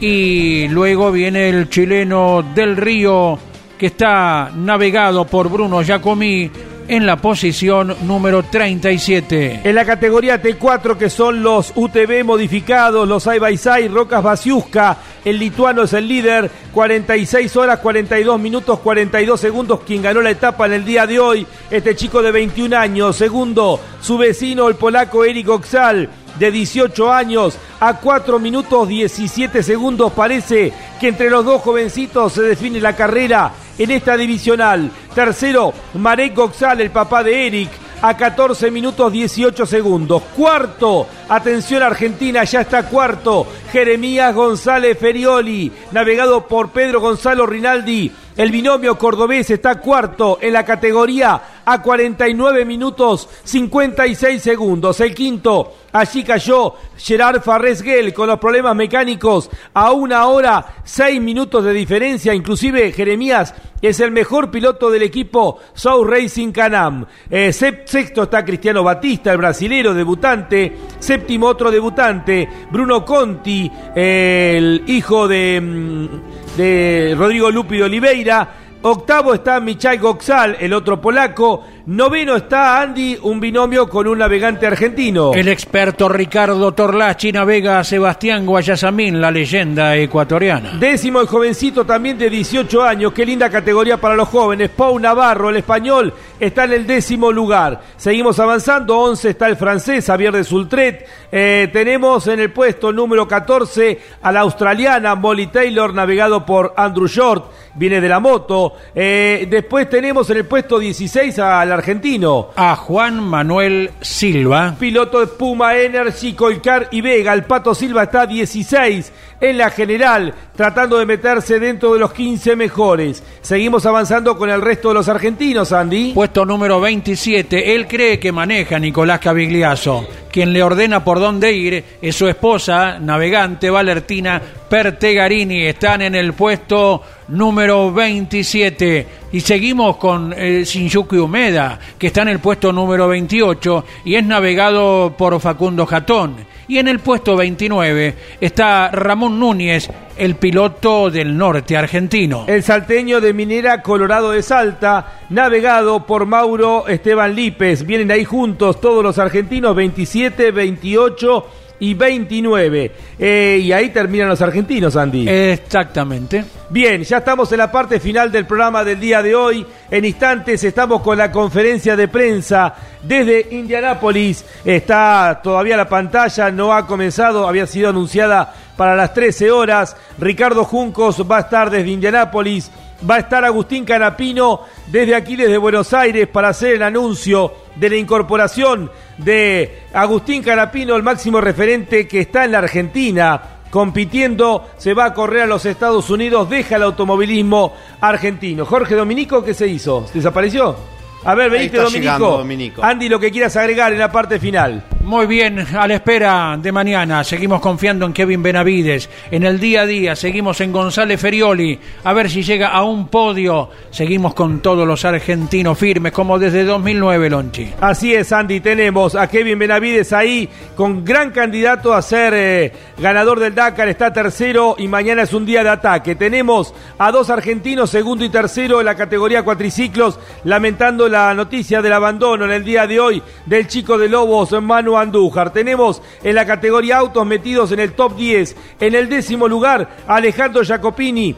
y luego viene el chileno del Río que está navegado por Bruno Giacomi en la posición número 37. En la categoría T4 que son los UTV modificados, los Side Rocas Basiuska, el lituano es el líder, 46 horas, 42 minutos, 42 segundos, quien ganó la etapa en el día de hoy, este chico de 21 años. Segundo, su vecino, el polaco Eric Oxal, de 18 años, a 4 minutos 17 segundos. Parece que entre los dos jovencitos se define la carrera en esta divisional. Tercero, Marek Oxal, el papá de Eric, a 14 minutos 18 segundos. Cuarto, atención Argentina, ya está cuarto. Jeremías González Ferioli, navegado por Pedro Gonzalo Rinaldi. El binomio cordobés está cuarto en la categoría a 49 minutos 56 segundos. El quinto, allí cayó Gerard Farresguel con los problemas mecánicos a una hora, seis minutos de diferencia. Inclusive Jeremías es el mejor piloto del equipo South Racing Canam. Eh, sexto está Cristiano Batista, el brasilero debutante. Séptimo otro debutante, Bruno Conti, el hijo de, mm, de Rodrigo Lupi de Oliveira. Octavo está Michal Goxal, el otro polaco. Noveno está Andy, un binomio con un navegante argentino. El experto Ricardo Torlachi navega a Sebastián Guayasamín, la leyenda ecuatoriana. Décimo el jovencito también de 18 años, qué linda categoría para los jóvenes. Pau Navarro, el español, está en el décimo lugar. Seguimos avanzando, 11 está el francés Javier de Sultret. Eh, tenemos en el puesto número 14 a la australiana Molly Taylor, navegado por Andrew Short, viene de la moto. Eh, después tenemos en el puesto 16 a argentino. A Juan Manuel Silva. Piloto de Puma Energy, Colcar y Vega. El Pato Silva está 16 en la general, tratando de meterse dentro de los 15 mejores. Seguimos avanzando con el resto de los argentinos, Andy. Puesto número 27. Él cree que maneja Nicolás Cavigliazo. Quien le ordena por dónde ir es su esposa, navegante Valertina Pertegarini. Están en el puesto número 27. Y seguimos con eh, Shinjuku Umeda, que está en el puesto número 28 y es navegado por Facundo Jatón. Y en el puesto 29 está Ramón Núñez, el piloto del norte argentino. El salteño de Minera Colorado de Salta, navegado por Mauro Esteban Lípez. Vienen ahí juntos todos los argentinos, 27, 28 y 29. Eh, y ahí terminan los argentinos, Andy. Exactamente. Bien, ya estamos en la parte final del programa del día de hoy. En instantes estamos con la conferencia de prensa desde Indianápolis. Está todavía la pantalla, no ha comenzado, había sido anunciada para las 13 horas. Ricardo Juncos va a estar desde Indianápolis va a estar Agustín Canapino desde aquí, desde Buenos Aires, para hacer el anuncio de la incorporación de Agustín Canapino, el máximo referente que está en la Argentina compitiendo, se va a correr a los Estados Unidos, deja el automovilismo argentino. Jorge Dominico, ¿qué se hizo? ¿Desapareció? A ver, venite Dominico. Andy, lo que quieras agregar en la parte final. Muy bien, a la espera de mañana. Seguimos confiando en Kevin Benavides. En el día a día seguimos en González Ferioli. A ver si llega a un podio. Seguimos con todos los argentinos firmes, como desde 2009, Lonchi. Así es, Andy. Tenemos a Kevin Benavides ahí con gran candidato a ser eh, ganador del Dakar. Está tercero y mañana es un día de ataque. Tenemos a dos argentinos, segundo y tercero en la categoría cuatriciclos, lamentando la noticia del abandono en el día de hoy del chico de Lobos, Manu Andújar. Tenemos en la categoría autos metidos en el top 10. En el décimo lugar, Alejandro Jacopini,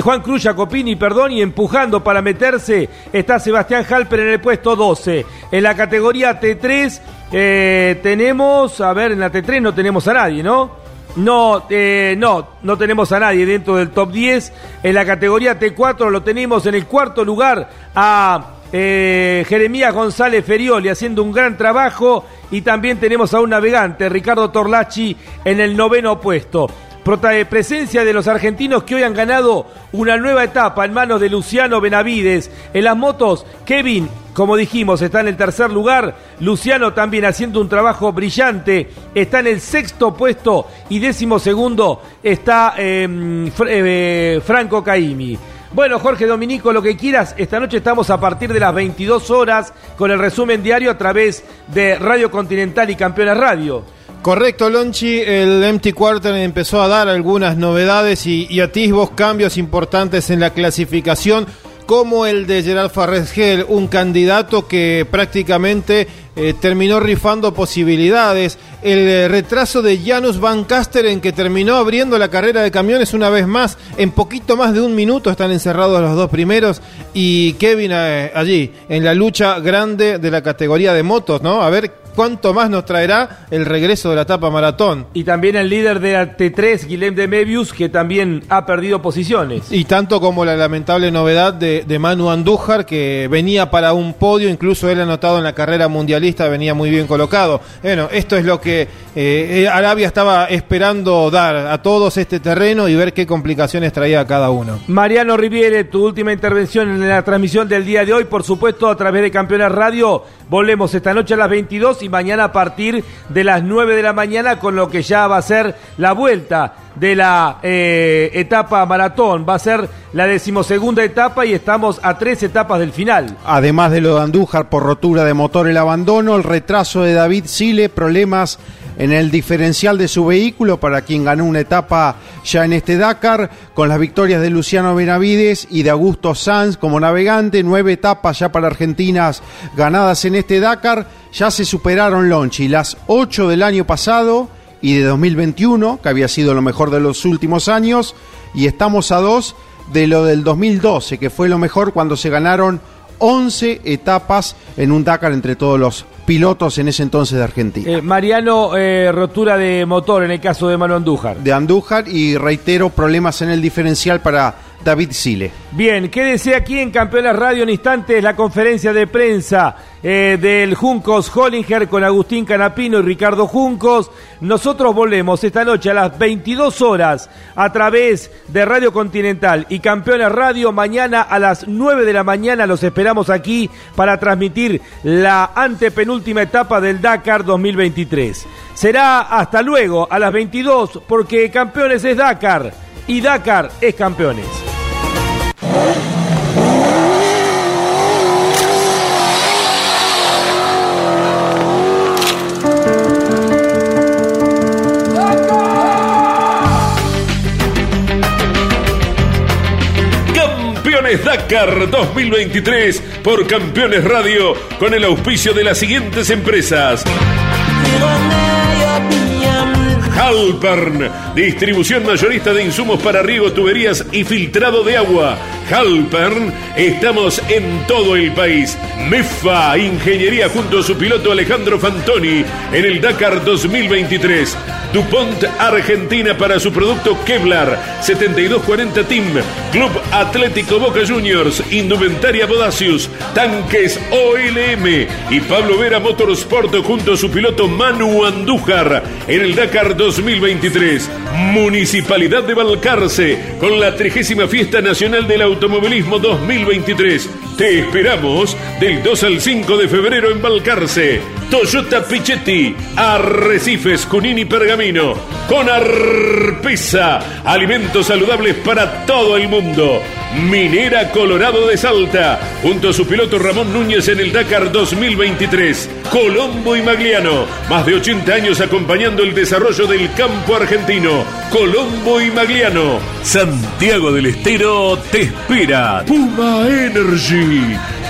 Juan Cruz Jacopini, perdón, y empujando para meterse está Sebastián Halper en el puesto 12. En la categoría T3 eh, tenemos, a ver, en la T3 no tenemos a nadie, ¿no? No, eh, no, no tenemos a nadie dentro del top 10. En la categoría T4 lo tenemos en el cuarto lugar a eh, Jeremías González Ferioli haciendo un gran trabajo y también tenemos a un navegante, Ricardo Torlachi, en el noveno puesto. Eh, presencia de los argentinos que hoy han ganado una nueva etapa en manos de Luciano Benavides. En las motos, Kevin, como dijimos, está en el tercer lugar. Luciano también haciendo un trabajo brillante. Está en el sexto puesto y décimo segundo está em, eh, Franco Caimi. Bueno, Jorge Dominico, lo que quieras, esta noche estamos a partir de las 22 horas con el resumen diario a través de Radio Continental y Campeones Radio. Correcto, Lonchi. El Empty Quarter empezó a dar algunas novedades y, y atisbos, cambios importantes en la clasificación como el de Gerard Farresgel, un candidato que prácticamente eh, terminó rifando posibilidades. El eh, retraso de Janus Van Casteren, que terminó abriendo la carrera de camiones una vez más. En poquito más de un minuto están encerrados los dos primeros. Y Kevin eh, allí, en la lucha grande de la categoría de motos, ¿no? A ver cuánto más nos traerá el regreso de la etapa maratón. Y también el líder de la T3, Guilhem de Mebius, que también ha perdido posiciones. Y tanto como la lamentable novedad de, de Manu Andújar, que venía para un podio, incluso él anotado en la carrera mundialista, venía muy bien colocado. Bueno, esto es lo que eh, Arabia estaba esperando dar a todos este terreno y ver qué complicaciones traía a cada uno. Mariano Riviere, tu última intervención en la transmisión del día de hoy, por supuesto, a través de Campeones Radio. Volvemos esta noche a las 22 y mañana a partir de las 9 de la mañana con lo que ya va a ser la vuelta de la eh, etapa maratón. Va a ser la decimosegunda etapa y estamos a tres etapas del final. Además de lo de Andújar por rotura de motor el abandono, el retraso de David Sile, problemas en el diferencial de su vehículo para quien ganó una etapa ya en este Dakar, con las victorias de Luciano Benavides y de Augusto Sanz como navegante, nueve etapas ya para argentinas ganadas en este Dakar, ya se superaron Lonchi, las ocho del año pasado y de 2021, que había sido lo mejor de los últimos años, y estamos a dos de lo del 2012, que fue lo mejor cuando se ganaron 11 etapas en un Dakar entre todos los pilotos en ese entonces de Argentina. Eh, Mariano, eh, rotura de motor en el caso de Manu Andújar. De Andújar y reitero, problemas en el diferencial para David Sile. Bien, quédese aquí en Campeones Radio en instantes la conferencia de prensa eh, del Juncos Hollinger con Agustín Canapino y Ricardo Juncos. Nosotros volvemos esta noche a las 22 horas a través de Radio Continental y Campeones Radio. Mañana a las 9 de la mañana los esperamos aquí para transmitir la antepenúltima etapa del Dakar 2023. Será hasta luego a las 22 porque Campeones es Dakar y Dakar es Campeones. Dakar 2023 por Campeones Radio con el auspicio de las siguientes empresas. Halpern, distribución mayorista de insumos para riego, tuberías y filtrado de agua. Halpern, estamos en todo el país. MEFA, Ingeniería junto a su piloto Alejandro Fantoni en el Dakar 2023. DuPont Argentina para su producto Kevlar 7240 Team, Club Atlético Boca Juniors, Indumentaria Bodacius, Tanques OLM y Pablo Vera Motorsport junto a su piloto Manu Andújar en el Dakar 2023. Municipalidad de Balcarce con la 30 Fiesta Nacional del Automovilismo 2023. Te esperamos del 2 al 5 de febrero en Balcarce. Toyota Pichetti, Arrecifes, Junín y Pergamino. Con Arpesa, alimentos saludables para todo el mundo. Minera Colorado de Salta, junto a su piloto Ramón Núñez en el Dakar 2023. Colombo y Magliano, más de 80 años acompañando el desarrollo del campo argentino. Colombo y Magliano. Santiago del Estero te espera. Puma Energy.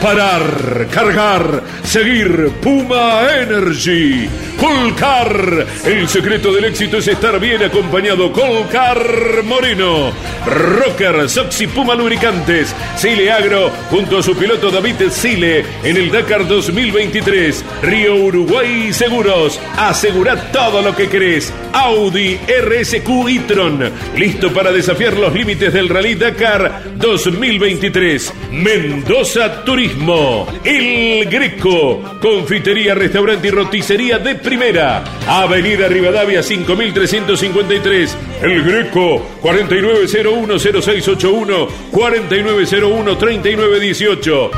Parar, cargar, seguir. Puma Energy. Colcar. El secreto del éxito es estar bien acompañado. Colcar Moreno. Rocker, Soxy Puma Lubricantes. Sile Agro junto a su piloto David Sile en el Dakar 2023. Río Uruguay Seguros. Asegura todo lo que querés. Audi RSQ e-tron. Listo para desafiar los límites del Rally Dakar 2023. Mendoza Turismo. El Greco. Confitería, restaurante y roticería de primera. Avenida Rivadavia 5353. El Greco 49010681 49013918.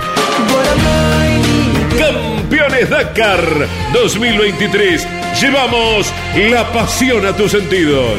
Campeones Dakar 2023. Llevamos la pasión a tus sentidos.